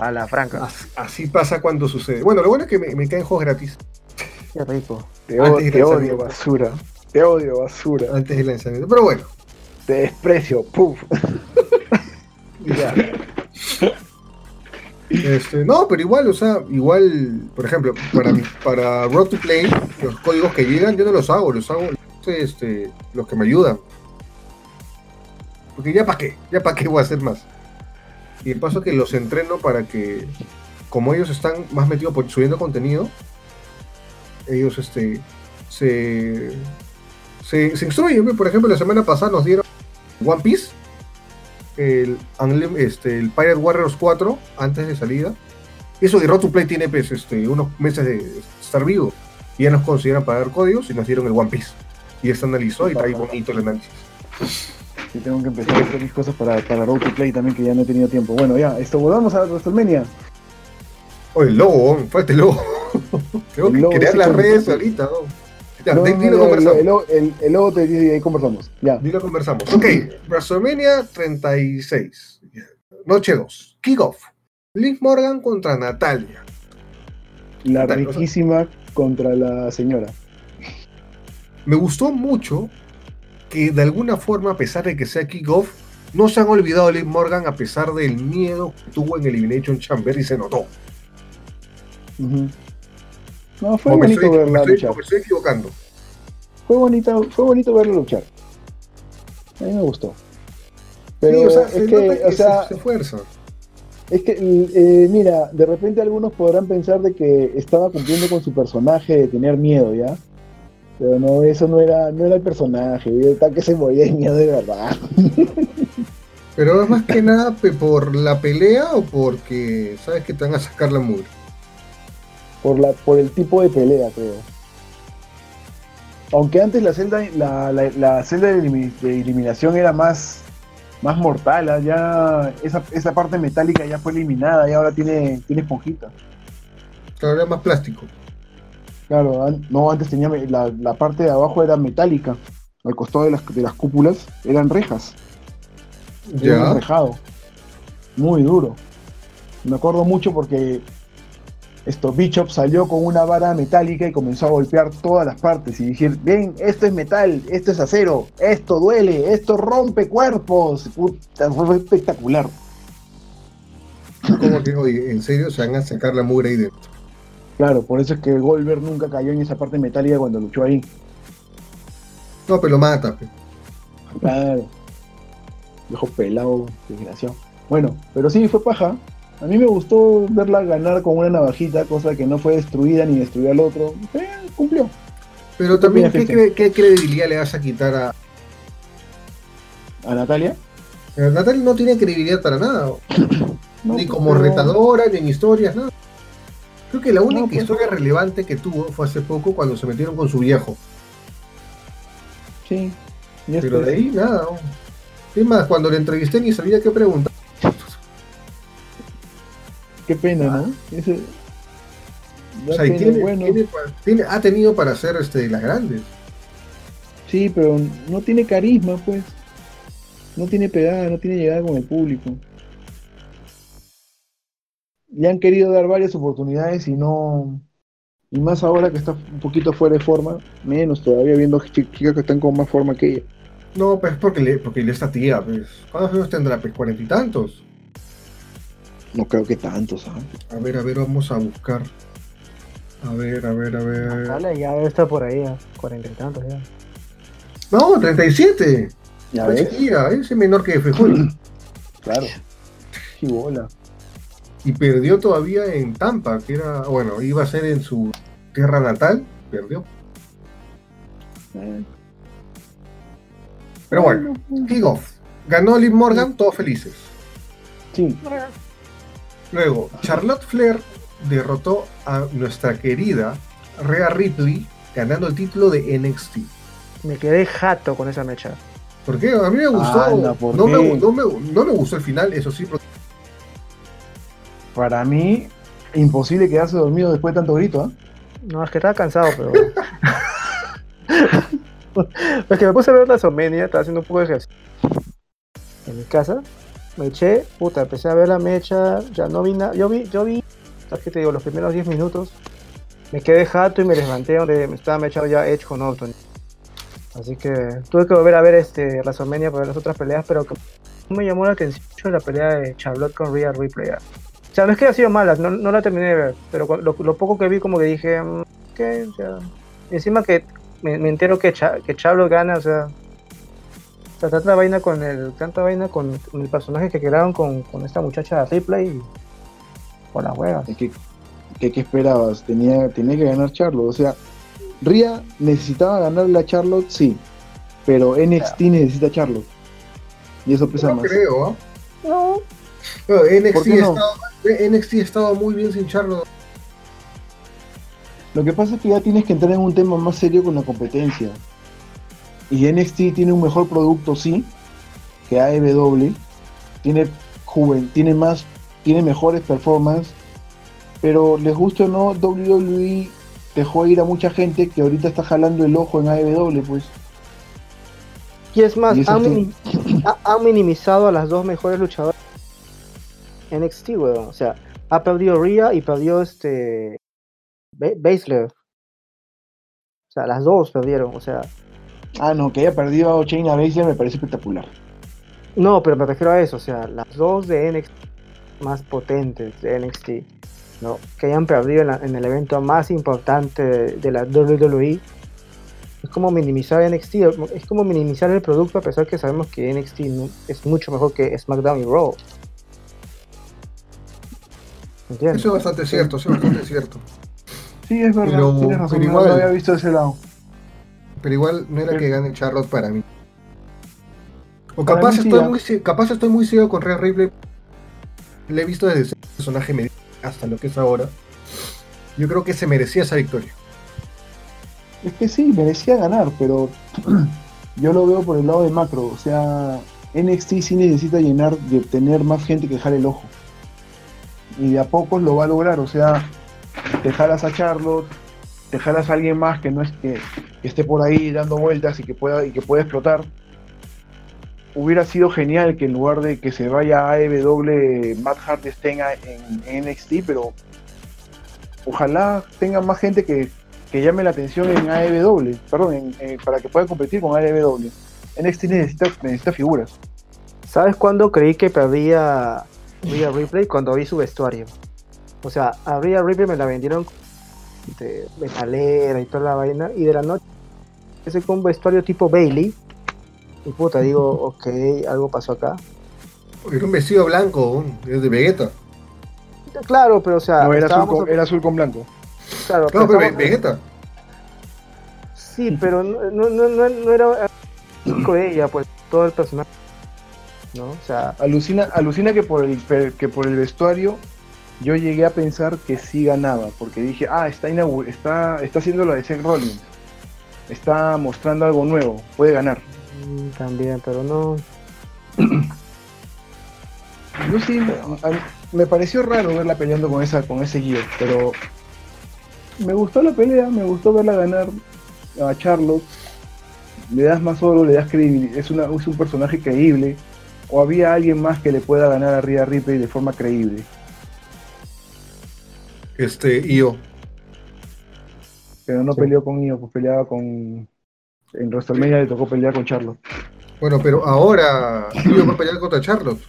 A la franca. As- Así pasa cuando sucede. Bueno, lo bueno es que me, me caen juegos gratis Qué rico. Te, Antes o- te odio, basura. Te odio, basura. antes del lanzamiento. Pero bueno, Te desprecio. Puf. ya. Este, no, pero igual, o sea, igual, por ejemplo, para, mi- para Road to Play, los códigos que llegan yo no los hago, los hago este, los que me ayudan. Porque ya para qué, ya para qué voy a hacer más. Y el paso que los entreno para que, como ellos están más metidos por subiendo contenido, ellos este, se, se, se instruyen. Por ejemplo, la semana pasada nos dieron One Piece, el, este, el Pirate Warriors 4 antes de salida. Eso de Road to Play tiene pues, este, unos meses de estar vivo. Y ya nos consideran para dar códigos y nos dieron el One Piece. Y está analizó y está ahí bonito el análisis. Y tengo que empezar a hacer mis cosas para, para Road to Play también, que ya no he tenido tiempo. Bueno, ya, esto, volvamos a WrestleMania. Oye, el logo, ¿no? falta el logo. Tengo que crear las redes ahorita. ¿no? Ya, No, el, conversamos. el, el, el logo te dice y ahí conversamos. Ya. Dilo conversamos. Ok, WrestleMania 36. Noche 2. Kickoff. Liv Morgan contra Natalia. La riquísima contra la señora. Me gustó mucho que de alguna forma, a pesar de que sea kickoff, no se han olvidado de Liv Morgan a pesar del miedo que tuvo en Elimination Chamber y se notó. No, fue bonito estoy, verla estoy- luchar. me estoy equivocando. Fue bonito, fue bonito verla luchar. A mí me gustó. Pero sí, o sea, se es nota que, o se- sea, se esfuerza. es que, eh, mira, de repente algunos podrán pensar de que estaba cumpliendo con su personaje de tener miedo, ¿ya? Pero no, eso no era, no era el personaje, tal que se moría de miedo de verdad. Pero es más que nada por la pelea o porque sabes que te van a sacar la mugre. por la por el tipo de pelea creo aunque antes la celda la, la- la celda de eliminación era más más mortal ¿ah? ya esa, esa parte metálica ya fue eliminada y ahora tiene tiene esponjita Claro, era más plástico. Claro an- no antes tenía la, la parte de abajo era metálica al costado de las, de las cúpulas eran rejas era Ya. rejado muy duro me acuerdo mucho porque esto Bishop salió con una vara metálica y comenzó a golpear todas las partes y decir, ven, esto es metal, esto es acero, esto duele, esto rompe cuerpos. Puta, fue espectacular. Como que, oye, en serio, se van a sacar la mugre ahí dentro. Claro, por eso es que Goldberg nunca cayó en esa parte metálica cuando luchó ahí. No, pero lo mata. pe. Claro. Viejo pelado, desgraciado. Bueno, pero sí, fue paja. A mí me gustó verla ganar con una navajita, cosa que no fue destruida ni destruyó al otro. Eh, cumplió. Pero también, ¿qué, fíjate. cre- qué credibilidad le vas a quitar a. A Natalia. a Natalia no tiene credibilidad para nada. No, ni como pero- retadora, ni en historias, nada. Creo que la única No, pues. historia relevante que tuvo fue hace poco cuando se metieron con su viejo. Sí. Pero de ahí nada. ¿no? Es más, cuando le entrevisté ni sabía qué preguntar. Qué pena, ¿no? Ese- O da sea, y pena, tiene, bueno, tiene pa- tiene- ha tenido para hacer este, las grandes. sí, pero no tiene carisma, pues. No tiene pegada, no tiene llegada con el público. Le han querido dar varias oportunidades y no. Y más ahora que está un poquito fuera de forma, menos todavía viendo chi- chicas que están con más forma que ella. No, pues porque le, porque le está tía, pues. ¿Cuántos años tendrá? Pues cuarenta y tantos. No creo que tanto, ¿sabes? A ver, a ver, vamos a buscar. A ver, a ver, a ver. Dale, ya está por ahí, a cuarenta y tantos ya. No, 37. Ya Está ves, chiquilla, ese menor que Fejol. claro. Sí, bola. Y perdió todavía en Tampa, que era, bueno, iba a ser en su tierra natal, perdió. Pero bueno, Kickoff. Ganó Liv Morgan, todos felices. Sí, Luego, Charlotte Flair derrotó a nuestra querida Rhea Ripley, ganando el título de NXT. Me quedé jato con esa mecha. ¿Por qué? A mí me gustó. Anda, ¿por no, me, no, me, no me gustó el final, eso sí. porque- para mí, imposible quedarse dormido después de tanto grito, ¿ah? No, es que estaba cansado, pero. es que me puse a ver la Somenia, estaba haciendo un poco de ejercicio. En mi casa, me eché, puta, empecé a ver la mecha, ya no vi nada. Yo vi, yo vi, es que te digo, los primeros 10 minutos, me quedé jato y me levanté donde me estaba mechado ya Edge con Orton. Así que tuve que volver a ver este WrestleMania para ver las otras peleas, pero me llamó la atención mucho la pelea de Charlotte con Rhea Ripley. O sea, no es que haya sido mala, no, no la terminé de ver, pero lo, lo poco que vi como que dije, mm, ok, o sea, encima que me, me entero que, Cha- que gana, o sea, o sea, tanta vaina con el, tanta vaina con, con el personaje que crearon con, con esta muchacha Ripley y con las huevas. Que- ¿Qué esperabas? Tenía, tenía que ganar Charlotte. O sea, Ria necesitaba ganarle a Charlotte, sí. Pero NXT necesita a Charlotte. Y eso pesa No más. creo, ¿ah? No, NXT, ¿Por qué ha no? estado, NXT ha estado muy bien sin Charlotte. Lo que pasa es que ya tienes que entrar en un tema más serio con la competencia. Y NXT tiene un mejor producto, sí, que AEW. Tiene joven, tiene más, tiene mejores performances. Pero les guste o no, WWE dejó ir a mucha gente que ahorita está jalando el ojo en AEW, pues. y es más, han minimizado a las dos mejores luchadoras NXT, weón. O sea, ha perdido Rhea y perdió este Ba- Baszler. O sea, las dos perdieron, o sea, Ah, no, que haya perdido a Shayna Baszler me parece espectacular. No, pero me refiero a eso, o sea, las dos de NXT más potentes de NXT, ¿no? Que hayan perdido en, la- en el evento más importante de, de la WWE. Es como minimizar NXT, es como minimizar el producto a pesar que sabemos que NXT es mucho mejor que SmackDown y Raw. ¿Entiendes? Eso es bastante cierto, eso es bastante cierto. Sí, es verdad. Pero- tienes razón, pero no lo igual- había visto de ese lado. Pero igual no era Pero- que gane Charlotte para mí. O Para capaz mí estoy, muy, capaz estoy muy ciego con Rhea Ripley. Le he visto desde ese personaje mediocre hasta lo que es ahora. Yo creo que se merecía esa victoria. Es que sí, merecía ganar, pero yo lo veo por el lado de macro. O sea, NXT sí necesita llenar de tener más gente que dejar el ojo. Y de a pocos lo va a lograr. O sea, te jalas a Charlotte, te jalas a alguien más que no es que, esté por ahí dando vueltas y que pueda y que pueda explotar. Hubiera sido genial que en lugar de que se vaya a AEW, Matt Hart esté en, NXT, pero ojalá tenga más gente que, que llame la atención en AEW, perdón, en- para que pueda competir con AEW. NXT necesita, necesita figuras. ¿Sabes cuándo creí que perdía Rhea Ripley? Cuando vi su vestuario. O sea, a Rhea Ripley me la vendieron de metalera y toda la vaina, y de la noche ese con un vestuario tipo Bailey. Y puta, digo, ok, algo pasó acá. Era un vestido blanco, es de Vegeta. Claro, pero o sea, No, era azul, con, era azul con blanco. claro, pero Ve- Vegeta. Sí, pero no, no, no, no, no era con ella, pues todo el personaje. ¿No? O sea, Alucina, alucina que por el que por el vestuario yo llegué a pensar que sí ganaba, porque dije, ah, está está, está haciendo lo de Seth Rollins. Está mostrando algo nuevo, puede ganar. mm, también, pero no. Yo sí, me pareció raro verla peleando con esa con ese gear, pero me gustó la pelea, me gustó verla ganar a Charlotte. Le das más oro, le das credibilidad, es, una, es un personaje creíble. O había alguien más que le pueda ganar a Rhea Ripley de forma creíble. Este, yo. Pero no Sí. peleó con Io, pues peleaba con. En WrestleMania le tocó pelear con Charlotte. Bueno, pero ahora Io va a pelear contra Charlotte.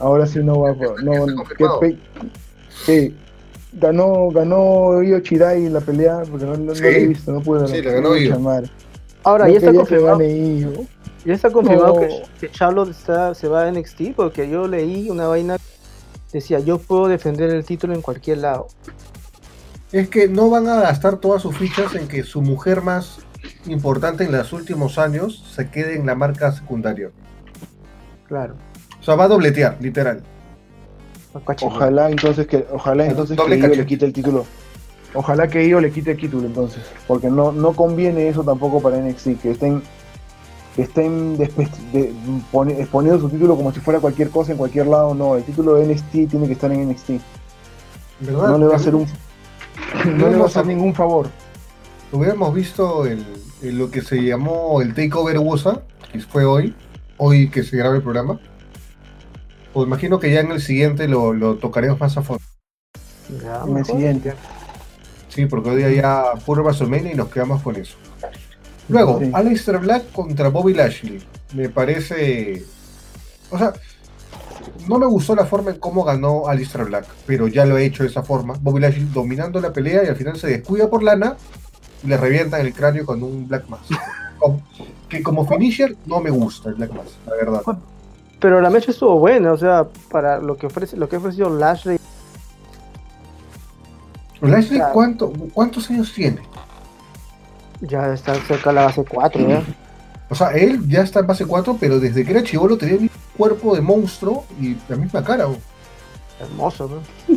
Ahora sí no va a. No, que pe- que ganó, ganó Io Chirai la pelea, porque no, no, Sí. he visto, no pude Sí, la ganó Io. Ahora, No ya está confirmado, gane Io. Ya está confirmado No. que, que Charlotte está, se va a NXT porque yo leí una vaina decía yo puedo defender el título en cualquier lado. Es que no van a gastar todas sus fichas en que su mujer más importante en los últimos años se quede en la marca secundaria. Claro. O sea, va a dobletear, literal. Ojalá entonces que, ojalá entonces que Io le quite el título. Ojalá que Io le quite el título entonces, porque no, no conviene eso tampoco para NXT, que estén que estén exponiendo su título como si fuera cualquier cosa en cualquier lado, no, el título de NXT tiene que estar en NXT. ¿Verdad? No le va a hacer un no le va a hacer ningún favor. Hubiéramos visto el, el- lo que se llamó el Takeover USA, que fue hoy, hoy que se graba el programa. Pues imagino que ya en el siguiente lo, lo tocaremos más a fondo. Ya, En el siguiente. Sí, porque hoy día ya puro WrestleMania y nos quedamos con eso. Luego, Sí. Aleister Black contra Bobby Lashley. Me parece. O sea, no me gustó la forma en cómo ganó Aleister Black, pero ya lo he hecho de esa forma. Bobby Lashley dominando la pelea y al final se descuida por lana y le revientan el cráneo con un Black Mass. Que como finisher no me gusta el Black Mass, la verdad. Pero la mecha estuvo buena, o sea, para lo que ofrece, lo que ha ofrecido Lashley, Lashley. ¿cuánto, ¿cuántos años tiene? Ya está cerca de la base 4, ¿ya? O sea, él ya está en base 4, pero desde que era chivolo tenía un cuerpo de monstruo y la misma cara. Hermoso, ¿no?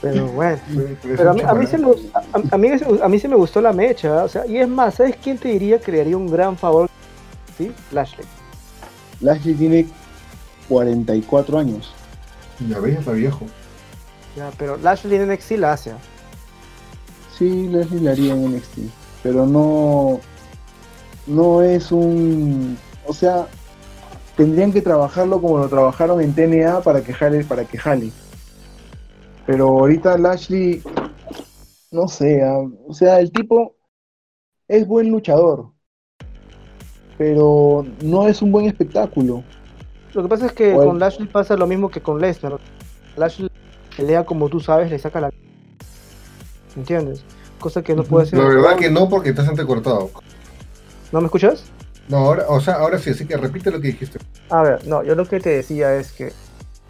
Pero bueno. Pero a mí, a mí se me, a, a mí, a mí se me gustó la mecha, o sea, y es más, ¿sabes quién te diría que le haría un gran favor? ¿Sí? Lashley. Lashley tiene 44 años. Ya ves, está viejo. Ya, pero Lashley en NXT la hace. Sí, Lashley le haría en NXT, pero no no es un, o sea, tendrían que trabajarlo como lo trabajaron en TNA para que jale, para que jale. Pero ahorita Lashley no sé, ah, o sea, el tipo es buen luchador, pero no es un buen espectáculo. Lo que pasa es que Bueno. con Lashley pasa lo mismo que con Lesnar. Lashley pelea como tú sabes, le saca la... ¿entiendes? Cosa que no puede hacer. La verdad que no, porque estás entrecortado. ¿No me escuchas? No, ahora, o sea, ahora sí, así que repite lo que dijiste. A ver, no, yo lo que te decía es que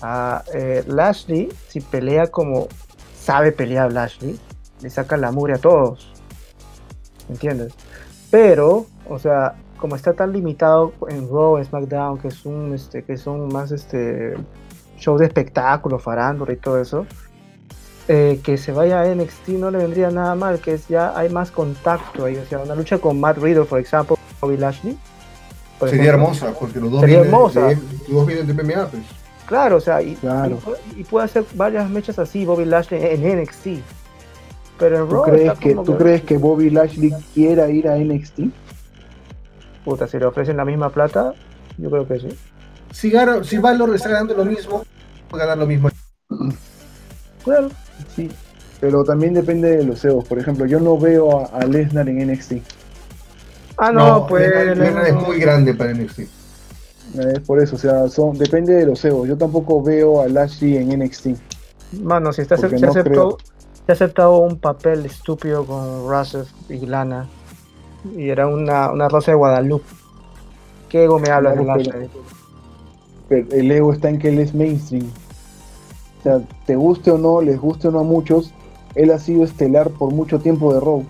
a eh, Lashley, si pelea como sabe pelear Lashley, le saca la mugre a todos. ¿Entiendes? Pero, o sea, como está tan limitado en Raw, en SmackDown, que es un, este, que son más este show de espectáculo, farándula y todo eso, eh, que se vaya a NXT no le vendría nada mal, que es ya hay más contacto ahí, o sea, una lucha con Matt Riddle, por ejemplo, Bobby Lashley. por Sería ejemplo. hermosa, porque los dos, Sería vienen, hermosa. de, los dos vienen de MMA, pues. Claro, o sea, y, Claro. y pu- y puede hacer varias mechas así, Bobby Lashley en NXT. Pero en ¿Tú Raw crees, que, ¿Tú crees que Bobby Lashley quiera ir a NXT? Puta, si le ofrecen la misma plata, yo creo que sí. Si, gana, si Valor está ganando lo mismo, ganar lo mismo. Claro. Sí. Pero también depende de los egos. Por ejemplo, yo no veo a, a Lesnar en NXT. Ah, no, pues. Lesnar- Lesnar es muy grande para NXT. Eh, por eso, o sea, son, depende de los egos. Yo tampoco veo a Lashley en NXT. Mano, si está se, no aceptó, se ha aceptado un papel estúpido con Rusev y Lana. Y era una, una rosa de Guadalupe. ¿Qué ego me hablas de pero- Lashley? Pero el ego está en que él es mainstream. O sea, te guste o no, les guste o no a muchos, él ha sido estelar por mucho tiempo de Raw.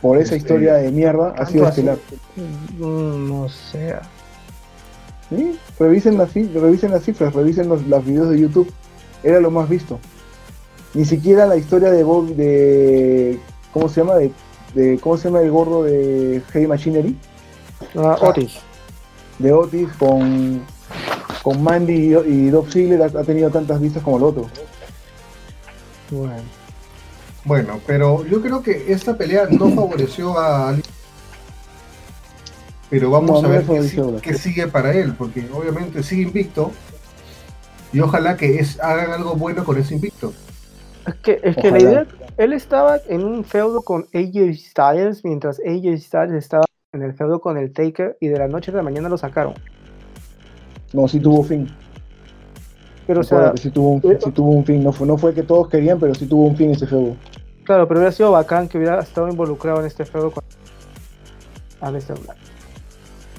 Por esa Este, historia de mierda ha sido estelar. Mm, no sé. ¿Sí? Revisen, las, ci- revisen las cifras, revisen los, los videos de YouTube. Era lo más visto. Ni siquiera la historia de Bob, de. ¿Cómo se llama? De, de- ¿Cómo se llama el gordo de Heavy Machinery? Ah, Otis. De Otis con, con Mandy y, y Dolph Ziggler ha, ha tenido tantas vistas como el otro. Bueno. Bueno, pero yo creo que esta pelea no favoreció a Ali. Pero vamos No, a ver qué, favoreció, si- qué sigue para él, porque obviamente sigue invicto. Y ojalá que es, hagan algo bueno con ese invicto. Es que, es que la idea, él estaba en un feudo con AJ Styles, mientras AJ Styles estaba en el feudo con el Taker y de la noche a la mañana lo sacaron. No, sí tuvo fin. Pero o sea, Acuérdate, sí tuvo un, eh, sí tuvo un fin. No fue, no fue que todos querían, pero sí tuvo un fin ese juego. claro, pero hubiera sido bacán que hubiera estado involucrado en este feudo con Aleister Black.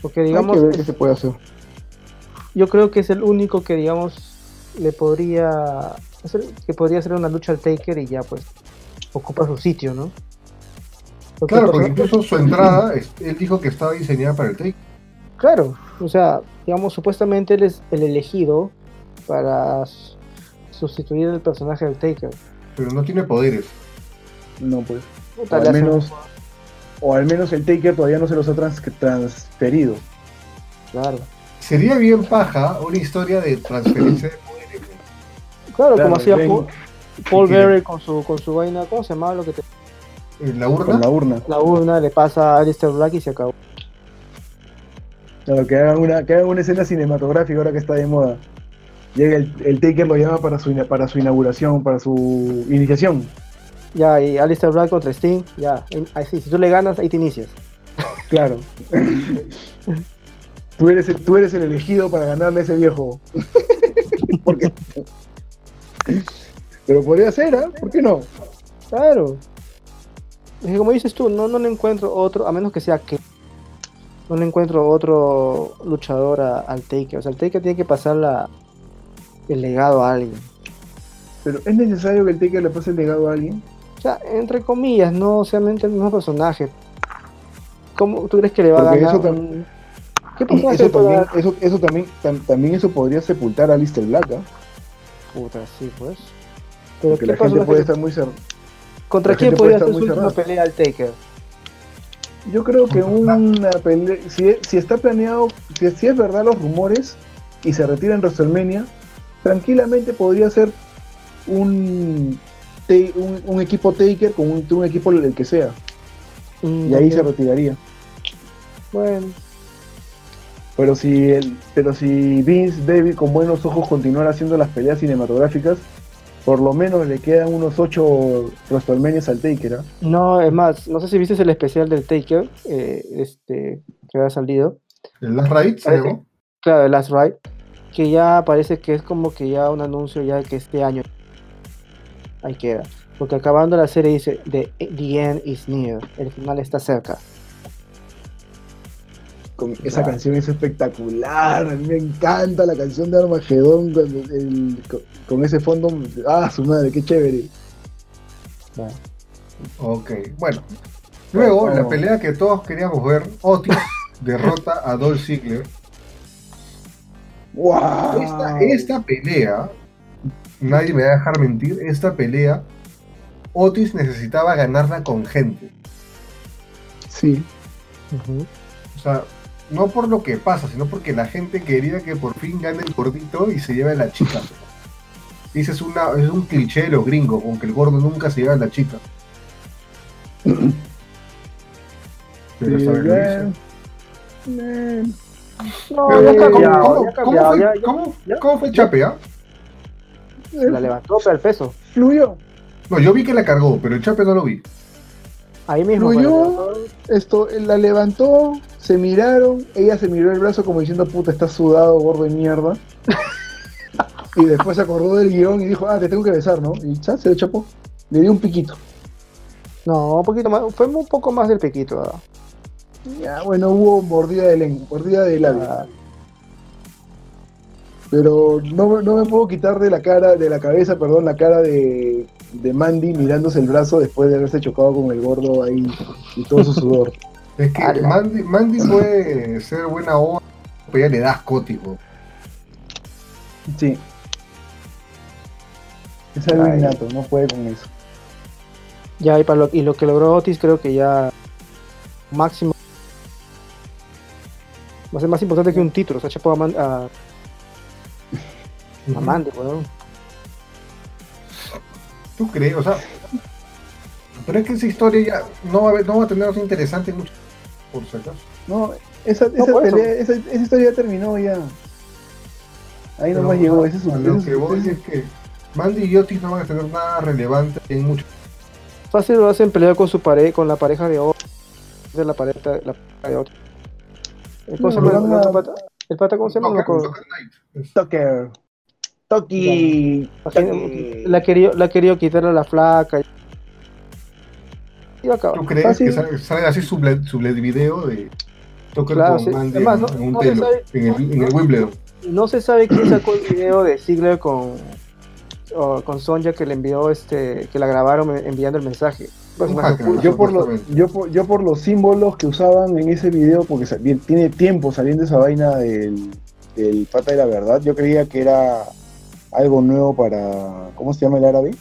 Porque digamos, Hay que ver qué se puede hacer. yo creo que es el único que digamos le podría hacer, que podría hacer una lucha al Taker y ya pues ocupa su sitio, ¿no? Claro, porque incluso su entrada, él dijo que estaba diseñada para el take. Claro, o sea, digamos, supuestamente él es el elegido para sustituir el personaje del Taker. pero no tiene poderes. No, pues. O al menos, o al menos el Taker todavía no se los ha trans- transferido. Claro, Sería bien paja una historia de transferencia de poderes. claro, Claro, como hacía Paul, Paul Bearer con su, con su vaina, ¿cómo se llamaba lo que te... En la Con urna, la urna. La urna le pasa a Alistair Black y se acabó. Claro, que hagan una, que hagan una escena cinematográfica ahora que está de moda. Llega el, el Taker lo llama para su, para su inauguración, para su iniciación. Ya, y Alistair Black contra Sting, ya, así, si tú le ganas, ahí te inicias. Claro. tú, eres el, tú eres el elegido para ganarle a ese viejo. Porque- Pero podría ser, ¿ah? ¿Por qué no? Claro. Es que como dices tú, no, no le encuentro otro, a menos que sea que no le encuentro otro luchador a- al Taker. O sea, el Taker tiene que pasar la, el legado a alguien. Pero ¿es necesario que el Taker le pase el legado a alguien? O sea, entre comillas, no solamente el mismo personaje. ¿Cómo tú crees que le va a ganar? eso tam- un- ¿Qué personaje Eso también, eso, eso también, tam- también eso podría sepultar a Lister Black. Puta, sí, pues. Pero Porque ¿qué la gente puede estar muy cerrada. ¿Contra quién podría ser su última pelea al Taker? Yo creo que una pelea, si, si está planeado, si, si es verdad los rumores y se retira en WrestleMania, tranquilamente podría ser un, un, un equipo Taker con un, un equipo el que sea, Mm, y ahí se retiraría. Bueno, Pero si el, pero si Vince David con buenos ojos continuara haciendo las peleas cinematográficas, por lo menos le quedan unos 8 WrestleManias al Taker, ¿ah? no, es más, no sé si viste el especial del Taker, eh, este, que ha salido. el Last Ride, Parece-. Claro, el Last Ride, que ya parece que es como que ya un anuncio ya de que este año. ahí queda. Porque acabando la serie dice, the, the end is near, el final está cerca. Con- esa canción es espectacular. A mí me encanta la canción de Armagedón el- con, con ese fondo. Ah, su madre, qué chévere. Bueno, Ok, bueno. Luego, Bueno. la pelea que todos queríamos ver, Otis derrota a Dolph Ziggler. ¡Wow! Esta, esta pelea, nadie me va a dejar mentir, esta pelea, Otis necesitaba ganarla con gente. Sí. O sea, no por lo que pasa, sino porque la gente quería que por fin gane el gordito y se lleve a la chica. Dice, es, una, es un cliché de los gringos, con que el gordo nunca se lleva a la chica. Pero Sí, esta vez lo hizo. man. Man. No, Pero, ya ha ¿cómo- cambiado, cómo- ya ha cómo cambiado, fue- ya- ya- cómo- ya- cómo fue Chape, ah? la levantó pero el peso. Fluyó. No, yo vi que la cargó, pero el Chape no lo vi. Ahí mismo. Fluyó. Esto, él la levantó, se miraron, ella se miró el brazo como diciendo, puta, estás sudado, gordo de mierda. y después se acordó del guion y dijo, ah, te tengo que besar, ¿no? Y ya, se le chapó. Le dio un piquito. No, un poquito más, fue un poco más del piquito. ¿verdad? Ya, bueno, hubo mordida de lengua, mordida de labio. Ah, Pero no, me- no me puedo quitar de la cara, de la cabeza, perdón, la cara de, de Mandy mirándose el brazo después de haberse chocado con el gordo ahí y todo su sudor. Es que Ala. Mandy, Mandy puede ser buena onda, pero ya le das cótico. Sí. Es algo Ay. innato, no puede con eso. Ya, y, para lo, y lo que logró Otis, creo que ya máximo. Va a ser más importante que un título. O sea, chapó a, Man- a, a Mandy, weón. ¿Tú crees? O sea, pero es que esa historia ya no va a, haber- no va a tener nada interesante mucho, por si acaso. No, esa, esa, pelea, esa, esa historia ya terminó ya. Ahí nomás llegó, ese es su a lo que voy es que Mandy y Otis no van a tener nada relevante en mucho. Fácil lo hacen pelear con su pareja, con la pareja de Otis. De la pareja, la pareja de Otis. ¿El, ¿Cómo se llama el No, otro no. pata? ¿El pata cómo se llama? Tucker Toki. La ha querido, la querido quitar a la flaca. Y... Iba a acabar. ¿Tú crees Fácil. que sale, sale así su bled, su bled video de Tucker Claro, con sí. Mandy Además, en, no- en un no se telo, sabe- en el, en el Wimbledon? No se sabe quién sacó el video de Ziggler con, o con Sonja que le envió este, que la grabaron enviando el mensaje. Pues. Yo por, lo- Supuestamente. yo, por, yo por los símbolos que usaban en ese video, porque tiene tiempo saliendo esa vaina del, del pata de la verdad, yo creía que era algo nuevo para. ¿Cómo se llama el árabe?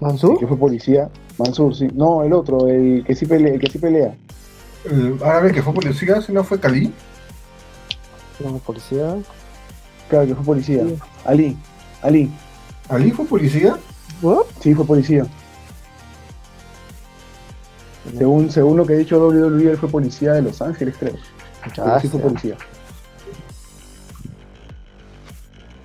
¿Mansur? Que fue policía. Mansur, sí. No, el otro, el que sí pelea. El que sí pelea. El árabe que fue policía, si no fue Cali. No, policía. Claro, que fue policía. Sí. Ali. Ali. ¿Ali fue policía? ¿What? Sí, fue policía. Según, según lo que ha dicho WWE, él fue policía de Los Ángeles, creo. Pero sí fue policía.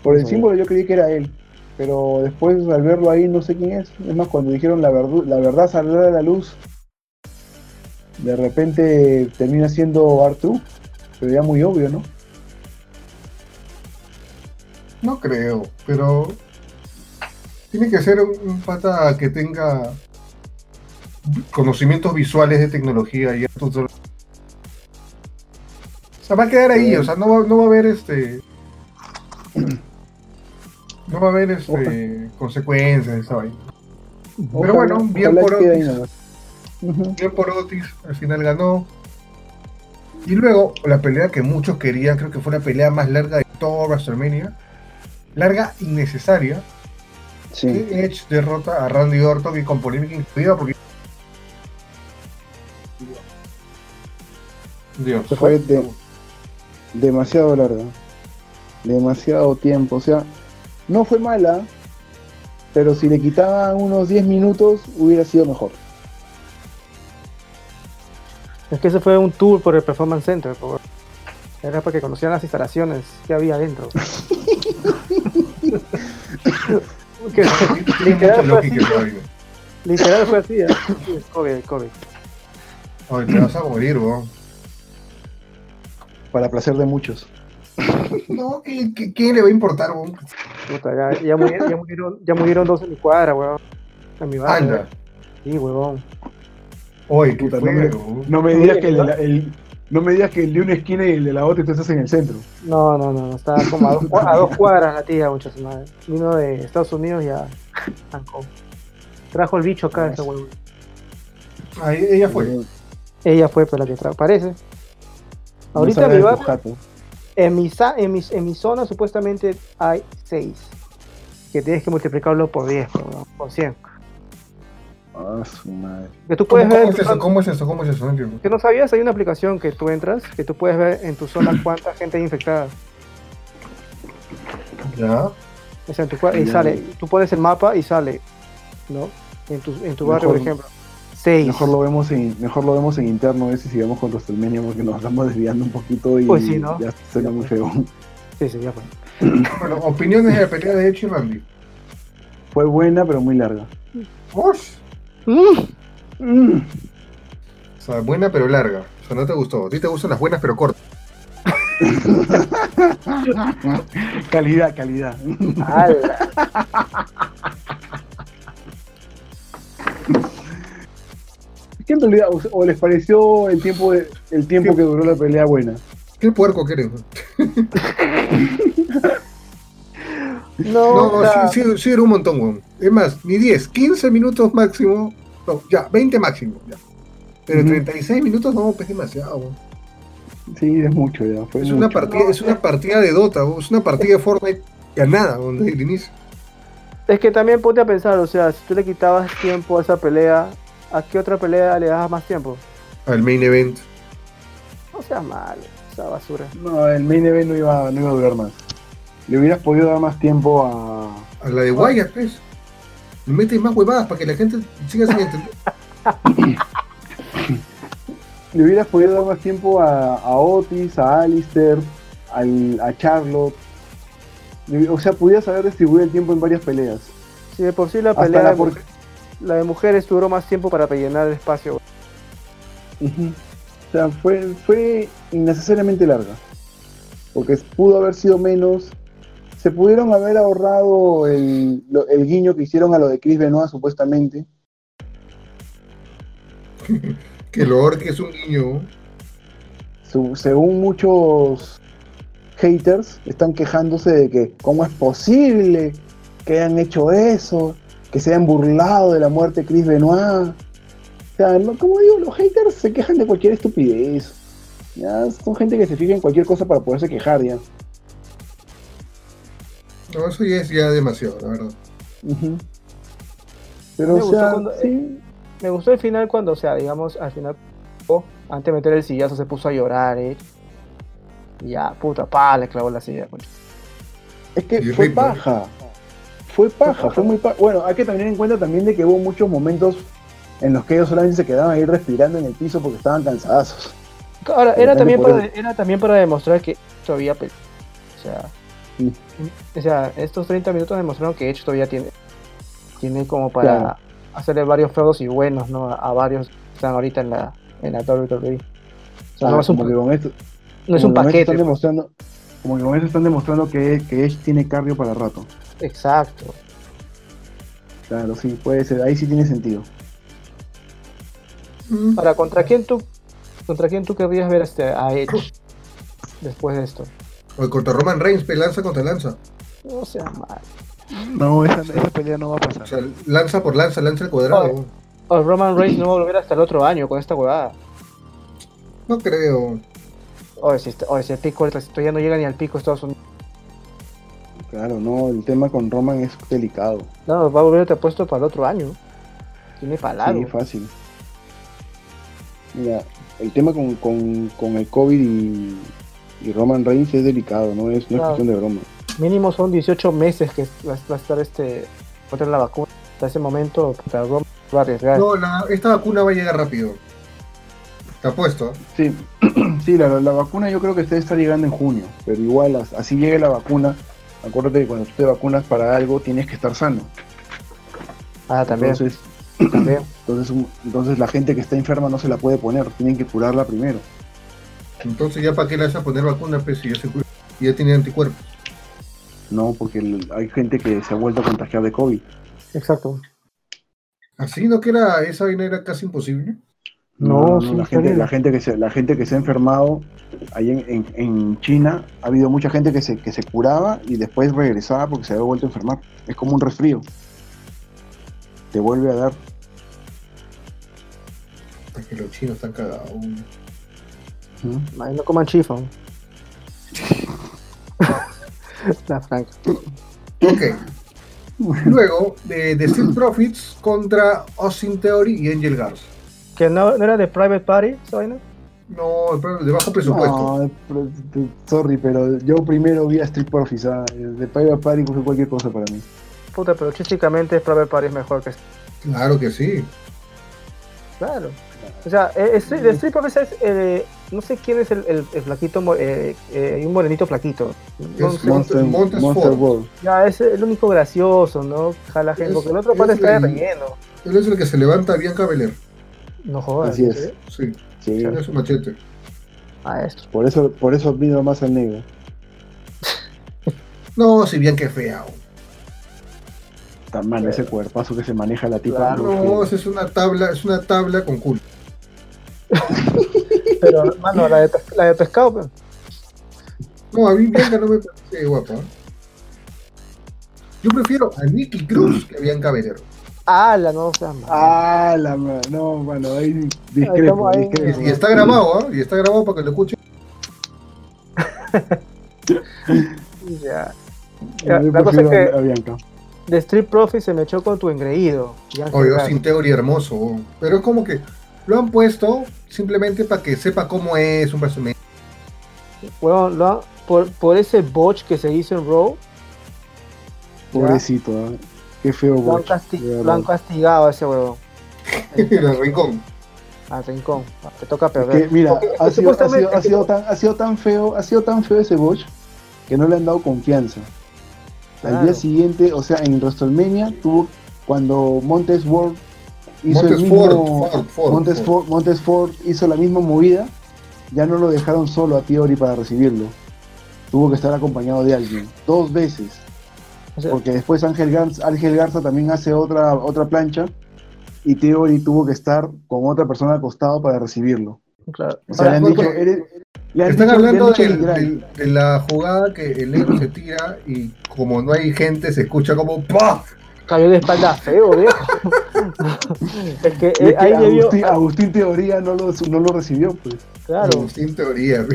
Por el Sí. símbolo yo creí que era él. Pero después al verlo ahí no sé quién es. Es más, cuando dijeron la, verdu- la verdad saldrá a la luz, de repente termina siendo Arthur. Pero ya muy obvio, ¿no? No creo, pero tiene que ser un, un pata que tenga conocimientos visuales de tecnología y solo- O sea, va a quedar ahí, o sea, no va, no va a haber este. No va a haber este consecuencias de esa vaina. Pero bueno, bien por Otis. Bien por Otis, al final ganó. Y luego, la pelea que muchos querían, creo que fue la pelea más larga de todo WrestleMania. Larga, innecesaria. Sí. que Edge derrota a Randy Orton y con polémica incluida porque. Dios. Se fue de- demasiado larga. Demasiado tiempo. O sea, no fue mala, pero si le quitaban unos 10 minutos hubiera sido mejor. Es que ese fue un tour por el Performance Center. por- Era para que conocieran las instalaciones que había adentro. Que literal fue así. Literal fue así. ¿eh? El COVID, COVID. Ay, te vas a morir, weón. Para placer de muchos. No, ¿qué, qué- quién le va a importar, weón? Puta, ya, ya, murieron, ya, murieron, ya murieron dos en mi cuadra, weón. En mi barrio. Anda. Sí, weón. Oye, Puta, no me-. No me digas que el, no me digas que el de una esquina y el de la otra tú estás en el centro. No, no, no, estaba como a dos, cua- a dos cuadras la tía, muchas madre. Vino de Estados Unidos y ya. arrancó. Trajo el bicho acá, ese weón. Ahí ella fue. Ella fue pues, la que trajo, parece. Ahorita No mi barrio. En mi, sa- en, mi, en mi zona supuestamente hay 6. Que tienes que multiplicarlo por 10, weón, por 100. Ah, su madre. Que tú ¿Cómo, puedes ver. cómo en es eso? ¿Cómo es eso? ¿Cómo es eso? No entiendo. que no sabías, hay una aplicación que tú entras, que tú puedes ver en tu zona cuánta gente hay infectada. Ya. O sea, en tu cua- y Ya. sale, tú pones el mapa y sale, ¿no? En tu, en tu barrio, por ejemplo. 6. Mejor lo vemos en, mejor lo vemos en interno ese y sigamos con WrestleMania porque nos estamos desviando un poquito y Pues sí, ¿no? ya suena muy feo. Sí, sí, ya fue. Bueno, opiniones de la pelea de Edge y Randy. Fue buena pero muy larga. Osh. Mm. Mm. O sea, buena pero larga. O sea, no te gustó. A ti te gustan las buenas pero cortas. calidad, calidad. Que en realidad, o, o les pareció el tiempo de, el tiempo que duró la pelea buena. ¿Qué puerco que eres? No, No, sí, sí, sí era un montón, weón. Es más, ni 10, 15 minutos máximo. No, ya, 20 máximo. Ya. Pero Ujú. 36 minutos no, pues demasiado, weón. Sí, es mucho ya. Fue Es una, partida, es una partida de Dota, weón. es una partida de Fortnite ganada, weón, desde el inicio. es que también ponte a pensar, o sea, si tú le quitabas tiempo a esa pelea, ¿a qué otra pelea le dabas más tiempo? Al main event. No seas malo, esa basura. No, el main event no iba, no iba a durar más. Le hubieras podido dar más tiempo a. A la de Wyatt, pues. Le metes más huevadas para que la gente siga sin entender. Le hubieras podido dar más tiempo a, a Otis, a Alistair, al- a Charlotte. O sea, pudieras haber distribuido el tiempo en varias peleas. Si de por sí la Hasta pelea, la por- la de mujeres duró más tiempo para rellenar el espacio. O sea, fue, fue innecesariamente larga. Porque pudo haber sido menos. Se pudieron haber ahorrado el, lo- el guiño que hicieron a lo de Chris Benoit, supuestamente. Que lo que es un. Su- según muchos haters, están quejándose de que cómo es posible que hayan hecho eso, que se hayan burlado de la muerte de Chris Benoit. O sea, no- como digo, los haters se quejan de cualquier estupidez. Ya, son gente que se fija en cualquier cosa para poderse quejar ya. No, eso ya es ya demasiado, la verdad. Pero, Me o gustó sea, cuando- sí. Me gustó el final cuando, o sea, digamos, al final, oh, antes de meter el sillazo se puso a llorar, eh. Y ya, puta, pa, le clavó la silla. coño. Es que Y fue ritmo. paja. Fue paja, fue muy paja. Bueno, hay que tener en cuenta también de que hubo muchos momentos en los que ellos solamente se quedaban ahí respirando en el piso porque estaban cansados. Ahora, era también, para, era también para demostrar que todavía, o sea, Sí. o sea, estos 30 minutos demostraron que Edge todavía tiene, tiene como para Claro. hacerle varios feudos y buenos, ¿no? A, a varios que están ahorita en la, en la WWE. O sea, Ah, no es un, que con esto, no es un paquete. Están demostrando, como que con esto están demostrando que, que Edge tiene cardio para rato. Exacto. Claro, sí, puede ser. Ahí sí tiene sentido. Mm. Ahora, ¿contra quién tú, contra quién tú querrías ver este, a Edge después de esto? O contra Roman Reigns, lanza contra lanza. No sea mal. No, esa, esa pelea no va a O pasar. sea, lanza por lanza, lanza el cuadrado. Oye. O Roman Reigns no va a volver hasta el otro año con esta huevada. No creo. Oye, si, este- oye, si el pico, esto ya no llega ni al pico de Estados Unidos. Claro, no, el tema con Roman es delicado. No, va a volver a puesto para el otro año. Tiene palado. Sí, fácil. Mira, el tema con, con, con el COVID y, y Roman Reigns es delicado, no es, no es Claro. cuestión de broma. Mínimo son 18 meses que va, va a estar este. contra la vacuna. Hasta ese momento, Roman va a arriesgar. No, la- esta vacuna va a llegar rápido. Te apuesto. Sí, sí la, la vacuna yo creo que debe estar llegando en junio, pero igual as- así llegue la vacuna, acuérdate que cuando tú te vacunas para algo tienes que estar sano. ah, también. Entonces, también. entonces, un- entonces la gente que está enferma no se la puede poner, tienen que curarla primero. Entonces ya para qué le vas a poner vacuna, pues si ya se ya tiene anticuerpos. No, porque el- hay gente que se ha vuelto a contagiar de COVID. Exacto. ¿Así no que era esa vaina era casi imposible? No, sí, la, gente, la, gente que se, la gente que se ha enfermado ahí en, en- en China, ha habido mucha gente que se, que se curaba y después regresaba porque se había vuelto a enfermar. Es como un resfrío. Te vuelve a dar. Es que los chinos están cagados. ¿no? Ahí no coman chifón. La franca. Ok. Luego, de, de Steel Profits contra Austin Theory y Angel Garza. Que no, no era de Private Party, esa vaina. No, de bajo presupuesto. No, sorry, pero yo primero vi a Street Profits. ah, De Private Party fue cualquier cosa para mí. Puta, pero chísticamente Private Party es mejor que Claro que sí. Claro. O sea, eh, es- de Street Profits es. eh, no sé quién es el, el, el flaquito. Eh, eh, un morenito flaquito. No Es sé, Monster- Monster, Monster. World. ya, es el único gracioso, ¿no? Jala gente. Porque el otro es parte está de el- relleno. Él es el que se levanta bien Belair. No jodas. Así es. ¿eh? Sí, Sí, tiene su machete. Maestro. por eso, por eso vino más al negro. No, si bien que fea. Tan mal ese cuerpazo que se maneja la tipa. Claro. No, que- es una tabla, es una tabla con culo. Pero, mano, la de, la de pescado, pues. No, a mí Bianca no me parece guapa. Yo prefiero a Nicky Cruz que a Bianca Belair. Ah, la no sea mal. Ah, la ma- no, mano, ahí discrepo, ahí. discrepo. Y, y está grabado, ¿ah? Y está grabado para que lo escuchen. Ya. La cosa es que-. De Street Profit se me echó con tu engreído. Oye, sin teoría hermoso. Pero es como que lo han puesto simplemente para que sepa cómo es un resumen. Lo han- por, por ese botch que se hizo en Raw, Pobrecito, ¿ah? Qué feo lo han, casti- lo han castigado a ese huevón. El rincón. A Rincón. Te toca Es que, perder. mira, ha sido, ha, sido, supuestamente- ha, sido tan, ha sido tan feo, ha sido tan feo ese botch que no le han dado confianza. Al día siguiente, o sea, en WrestleMania tuvo cuando Montes World hizo Montes el Ford, mismo Ford, Ford, Montes Ford. Ford, Montes Ford hizo la misma movida, ya no lo dejaron solo a Theory para recibirlo. Tuvo que estar acompañado de alguien, dos veces. O sea, Porque después Ángel Garza, Ángel Garza también hace otra, otra plancha y Theory tuvo que estar con otra persona al costado para recibirlo. claro. O sea, le han Ahora, dicho, porque eres- le han Están dicho- le han hablando literal, del- de la jugada que el negro se tira y como no hay gente se escucha como ¡pah! Cayó de espalda feo, viejo. es que es eh, debió. Agustín, Agustín Teoría no lo, no lo recibió, pues. Claro. Sin teoría.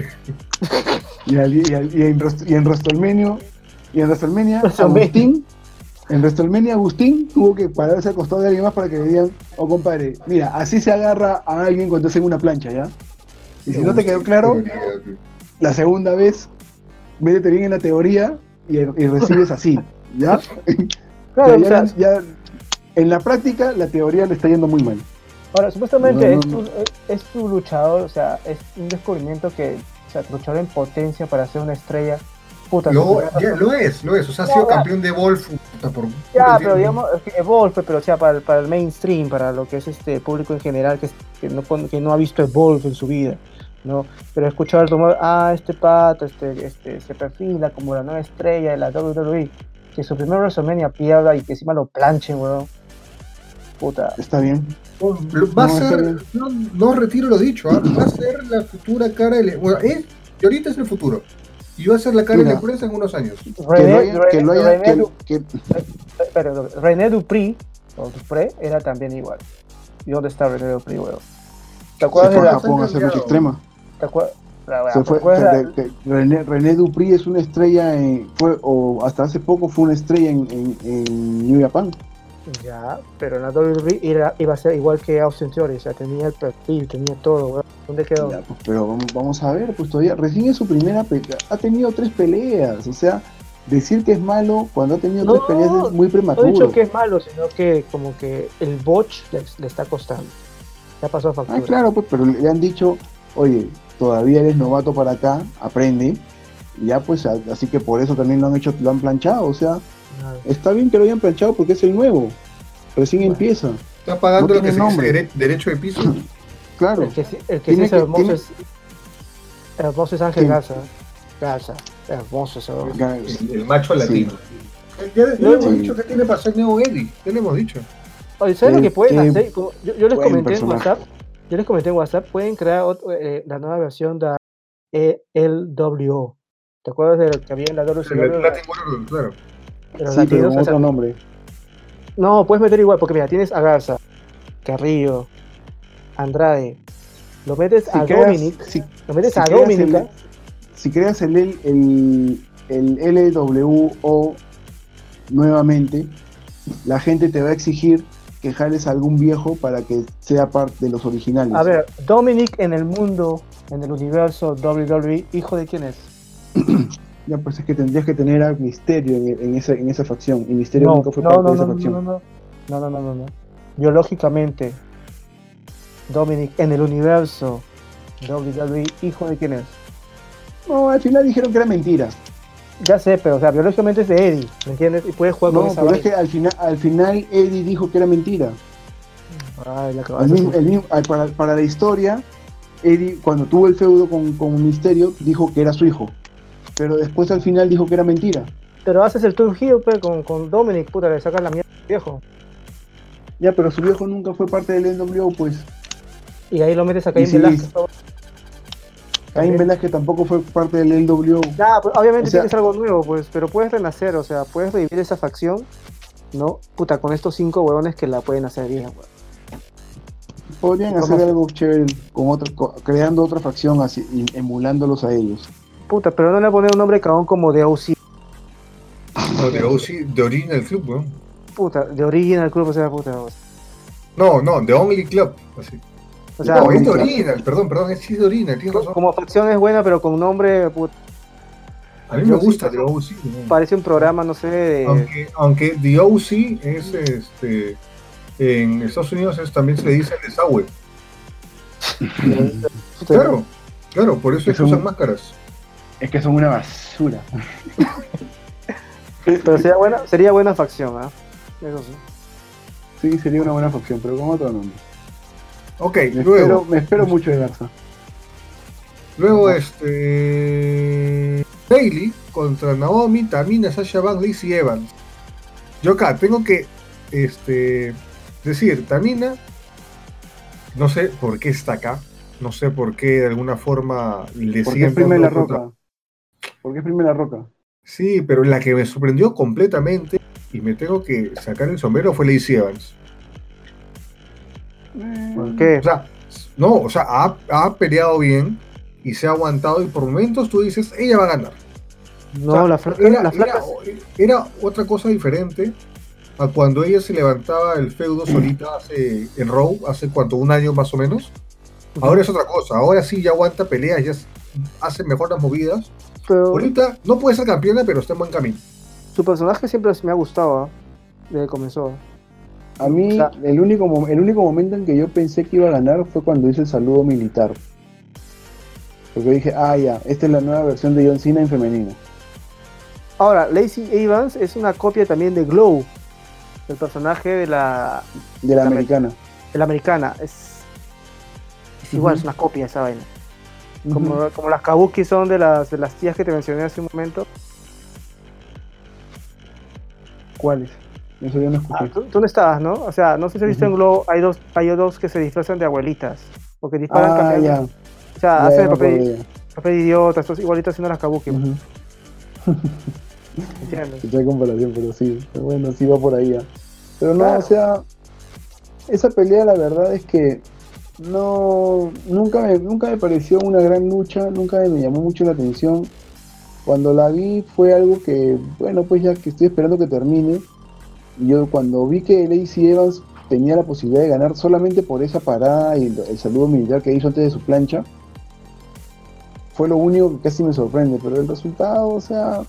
Y, al- y al- y en, y en y en WrestleMania, WrestleMania. Agustín, en WrestleMania Agustín tuvo que pararse al costado de alguien más para que le digan, oh compadre, mira, así se agarra a alguien cuando hacen una plancha, ¿ya? Y si no te quedó claro, la segunda vez, métete bien en la teoría y, y recibes así, ¿ya? Claro, o ya- sea, ya- en la práctica, la teoría le está yendo muy mal. ahora, supuestamente No, no, es, tu, es- es tu luchador, o sea, es un descubrimiento que, o sea, luchador en potencia para ser una estrella. Puta, Lo, ya, lo es, lo es. O sea, ha sido ya. campeón de Wolf puta, por Ya, pero digamos, es Evolve, pero o sea, para, el- para el mainstream, para lo que es este público en general que, no, que no ha visto Evolve en su vida, ¿no? Pero escuchar el rumor, ah, este pato este, este, se perfila como la nueva estrella de la WWE, que su primer WrestleMania pierda y que encima lo planchen, weón. Puta. Está bien. Va a No, ser, no, no retiro lo dicho, ¿ah? va a ser la futura cara de Bueno, es, y ahorita es el futuro. Y va a ser la cara de Mira. la empresa en unos años. René, haya, que lo haya, René que- Du- que- pero René Dupri, o Dupré, era también igual. ¿Y dónde está René Dupri, weón? ¿Te se acuerdas fue de a la... Japón a hacer lucha extrema. ¿Te acuerdas? la- Se ¿te fue, de- la- de- René, René Dupri es una estrella en, fue, o hasta hace poco fue una estrella en, en, en New Japan. Ya, pero en la WWE era- iba a ser igual que Austin Theory, o sea, tenía el perfil, tenía todo. ¿Dónde quedó? Ya, pues, pero vamos, vamos a ver, pues todavía, recién es su primera pelea, ha tenido tres peleas, o sea, decir que es malo cuando ha tenido No, tres peleas es muy No he prematuro. dicho que es malo, sino que como que el botch le, le está costando. Ya pasó factura. Ah, claro, pues, pero le han dicho, oye, todavía eres novato para acá, aprende, y ya pues, así que por eso también lo han hecho, lo han planchado, o sea, Está bien que lo hayan planchado porque es el nuevo, recién Bueno. empieza, Está pagando No lo que se dice nombre. dere- derecho de piso. claro. El que, sí- el que sí es que- hermoso tiene- es, hermoso es Ángel. Garza. Garza. Hermoso ese. El, el macho Sí. latino. Ya, ya le hemos Sí. dicho que tiene para ser nuevo Eddie. Ya le hemos dicho. Oye, ¿sabes lo que pueden qué hacer? Como- Yo, yo les comenté en personaje. WhatsApp. Yo les comenté en WhatsApp. Pueden crear otro- eh, la nueva versión de ELWO. ¿Te acuerdas de lo que había en la El WCW? Latin Warrior, claro. Los Sí, pero con sea, otro nombre. no, puedes meter igual, porque mira, tienes a Garza, Carrillo, Andrade. Lo metes Si a creas- Dominic. si- Lo metes si a el- si creas el, el, el LWO nuevamente, la gente te va a exigir que jales a algún viejo para que sea parte de los originales. A ver, Dominic en el mundo, en el universo WWE, ¿hijo de quién es? Ya, pues es que tendrías que tener a Misterio en, en esa, en esa facción. Y Misterio No, nunca fue no, parte no, de esa no, facción. no, no, no, no, no, no. Biológicamente, Dominic en el universo WWE, ¿hijo de quién es? No, al final dijeron que era mentira. Ya sé, pero o sea, biológicamente es de Eddie, ¿me entiendes? Y puedes jugar No, con esa pero es que al final, al final Eddie dijo que era mentira. Ay, la Al cabeza mismo- es- el mismo- al- para, para la historia, Eddie, cuando tuvo el feudo con, con Misterio, dijo que era su hijo. Pero después al final dijo que era mentira. Pero haces el Tour Heel pe, con, con Dominic, puta, le sacas la mierda al viejo. Ya, pero su viejo nunca fue parte del NWO, pues. Y ahí lo metes a Caín sí, Velázquez. Caín. Velázquez tampoco fue parte del NWO. Ya, pues, obviamente O sea- tienes algo nuevo, pues, pero puedes renacer, o sea, puedes revivir esa facción, ¿no? Puta, con estos cinco huevones que la pueden hacer bien, weón. Podrían ¿Cómo hacer algo chévere con otra, creando otra facción así, y emulándolos a ellos. Puta, pero no le poner un nombre cagón como de OC. No, de OC, de Original Club, weón. Puta, de Original Club, o sea, puta. o sea, No, no, de Only Club. Así. O sea, no, es de. Original, perdón, perdón, es de Original, tienes razón. como facción es buena, pero con nombre, puta, A mí me gusta The OC. parece un programa, no sé, de... Aunque, aunque The OC es este. En Estados Unidos es, también se le dice el desagüe. Claro, claro, por eso es que usan máscaras. Es que son una basura. Pero sería buena, sería buena facción, ¿ah? Eso sí. Sí, sería una buena facción, pero con otro nombre. Ok, Me, espero, luego, me espero mucho de Garza. luego este. Bailey contra Naomi, Tamina, Sasha Banks, Lacey Evans. Yo acá tengo que este, decir, Tamina, no sé por qué está acá, no sé por qué de alguna forma le ¿Por qué siguen exprime la dando otra- roca? ¿Por qué exprime la roca? Sí, pero la que me sorprendió completamente y me tengo que sacar el sombrero fue Lacey Evans. ¿Por qué? O sea, no, o sea, ha, ha peleado bien y se ha aguantado y por momentos tú dices, ella va a ganar. No, O sea, la flaca, era, la flaca era- era otra cosa diferente a cuando ella se levantaba el feudo solita hace, en Raw, hace cuánto, un año más o menos. Ahora es otra cosa, ahora sí ya aguanta peleas, ya hace mejor las movidas. Pero Ahorita no puede ser campeona, pero está en buen camino. su personaje siempre me ha gustado, ¿ah? Desde que comenzó. A mí, O sea- el, único, el único momento en que yo pensé que iba a ganar fue cuando hice el saludo militar. Porque dije, ah, ya, esta es la nueva versión de John Cena en femenino. Ahora, Lacey Evans es una copia también de Glow, el personaje de la, De la La americana. de la americana. Es, es igual, es una copia esa vaina. Como, como las kabuki son de las, de las tías que te mencioné hace un momento. ¿Cuáles? Eso yo no Ah, escuché. tú, tú no estabas, ¿no? O sea, no sé si has visto en. Glow, hay dos, hay dos que se disfrazan de abuelitas. O que disparan Ah, cambiando. ya. O sea, ya, hacen el papel, papel de idiota, estos igualitos haciendo las kabuki, ya. Ujú. ¿entiendes? Escuché comparación, pero sí. Pero bueno, sí va por ahí ya. Pero no, Claro. o sea, esa pelea la verdad es que no nunca me, nunca me pareció una gran lucha, nunca me llamó mucho la atención. Cuando la vi fue algo que, bueno, pues ya que estoy esperando que termine. Yo cuando vi que Lacey Evans tenía la posibilidad de ganar solamente por esa parada y el saludo militar que hizo antes de su plancha, fue lo único que casi me sorprende. Pero el resultado, o sea,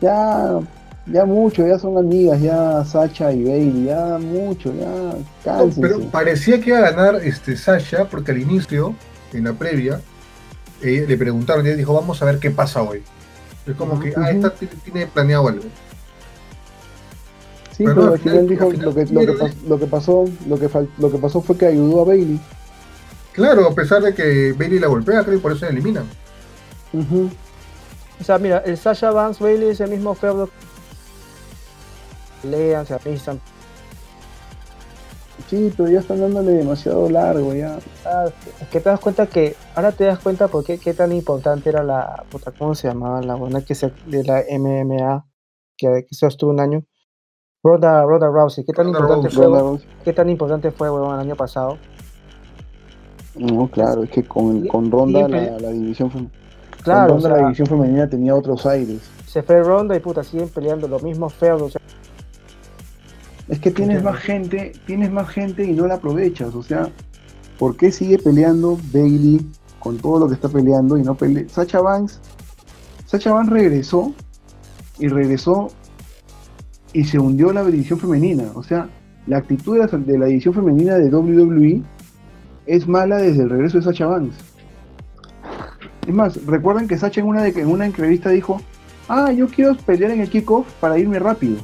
ya ya mucho, ya son amigas, ya Sacha y Bailey, ya mucho, ya No, pero parecía que iba a ganar este Sasha, porque al inicio, en la previa, eh, le preguntaron y dijo, vamos a ver qué pasa hoy. Es como que, ah, esta tiene, planeado algo. sí, pero pero, al al final final- dijo final lo que, lo, que pas- lo que pasó, lo que lo que pasó fue que ayudó a Bailey. Claro, a pesar de que Bailey la golpea, creo que por eso la eliminan. Ujú. O sea, mira, el Sasha Vance Bailey es el mismo feudo. Lean, se amistan. Sí, pero ya están dándole demasiado largo ya. Ah, es que te das cuenta que. Ahora te das cuenta por qué, qué tan importante era la. Puta, ¿Cómo se llamaba? La buena que se, de la MMA. Que, que se estuvo un año. Ronda, Ronda Rousey. ¿Qué tan Ronda importante Rousey. fue? ¿Qué tan importante fue, weón, el año pasado? No, claro, es que con, con Ronda la, la división fem- Claro, con o sea, la división femenina tenía otros aires. se fue Ronda y puta, siguen peleando los mismos feudos. o sea, Es que tienes más gente, tienes más gente y no la aprovechas. O sea, ¿por qué sigue peleando Bailey con todo lo que está peleando y no pelea? Sacha Banks, Sacha Banks regresó y regresó y se hundió la división femenina. O sea, la actitud de la, de la división femenina de WWE es mala desde el regreso de Sacha Banks. Es más, recuerden que Sacha en una, de, en una entrevista dijo, ah, yo quiero pelear en el kickoff para irme rápido.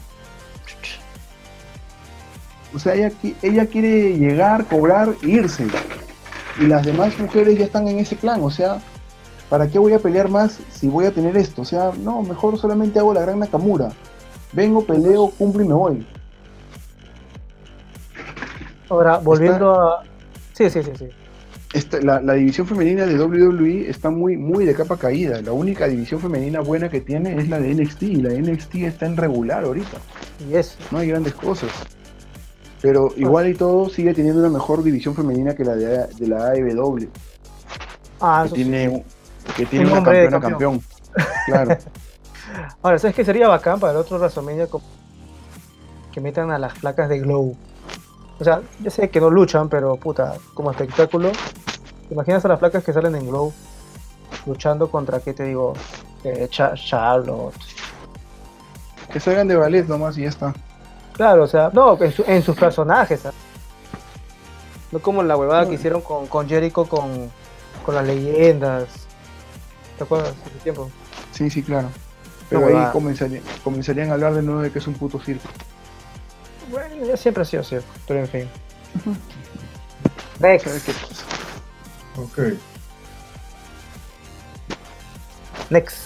O sea, ella, ella quiere llegar, cobrar e irse. Y las demás mujeres ya están en ese plan. O sea, ¿para qué voy a pelear más si voy a tener esto? O sea, no, mejor solamente hago la gran Nakamura. Vengo, peleo, cumplo y me voy. Ahora, volviendo a. Sí, sí, sí, sí. Esta- la, la división femenina de WWE está muy, muy de capa caída. La única división femenina buena que tiene es la de NXT. Y la de NXT está en regular ahorita. Y es. No hay grandes cosas. Pero igual y todo sigue teniendo una mejor división femenina que la de, de la AEW. Ah, que eso sí. tiene, que tiene Un una campeona campeón. Claro. Ahora, ¿sabes qué sería bacán para el otro WrestleMania? Que metan a las placas de Glow. O sea, yo sé que no luchan, pero puta, como espectáculo. ¿Te imaginas a las placas que salen en Glow? Luchando contra, ¿qué te digo? Eh, Cha- Charlotte. que salgan de ballet nomás y ya está. Claro, o sea, no, en, su- en sus personajes. ¿sabes? No como la huevada que hicieron con, con Jericho con, con las leyendas. ¿Te acuerdas? Hace tiempo. Sí, sí, claro. Pero ahí comenzarían, comenzarían a hablar de nuevo de que es un puto circo. Bueno, ya siempre ha sido cierto, pero en fin. Next. ¿Sabes qué pasa? Ok. Next.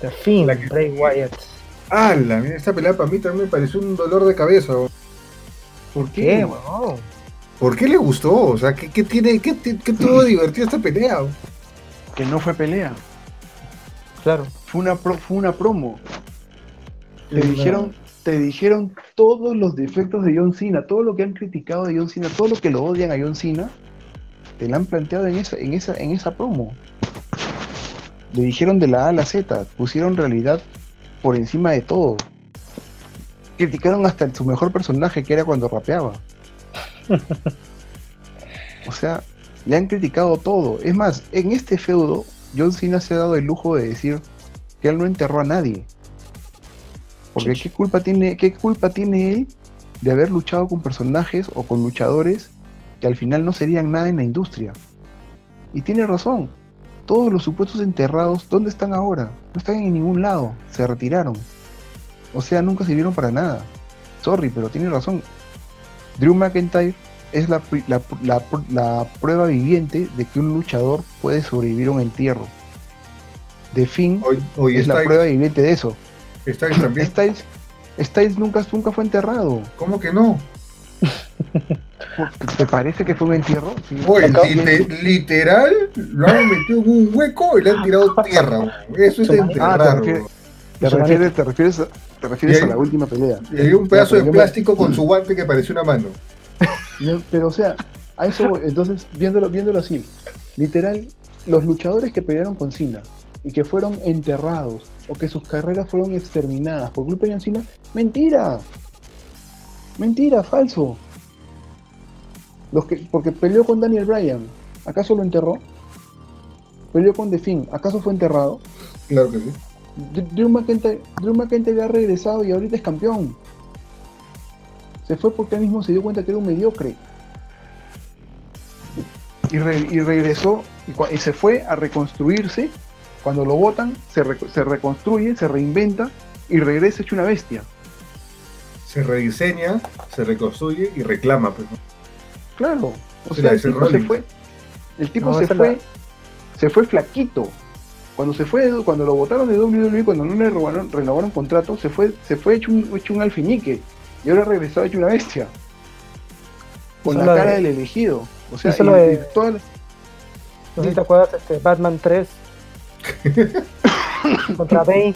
The Fiend, Bray Wyatt. ¡Hala! Mira, esta pelea para mí también me pareció un dolor de cabeza. ¿Por ¿Qué? ¿Por qué le gustó? O sea, ¿qué, qué tiene, qué, qué tuvo divertido esta pelea? Que no fue pelea. Claro. Fue una, pro- fue una promo. Te Una- dijeron, te dijeron todos los defectos de John Cena, todo lo que han criticado de John Cena, todo lo que lo odian a John Cena, te lo han planteado en esa, en esa, en esa promo. Le dijeron de la A a la Z, pusieron realidad por encima de todo. Criticaron hasta su mejor personaje, que era cuando rapeaba. o sea, le han criticado todo. Es más, en este feudo, John Cena se ha dado el lujo de decir que él no enterró a nadie. Porque qué culpa tiene, qué culpa tiene él de haber luchado con personajes o con luchadores que al final no serían nada en la industria. Y tiene razón. Todos los supuestos enterrados, ¿dónde están ahora? No están en ningún lado. Se retiraron. O sea, nunca sirvieron para nada. Sorry, pero tiene razón. Drew McIntyre es la, pri- la- la- la prueba viviente de que un luchador puede sobrevivir a un entierro. Hoy, hoy es la prueba viviente de eso. Styles también. Styles, Styles nunca, nunca fue enterrado. ¿Cómo que no? ¿Te parece que fue un entierro? Sí. Oye, Acá- lite- literal, lo han metido en un hueco y le han tirado tierra. Eso es Ah, te enterrar. refieres- weón. te refieres, te refieres, a, te refieres Y ahí- a la última pelea. Y había un pedazo de plástico con su guante que parecía una mano. Pero o sea, a eso voy. entonces, viéndolo, viéndolo así, literal, los luchadores que pelearon con Cena y que fueron enterrados o que sus carreras fueron exterminadas por culpa de Cena, mentira. Mentira, falso. Los que, porque peleó con Daniel Bryan, ¿acaso lo enterró? Peleó con The Finn, ¿acaso fue enterrado? Claro que sí. Drew McIntyre, Drew McIntyre ha regresado y ahorita es campeón. Se fue porque él mismo se dio cuenta que era un mediocre. Y, re- y regresó y, se fue a reconstruirse. Cuando lo votan, se, re- se reconstruye, se reinventa y regresa hecho una bestia. Se rediseña, se reconstruye y reclama. Pues, ¿no? Claro. O sea, el tipo se fue. El tipo No, se fue. la- Se fue flaquito. Cuando se fue, cuando lo votaron de WWE, cuando no le renovaron, renovaron contrato, se fue, se fue hecho un, hecho un alfinique. Y ahora regresó hecho una bestia. Con la cara de- del elegido. O sea, y- lo de- No si te acuerdas, este, Batman 3 contra Bane,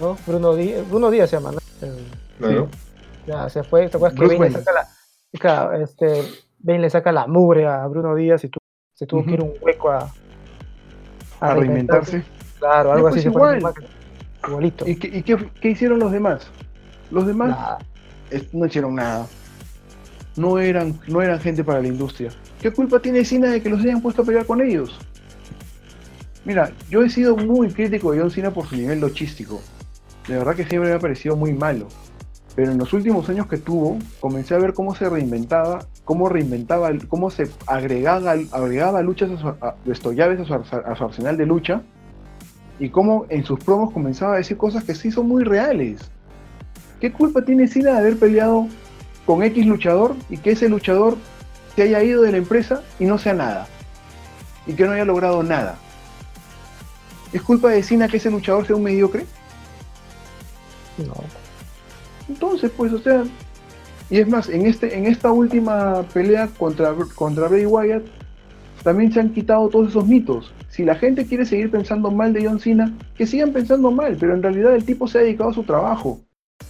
¿no? Bruno Díaz, Bruno Díaz se llama, ¿no? El- Claro. ya se fue, ¿te acuerdas que Bane le saca la, claro, este, Bane le saca la mugre a Bruno Díaz y tu- se tuvo que ir un hueco a, a reinventarse. Claro, algo así pues, se fue igual. igualito. ¿Y, qué, y qué- qué hicieron los demás? Los demás Nada. no hicieron nada. No eran, no eran gente para la industria. ¿Qué culpa tiene Cena de que los hayan puesto a pelear con ellos? Mira, yo he sido muy crítico de John Cena por su nivel luchístico. De verdad que siempre me ha parecido muy malo. Pero en los últimos años que tuvo, comencé a ver cómo se reinventaba, cómo reinventaba, cómo se agregaba, agregaba luchas a su, a, llaves a su, a su arsenal de lucha y cómo en sus promos comenzaba a decir cosas que sí son muy reales. ¿Qué culpa tiene Cena de haber peleado con X luchador y que ese luchador se haya ido de la empresa y no sea nada? Y que no haya logrado nada. ¿Es culpa de Cena que ese luchador sea un mediocre? No. Entonces, pues, o sea, y es más, en este, en esta última pelea contra, contra Bray Wyatt, también se han quitado todos esos mitos. Si la gente quiere seguir pensando mal de John Cena, que sigan pensando mal, pero en realidad el tipo se ha dedicado a su trabajo.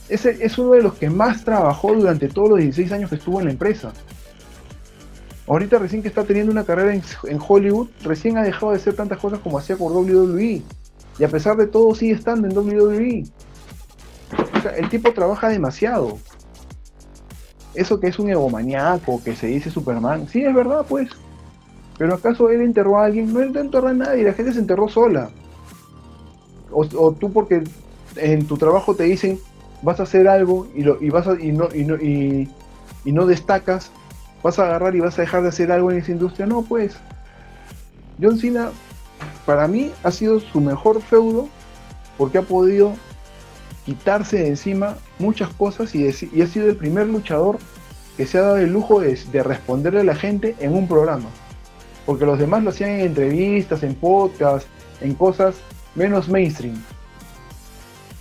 Ese es uno de los que más trabajó durante todos los 16 años que estuvo en la empresa. Ahorita recién que está teniendo una carrera en, en Hollywood, recién ha dejado de hacer tantas cosas como hacía por WWE. Y a pesar de todo sigue estando en WWE. El tipo trabaja demasiado. Eso que es un egomaniaco, que se dice Superman, sí es verdad, pues. Pero acaso él enterró a alguien, no enterró a nadie, la gente se enterró sola. O, tú porque en tu trabajo te dicen vas a hacer algo y, vas y no destacas, vas a agarrar y vas a dejar de hacer algo en esa industria. No, pues. John Cena, para mí, ha sido su mejor feudo porque ha podido quitarse de encima muchas cosas y, y ha sido el primer luchador que se ha dado el lujo de, de responderle a la gente en un programa. Porque los demás lo hacían en entrevistas, en podcasts, en cosas menos mainstream.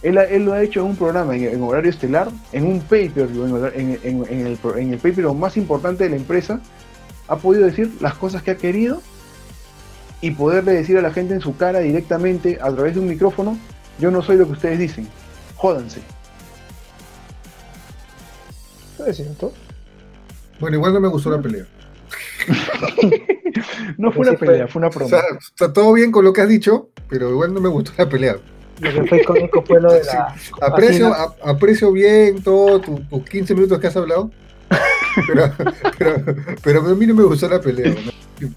Él, lo ha hecho en un programa, en, horario estelar, en un pay-per-view, en, el, en más importante de la empresa. Ha podido decir las cosas que ha querido y poderle decir a la gente en su cara directamente a través de un micrófono, yo no soy lo que ustedes dicen, jódanse. Es cierto. Bueno, igual no me gustó la pelea. No fue una pelea, fue una O promo. sea, está todo bien con lo que has dicho, pero igual no me gustó la pelea. Lo que fue icónico fue lo de la. Aprecio, así, a- aprecio bien todo tu- tus 15 minutos que has hablado, pero, pero, pero a mí no me gustó la pelea. ¿no?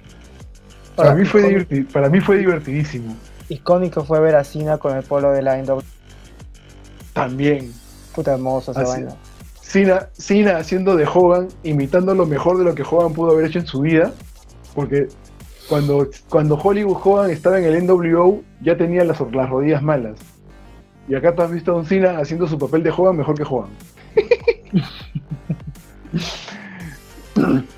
para, mí fue para mí fue divertidísimo. Icónico fue ver a Cena con el polo de la NW. También. Puta hermosa esa vaina. Cena, Cena haciendo de Hogan, imitando lo mejor de lo que Hogan pudo haber hecho en su vida, porque cuando, cuando Hollywood Hogan estaba en el NWO ya tenía las, las rodillas malas. Y acá tú has visto a Don Cena haciendo su papel de Hogan mejor que Hogan.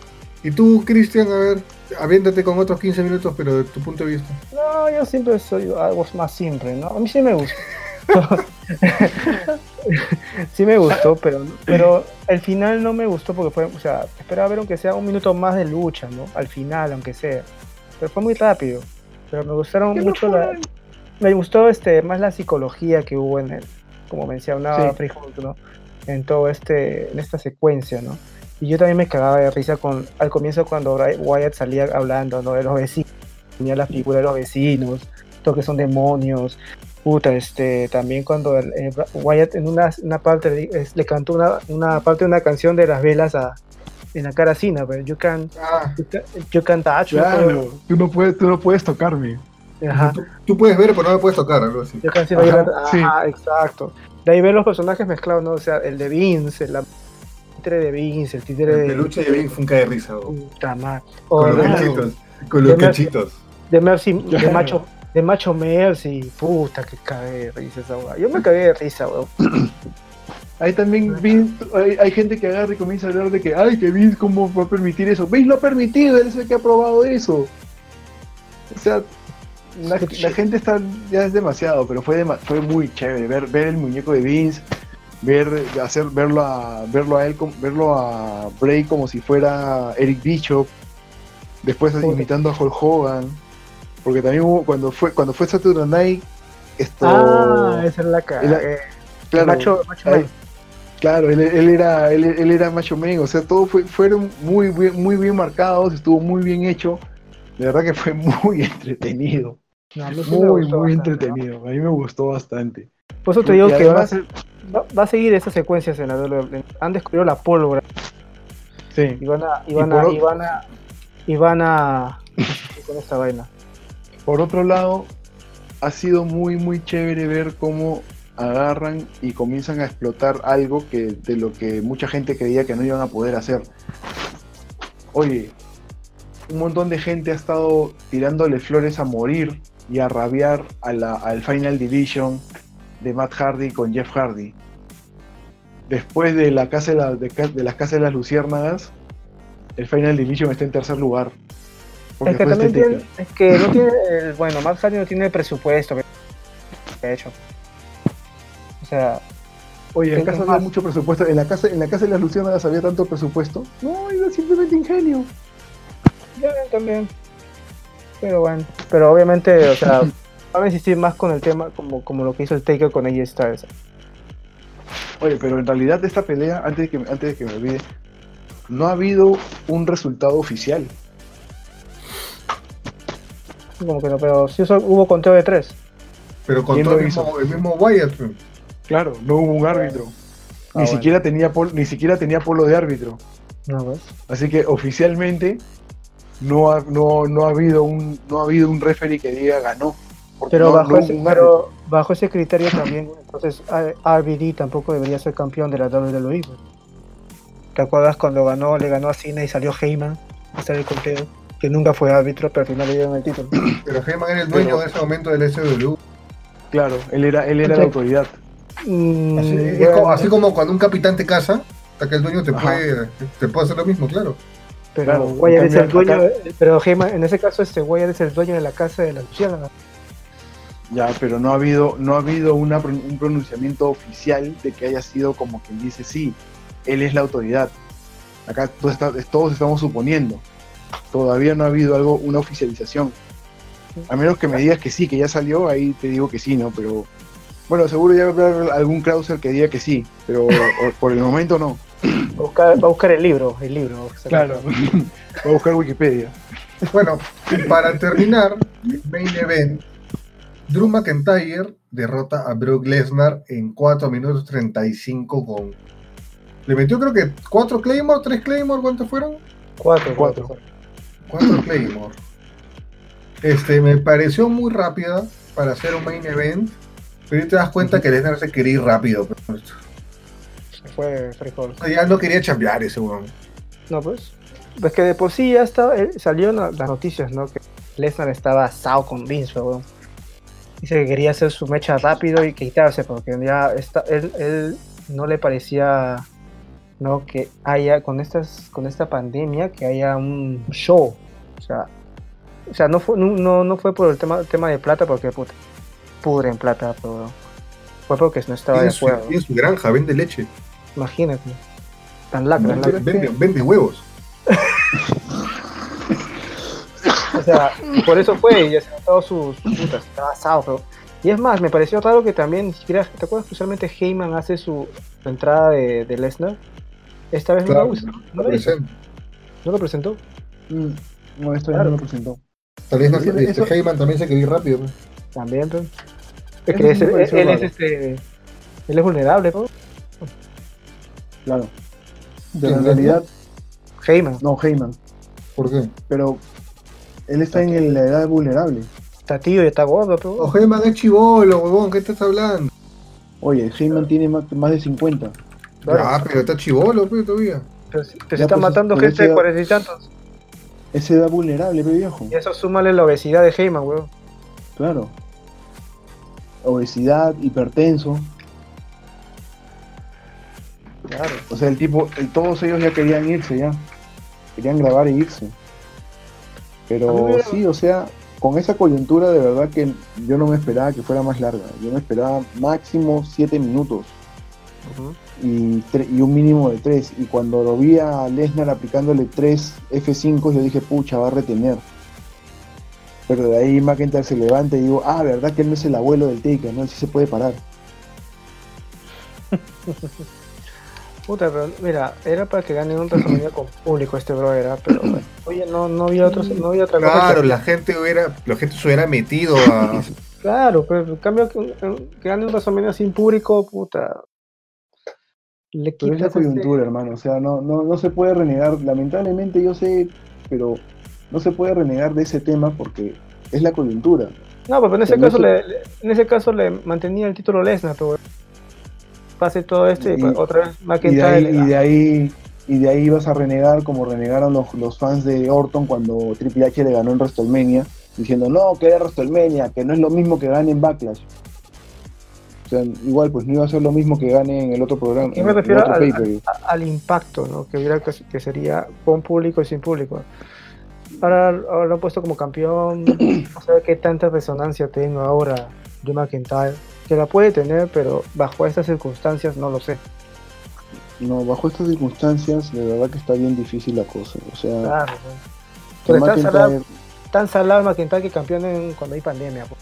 Y tú, Cristian, a ver, aviéntate con otros 15 minutos, pero de tu punto de vista. No, yo siempre soy algo más simple, ¿no? A mí sí me gustó. sí me gustó, pero, pero el final no me gustó porque fue, o sea, esperaba ver aunque sea un minuto más de lucha, ¿no? Al final, aunque sea. Pero fue muy rápido. Pero me gustaron ¿Qué no mucho fue? la, me gustó este más la psicología que hubo en el, como mencionaba Sí. Free Hulk, ¿no? En todo este, en esta secuencia, ¿no? Y yo también me cagaba de risa con, al comienzo cuando Wyatt salía hablando, ¿no? De los vecinos, tenía la figura de los vecinos, todo que son demonios. Puta, este, también cuando el, eh, Wyatt en una, una parte le, es- le cantó una, una parte de una canción de las velas a, en la cara a Cena, pero you can, Ah, you can, you can touch me, Claro, tú no puedes, tú no puedes tocarme. Ajá. tú, tú puedes ver, pero no me puedes tocar, algo así. Yo casi Ajá, Ajá, sí. exacto. De ahí ver los personajes mezclados, ¿no? O sea, el de Vince, el títere de Vince, el títere El de. peluche de un cae de risa. Puta con los Claro. cachitos. Con los De cachitos. de Mercy, de macho, de macho Mercy, puta que cagué de risa esa weá. Yo me cagué de risa, weón. Ahí también Vince, hay, hay gente que agarra y comienza a hablar de que, ay, que Vince, ¿cómo va a permitir eso? Vince lo ha permitido, él es el que ha probado eso. O sea, la, la gente está ya es demasiado, pero fue dema- fue muy chévere ver, ver el muñeco de Vince, ver hacer verlo a verlo a él verlo a Bray como si fuera Eric Bishop, después Joder. imitando a Hulk Hogan, porque también hubo, cuando fue cuando fue Saturday Night esto Ah, esa es la cara. Claro, macho, macho ahí-. Claro, él, él era, él, él era macho man, o sea, todo fue, fueron muy bien, muy bien marcados, estuvo muy bien hecho. De verdad que fue muy entretenido, No, muy, muy bastante, entretenido. A mí me gustó bastante. Por eso te digo que va a, va, a seguir esas secuencias en la WWE. Han descubierto la pólvora Sí. y van a, y van a, y van a, y van a con esta vaina. Por otro lado, ha sido muy, muy chévere ver cómo agarran y comienzan a explotar algo que de lo que mucha gente creía que no iban a poder hacer. Oye, un montón de gente ha estado tirándole flores a morir y a rabiar a la- al Final Division de Matt Hardy con Jeff Hardy. Después de la casa de, la- de las casas de las luciérnagas, el Final Division está en tercer lugar. Es que también tiene, es que no tiene, bueno, Matt Hardy no tiene el presupuesto que ha hecho. O sea, Oye, en ¿Qué casa había mucho presupuesto. En la casa, en la casa de las Lucianas había tanto presupuesto. No, era simplemente ingenio. ya también. Pero bueno, pero obviamente, o sea, van a insistir más con el tema como, como lo que hizo el Taker con AJ Styles. Oye, pero en realidad de esta pelea, antes de que, antes de que me olvide, no ha habido un resultado oficial. Como que no, pero sí eso- hubo conteo de tres. Pero con ¿Quién todo lo el mismo, el mismo Wyatt. pues. Claro, no hubo un árbitro. Ah, ni bueno. siquiera tenía pol- ni siquiera tenía polo de árbitro. No, pues. Así que oficialmente no ha, no, no ha habido un no ha habido un referee que diga ganó. Pero, no- bajo ese, pero bajo ese criterio también, entonces RVD tampoco debería ser campeón de la WWE. ¿Te acuerdas cuando ganó, le ganó a Cena y salió Heyman a hacer el conteo? Que nunca fue árbitro, pero al final le dieron el título. Pero Heyman era el dueño Pero- de ese momento del SW. Claro, él era, él era la autoridad. Mm, Así, bueno, como, así como cuando un capitán te casa, hasta que el dueño te Ajá. puede, te puede hacer lo mismo, claro. pero claro, en es el dueño, acá- pero Heyman, en ese caso este Wyatt es el dueño de la casa de la Luciana. Ya, pero no ha habido, no ha habido una un pronunciamiento oficial de que haya sido como quien dice sí, él es la autoridad. Acá está- todos estamos suponiendo todavía no ha habido algo, una oficialización. A menos que me digas que sí, que ya salió, ahí te digo que sí, ¿no? Pero bueno, seguro ya va a haber algún Krauser que diga que sí, pero por el momento no. Va a buscar, el libro, el libro. Claro, va a buscar Wikipedia. Bueno, para terminar, main event, Drew McIntyre derrota a Brock Lesnar en 4 minutos 35 con... Le metió creo que 4 Claymore, 3 Claymore, ¿cuántos fueron? 4, 4. 4 Claymore. Este, me pareció muy rápida para hacer un main event, pero te das cuenta que Lesnar se quería ir rápido. pero Se fue frijol. Ya no quería chambear ese weón. No, pues. Pues que de por sí ya estaba, eh, la- las noticias, ¿no? Que Lesnar estaba asado con Vince, weón. Dice que quería hacer su mecha rápido y quitarse, porque ya está, él, él no le parecía, ¿no? Que haya, con, estas, con esta pandemia, que haya un show. O sea, o sea no, fue, no, no, no fue por el tema, tema de plata, porque puta, pudre en plata, pero fue porque no estaba de Tiene su, acuerdo. tiene su granja, vende leche, Imagínate. Tan lacra, vende, lacra. vende- vende huevos. O sea, por eso fue y se notó sus putas, estaba asado, pero- Y es más, me pareció raro que también, ni siquiera, ¿te acuerdas que usualmente Heyman hace su, su entrada de, de Lesnar? Esta vez no Claro, no lo hizo, Presente. no lo presentó. No, esto ya no lo presentó. Tal vez no- Eso- este, eso- Heyman también se quería ir rápido. pues. También, pues. Es que es- él, es este. Él es vulnerable, ¿no? Claro. Pero ¿Quién, en realidad, Heyman, no, Heyman. ¿Por qué? Pero él está en el- la edad vulnerable. está tío y está gordo, pero. O Heyman es chivolo, huevón, ¿qué estás hablando? Oye, Heyman tiene más, más de 50. Claro. Ah, pero está chivolo, pues, todavía. pero, si- pero Ya, se está pues, matando gente de cuarenta y tantos. Es edad vulnerable, pe viejo. Y eso súmale la obesidad de Heyman, weón. Claro. Obesidad, hipertenso. Claro. O sea, el tipo, el- todos ellos ya querían irse ya. Querían grabar e irse. Pero me sí, o sea, con esa coyuntura de verdad que yo no me esperaba que fuera más larga. Yo me esperaba máximo 7 minutos Ujú. Y, un mínimo de 3. Y cuando lo vi a Lesnar aplicándole 3 F5, yo dije, pucha, va a retener. Pero de ahí McIntyre se levanta y digo, ah, verdad que él no es el abuelo del Taker, ¿no? Él sí se puede parar. Puta, pero mira, era para que gane un WrestleMania con público este bro era, pero bueno, oye, no, no había otro, no había otra cosa. Claro, que- la gente hubiera, la gente se hubiera metido a. Claro, pero en cambio que, que gane un WrestleMania sin público, puta. Le Pero es la ese- coyuntura, hermano. O sea, no, no, no se puede renegar. Lamentablemente yo sé, pero no se puede renegar de ese tema porque es la coyuntura. No, pero en ese caso le, le- en ese caso le mantenía el título Lesnar, pero pase todo esto y, Y- pues, otra vez Y de, ahí, le y de ahí y de ahí vas a renegar como renegaron los, los fans de Orton cuando Triple H le ganó en WrestleMania, diciendo no, que era WrestleMania, que no es lo mismo que gane en Backlash. O sea, igual pues no iba a ser lo mismo que gane en el otro programa, Yo me refiero al- al impacto ¿no? que hubiera que, sería con público y sin público. Ahora, ahora lo han puesto como campeón, no sé qué tanta resonancia tengo ahora Drew McIntyre, que la puede tener, pero bajo estas circunstancias no lo sé. No, bajo estas circunstancias, de verdad que está bien difícil la cosa. O sea, Claro, Pero tan salado, tan salado McIntyre que campeón en- cuando hay pandemia. pues.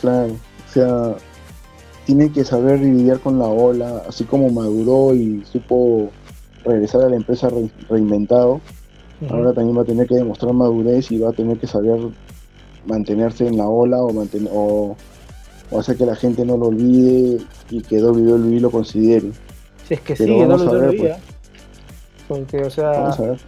Claro, o sea, tiene que saber lidiar con la ola, así como maduró y supo regresar a la empresa re- reinventado, ahora también va a tener que demostrar madurez y va a tener que saber mantenerse en la ola o, manten- o, o hacer que la gente no lo olvide y que WWE lo considere. Si es que Pero no vamos lo a ver, olvida. pues. Porque, o sea, Vamos a ver.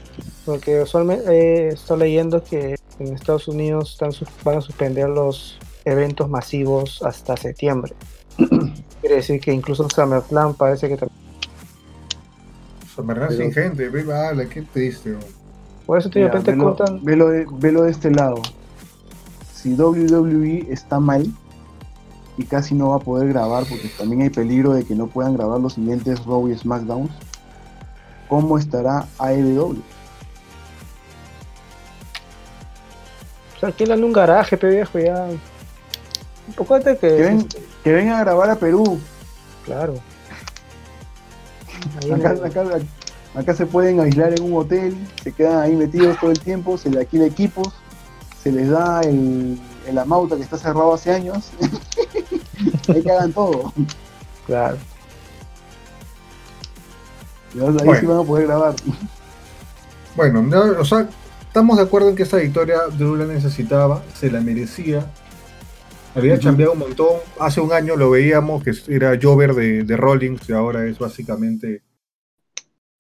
porque usualmente eh, estoy leyendo que en Estados Unidos están, van a suspender los eventos masivos hasta septiembre. Quiere decir que incluso SummerSlam parece que también. Summerland sin gente, ve, vale, ¿qué bro? Por eso de Mira, repente velo, cortan. velo de, velo de este lado. Si WWE está mal y casi no va a poder grabar, porque también hay peligro de que no puedan grabar los siguientes Raw y SmackDowns, ¿cómo estará AEW? O sea, alquilan un garaje, pe viejo, ya. Un poco antes que. Que, ven- que vengan a grabar a Perú. Claro. Acá, el- acá- acá se pueden aislar en un hotel, se quedan ahí metidos todo el tiempo, se les alquila equipos, se les da el, el amauta que está cerrado hace años. ahí que hagan todo. Claro. Y ahí Bueno. sí van a poder grabar. Bueno, no, o sea, estamos de acuerdo en que esta victoria Drew la necesitaba, se la merecía. Había Ujú. chambeado un montón. Hace un año lo veíamos que era Jover de, de Rollins y ahora es básicamente,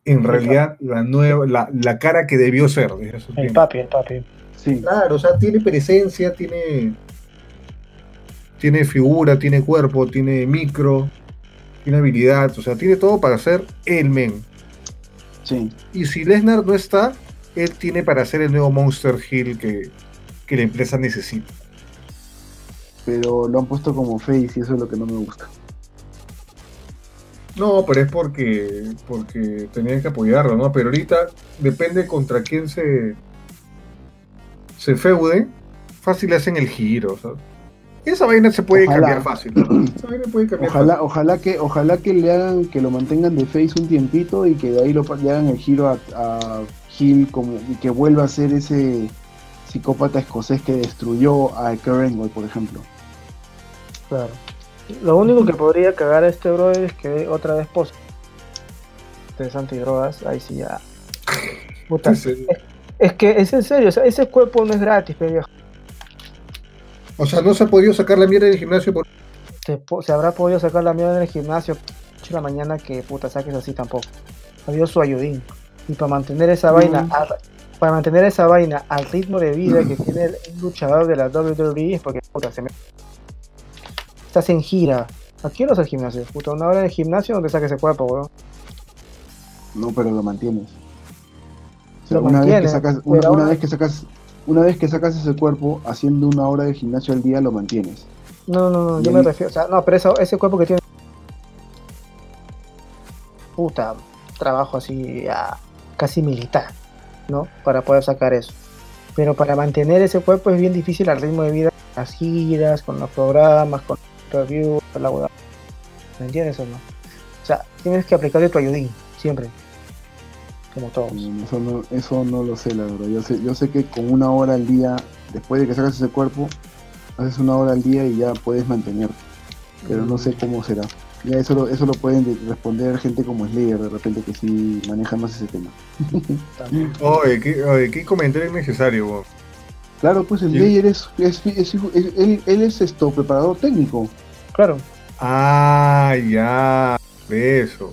en realidad, la nueva, la, la cara que debió ser desde El tiempo. papi, el papi. Sí. Claro, o sea, tiene presencia, tiene, tiene figura, tiene cuerpo, tiene micro, tiene habilidad, o sea, tiene todo para ser el men. Sí. Y si Lesnar no está, él tiene para ser el nuevo Monster Hill que, que la empresa necesita. Pero lo han puesto como face y eso es lo que no me gusta. No, pero es porque, porque tenían que apoyarlo, ¿no? Pero ahorita depende contra quién se, se feude, fácil hacen el giro, ¿sabes? Esa vaina se puede Ojalá. cambiar fácil. ¿no? Esa vaina puede cambiar Ojalá, ojalá que, ojalá que le hagan, que lo mantengan de face un tiempito y que de ahí lo, le hagan el giro a, a Hill como, y que vuelva a ser ese psicópata escocés que destruyó a Angle, por ejemplo. Claro. Lo único que podría cagar a este brother es que otra vez post interesante y drogas, ahí sí ya. Puta, es que es en serio, o sea, ese cuerpo no es gratis, pe viejo. O sea, no se ha podido sacar la mierda del gimnasio por... Se, habrá podido sacar la mierda en el gimnasio 8 de la mañana que puta saques así tampoco. Había su ayudín. Y para mantener esa vaina, Mm. Para mantener esa vaina al ritmo de vida que tiene el luchador de la WWE es porque puta se me... Estás en gira. ¿A qué no al gimnasio? Puta, una hora en el gimnasio donde saques ese cuerpo, weón. No, pero lo mantienes. O sea, Lo una, vez que sacas, una, vez que sacas, una vez que sacas ese cuerpo haciendo una hora de gimnasio al día, lo mantienes. No, no, no, yo me refiero, o sea, no, pero eso- ese cuerpo que tiene. Puta, trabajo así ah, casi militar, ¿no? Para poder sacar eso. Pero para mantener ese cuerpo es bien difícil al ritmo de vida, las giras, con los programas, con los reviews, con la. ¿Me entiendes o no? O sea, tienes que aplicarte tu ayudín, siempre. Como todos. Mm, Eso no, eso no lo sé, la verdad. Yo sé, yo sé que con una hora al día, después de que sacas ese cuerpo, haces una hora al día y ya puedes mantenerte. Pero no sé cómo será. Ya eso lo, eso lo pueden de- responder gente como Slayer, de repente que sí maneja más ese tema. Oye, qué, oye, qué comentario innecesario, weón. Claro, pues Sí. Slayer es, es, es él, él es esto, preparador técnico. Claro. Ah, ya. Eso.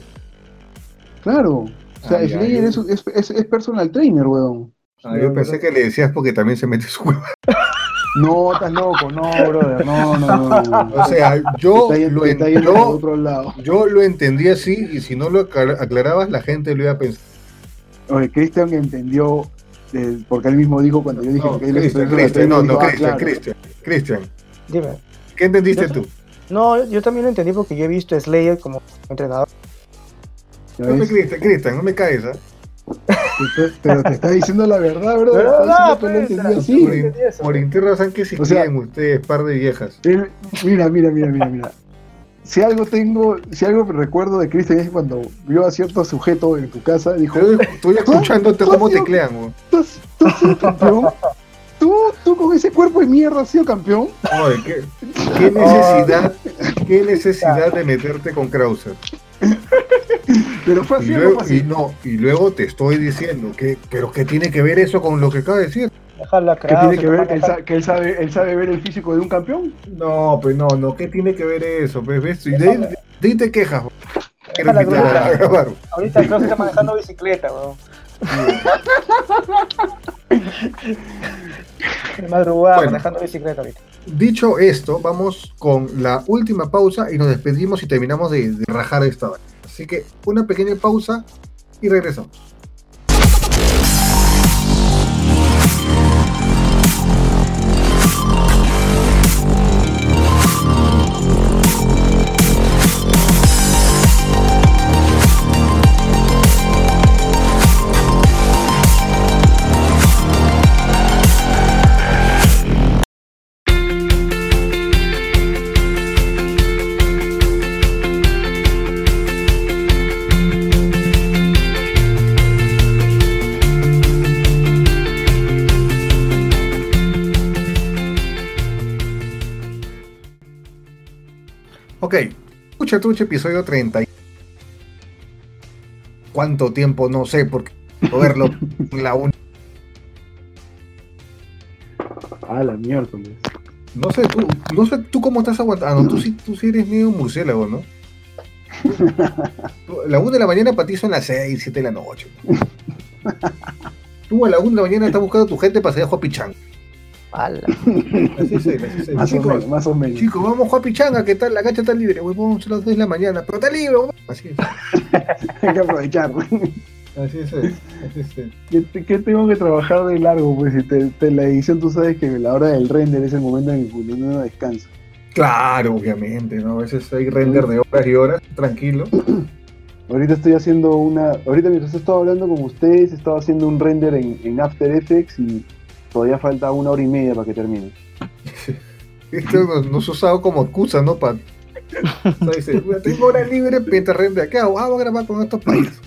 Claro. O sea, Ah, ya, Slayer yo- es, es, es, es personal trainer, weón. Ah, yo pensé que le decías porque también se mete su huevo. No, estás loco, no, brother, no, no, no. no. O sea, yo Está yendo- lo, está en- yendo yo, otro lado. yo lo entendí así y si no lo aclar- aclarabas, la gente lo iba a pensar. Oye, Christian entendió, eh, porque él mismo dijo cuando yo dije No, que él Cristian, Cristian, no, no, ah, Cristian. Cristian, Cristian. Dime. ¿Qué entendiste Yo- tú? No, yo también lo entendí porque yo he visto a Slayer como entrenador. ¿Ya No me? Cristian, Cristian, no me caes, ¿ah? Te- Pero te está diciendo la verdad, bro. Pero no, pues, así. Por, por que se O sea- quieren ustedes, par de viejas. Mira, mira, mira, mira, mira. Si algo tengo, si algo recuerdo de Christian es cuando vio a cierto sujeto en tu casa, dijo, Estoy, estoy escuchándote cómo teclean, weón. ¿tú tú has sido campeón? ¿Tú, tú con ese cuerpo de mierda has sido campeón? Oye, ¿qué, qué necesidad, qué necesidad de meterte con Krauser? Pero fue Y así no luego, fue así. y no, y luego te estoy diciendo que, pero ¿qué tiene que ver eso con lo que acaba de decir? Dejarla ¿Qué tiene que ver que él, tomar- sa- que él sabe, él sabe ver el físico de un campeón? No, pues no, no, ¿qué tiene que ver eso? Pues, ¿ves? Y de, te quejas. Ahorita Krause está manejando bicicleta, weón. De madrugada Bueno. manejando bicicleta ahorita. Dicho esto, vamos con la última pausa y nos despedimos y terminamos de, de rajar esta vaina. Así que una pequeña pausa y regresamos. Ok, escucha trucha episodio 30. ¿Cuánto tiempo? No sé, porque verlo en la un... Ah, la miércoles. No sé, tú, no sé tú cómo estás aguantando. Ah, no, tú sí, tú sí eres medio murciélago, ¿no? La 1 de la mañana para ti son las 6, 7 de la noche. Tú a la 1 de la mañana estás buscando a tu gente para salir a. Ala. Así es, así es. Más o Chicos, menos, más o menos. chicos, vamos a jugar pichanga, ¿qué tal? La cancha está libre, huevón, son las 2 de la mañana, pero está libre, huevón. Así es, Hay que aprovechar. así es, así es. ¿Qué, te- qué tengo que trabajar de largo? Pues si te, te- la edición tú sabes que la hora del render es el momento en que uno descansa. Claro, obviamente, ¿no? A veces hay render de horas y horas, tranquilo. Ahorita estoy haciendo una. Ahorita mientras he estado hablando con ustedes, he estado haciendo un render en, en After Effects y todavía falta una hora y media para que termine. Esto nos, nos ha usado como excusa, ¿no? Para. dice, "Mira, tengo hora libre, render. ¿Qué hago? Ah, voy a grabar con estos países.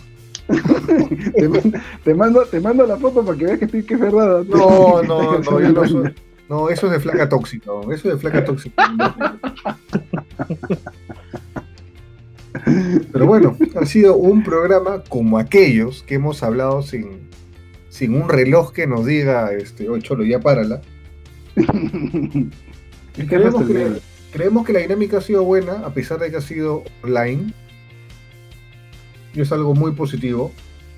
te, man- te mando, te mando la foto para que veas que, estoy, que es verdad. No, no, no, yo no soy. No, eso es de flaca tóxica, eso es de flaca tóxica. Pero bueno, ha sido un programa como aquellos que hemos hablado sin, sin un reloj que nos diga, este, oye, cholo, ya párala. Creemos que, creemos que la dinámica ha sido buena, a pesar de que ha sido online. Y es algo muy positivo.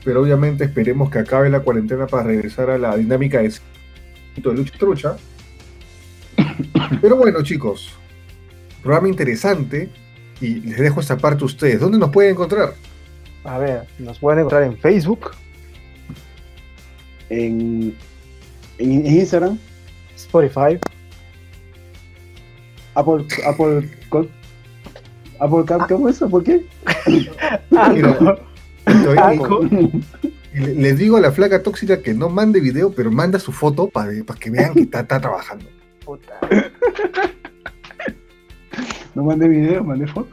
Pero obviamente esperemos que acabe la cuarentena para regresar a la dinámica de de lucha trucha. Pero bueno, chicos, programa interesante. Y les dejo esta parte a ustedes. ¿Dónde nos pueden encontrar? A ver, nos pueden encontrar en Facebook, En, Instagram, Spotify, Apple. Apple. Apple Cap, ¿cómo es eso? ¿Por qué? Mira, estoy- Anchor, Y le- Les digo a la flaca tóxica que no mande video, pero manda su foto para que vean que está, está trabajando. Puta. No mandé video, mandé foto.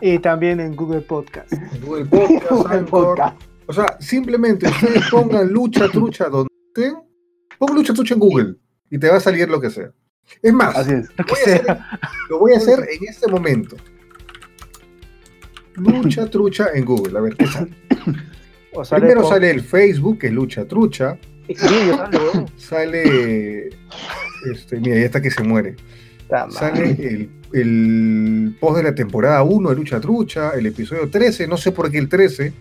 Y también en Google Podcast. Google Podcast, Anchor. O sea, simplemente ustedes pongan lucha trucha donde estén. Pon lucha trucha en Google y te va a salir lo que sea. Es más, Así es. Lo que voy a hacer- sea. lo voy a hacer en este momento. Lucha trucha en Google. A ver qué sale. O sale Primero con- sale el Facebook, que es lucha trucha. Xvideo, sale. Sale. Este, mira, ya está que se muere. Sale el, el post de la temporada 1 de Lucha Trucha, el episodio 13, no sé por qué el 13.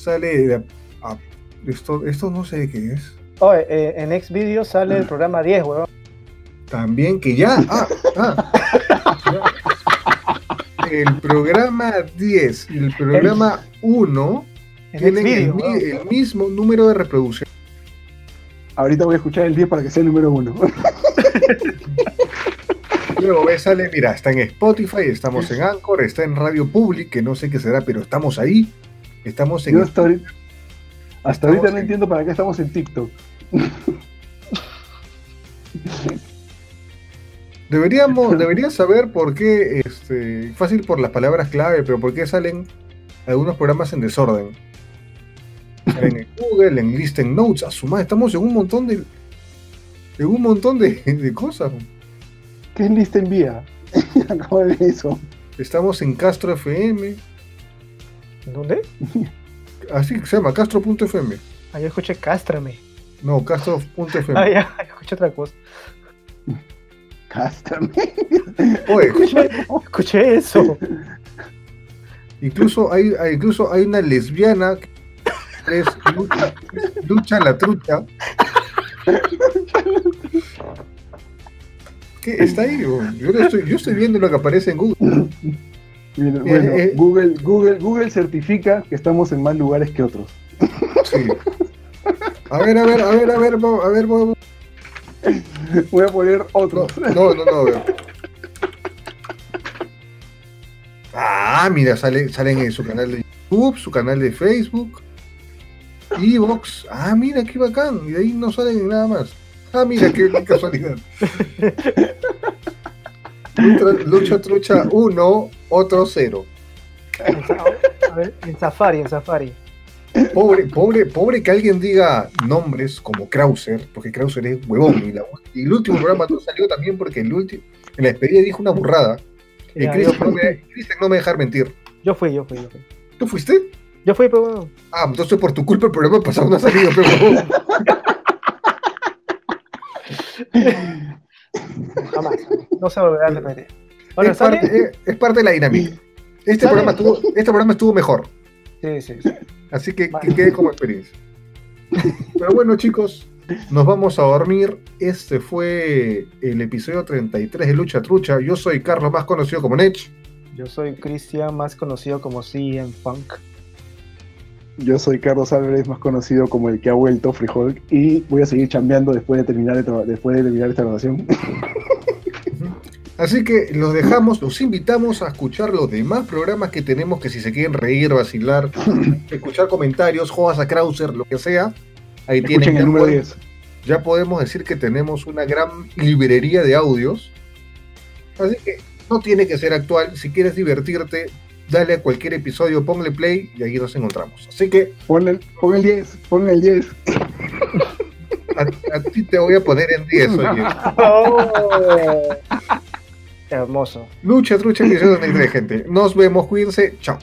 Sale. de- ah, esto, esto no sé qué es. Eh, en Xvideo sale el programa 10, huevón. También que ya. Ah, ah. El programa 10 y el programa 1 En tienen el mismo número de reproducción. Ahorita voy a escuchar el 10 para que sea el número 1. Luego ves, sale, mira, está en Spotify, estamos en Anchor, está en Radio Public, que no sé qué será, pero estamos ahí. Estamos en Yo hasta ahorita, hasta Estamos ahorita no en- entiendo para qué estamos en TikTok. Deberíamos, deberías saber por qué, este, fácil por las palabras clave, pero por qué salen algunos programas en desorden. En Google, en Listen Notes, a su madre, estamos en un montón de, en un montón de, de cosas. ¿Qué es lista envía? Acabo de ver eso. Estamos en Castro FM, ¿Dónde? así que se llama, Castro.fm. Ah, yo escuché Cástrame. No, Castro.fm. Ah, ya, escuché otra cosa. Cástrame. Oye, Escuché eso. incluso hay, hay- incluso hay una lesbiana que es lucha, lucha la trucha. ¿Qué? Está ahí, yo, estoy, yo estoy viendo lo que aparece en Google. Mira, Bueno, eh. Google, Google, Google certifica que estamos en más lugares que otros. Sí. A ver, a ver, a ver, a ver, a ver, vamos. Voy a poner No, otros. no, no, no. a ver. Ah, mira, sale, salen en su canal de YouTube, su canal de Facebook, Evox. Ah, mira, qué bacán. Y de ahí no salen nada más. Ah, mira, qué, qué casualidad. Lucha, lucha trucha 1, otro 0. A ver, en Safari, en Safari. Pobre, pobre, pobre que alguien diga nombres como Krauser, porque Krauser es huevón. Y, la- y el último programa no salió también porque el último, en la despedida dijo una burrada. Y Ya, Cristian no, me, no me dejar mentir. yo fui, yo fui, yo fui. ¿Tú fuiste? Yo fui, pero bueno. Ah, entonces por tu culpa el programa pasado no ha salido, pero. Jamás. No se volverá a repetir. Ahora es, sale. parte, es- es parte de la dinámica. Este ¿Sale? programa, estuvo, este programa estuvo mejor, Sí, sí, sí. así que, que Vale. quede como experiencia. Pero bueno, chicos, nos vamos a dormir. Este fue el episodio 33 de Lucha Trucha. Yo soy Carlos, más conocido como Nech. Yo soy Cristian, más conocido como CM Funk. Yo soy Carlos Álvarez, más conocido como el que ha vuelto Frijol, y voy a seguir chambeando después de terminar, de después de terminar esta grabación. Así que los dejamos, los invitamos a escuchar los demás programas que tenemos, que si se quieren reír, vacilar, escuchar comentarios, jodas a Krauser, lo que sea, ahí tienen. Escuchen el número pueden- 10. ya podemos decir que tenemos una gran librería de audios. Así que no tiene que ser actual. Si quieres divertirte, dale a cualquier episodio, ponle play y ahí nos encontramos. Así que Pon el, pon el 10, pon el 10. a, a ti te voy a poner en 10, oye. Hermoso. Lucha, trucha, 93, gente. Nos vemos, cuídense. Chao.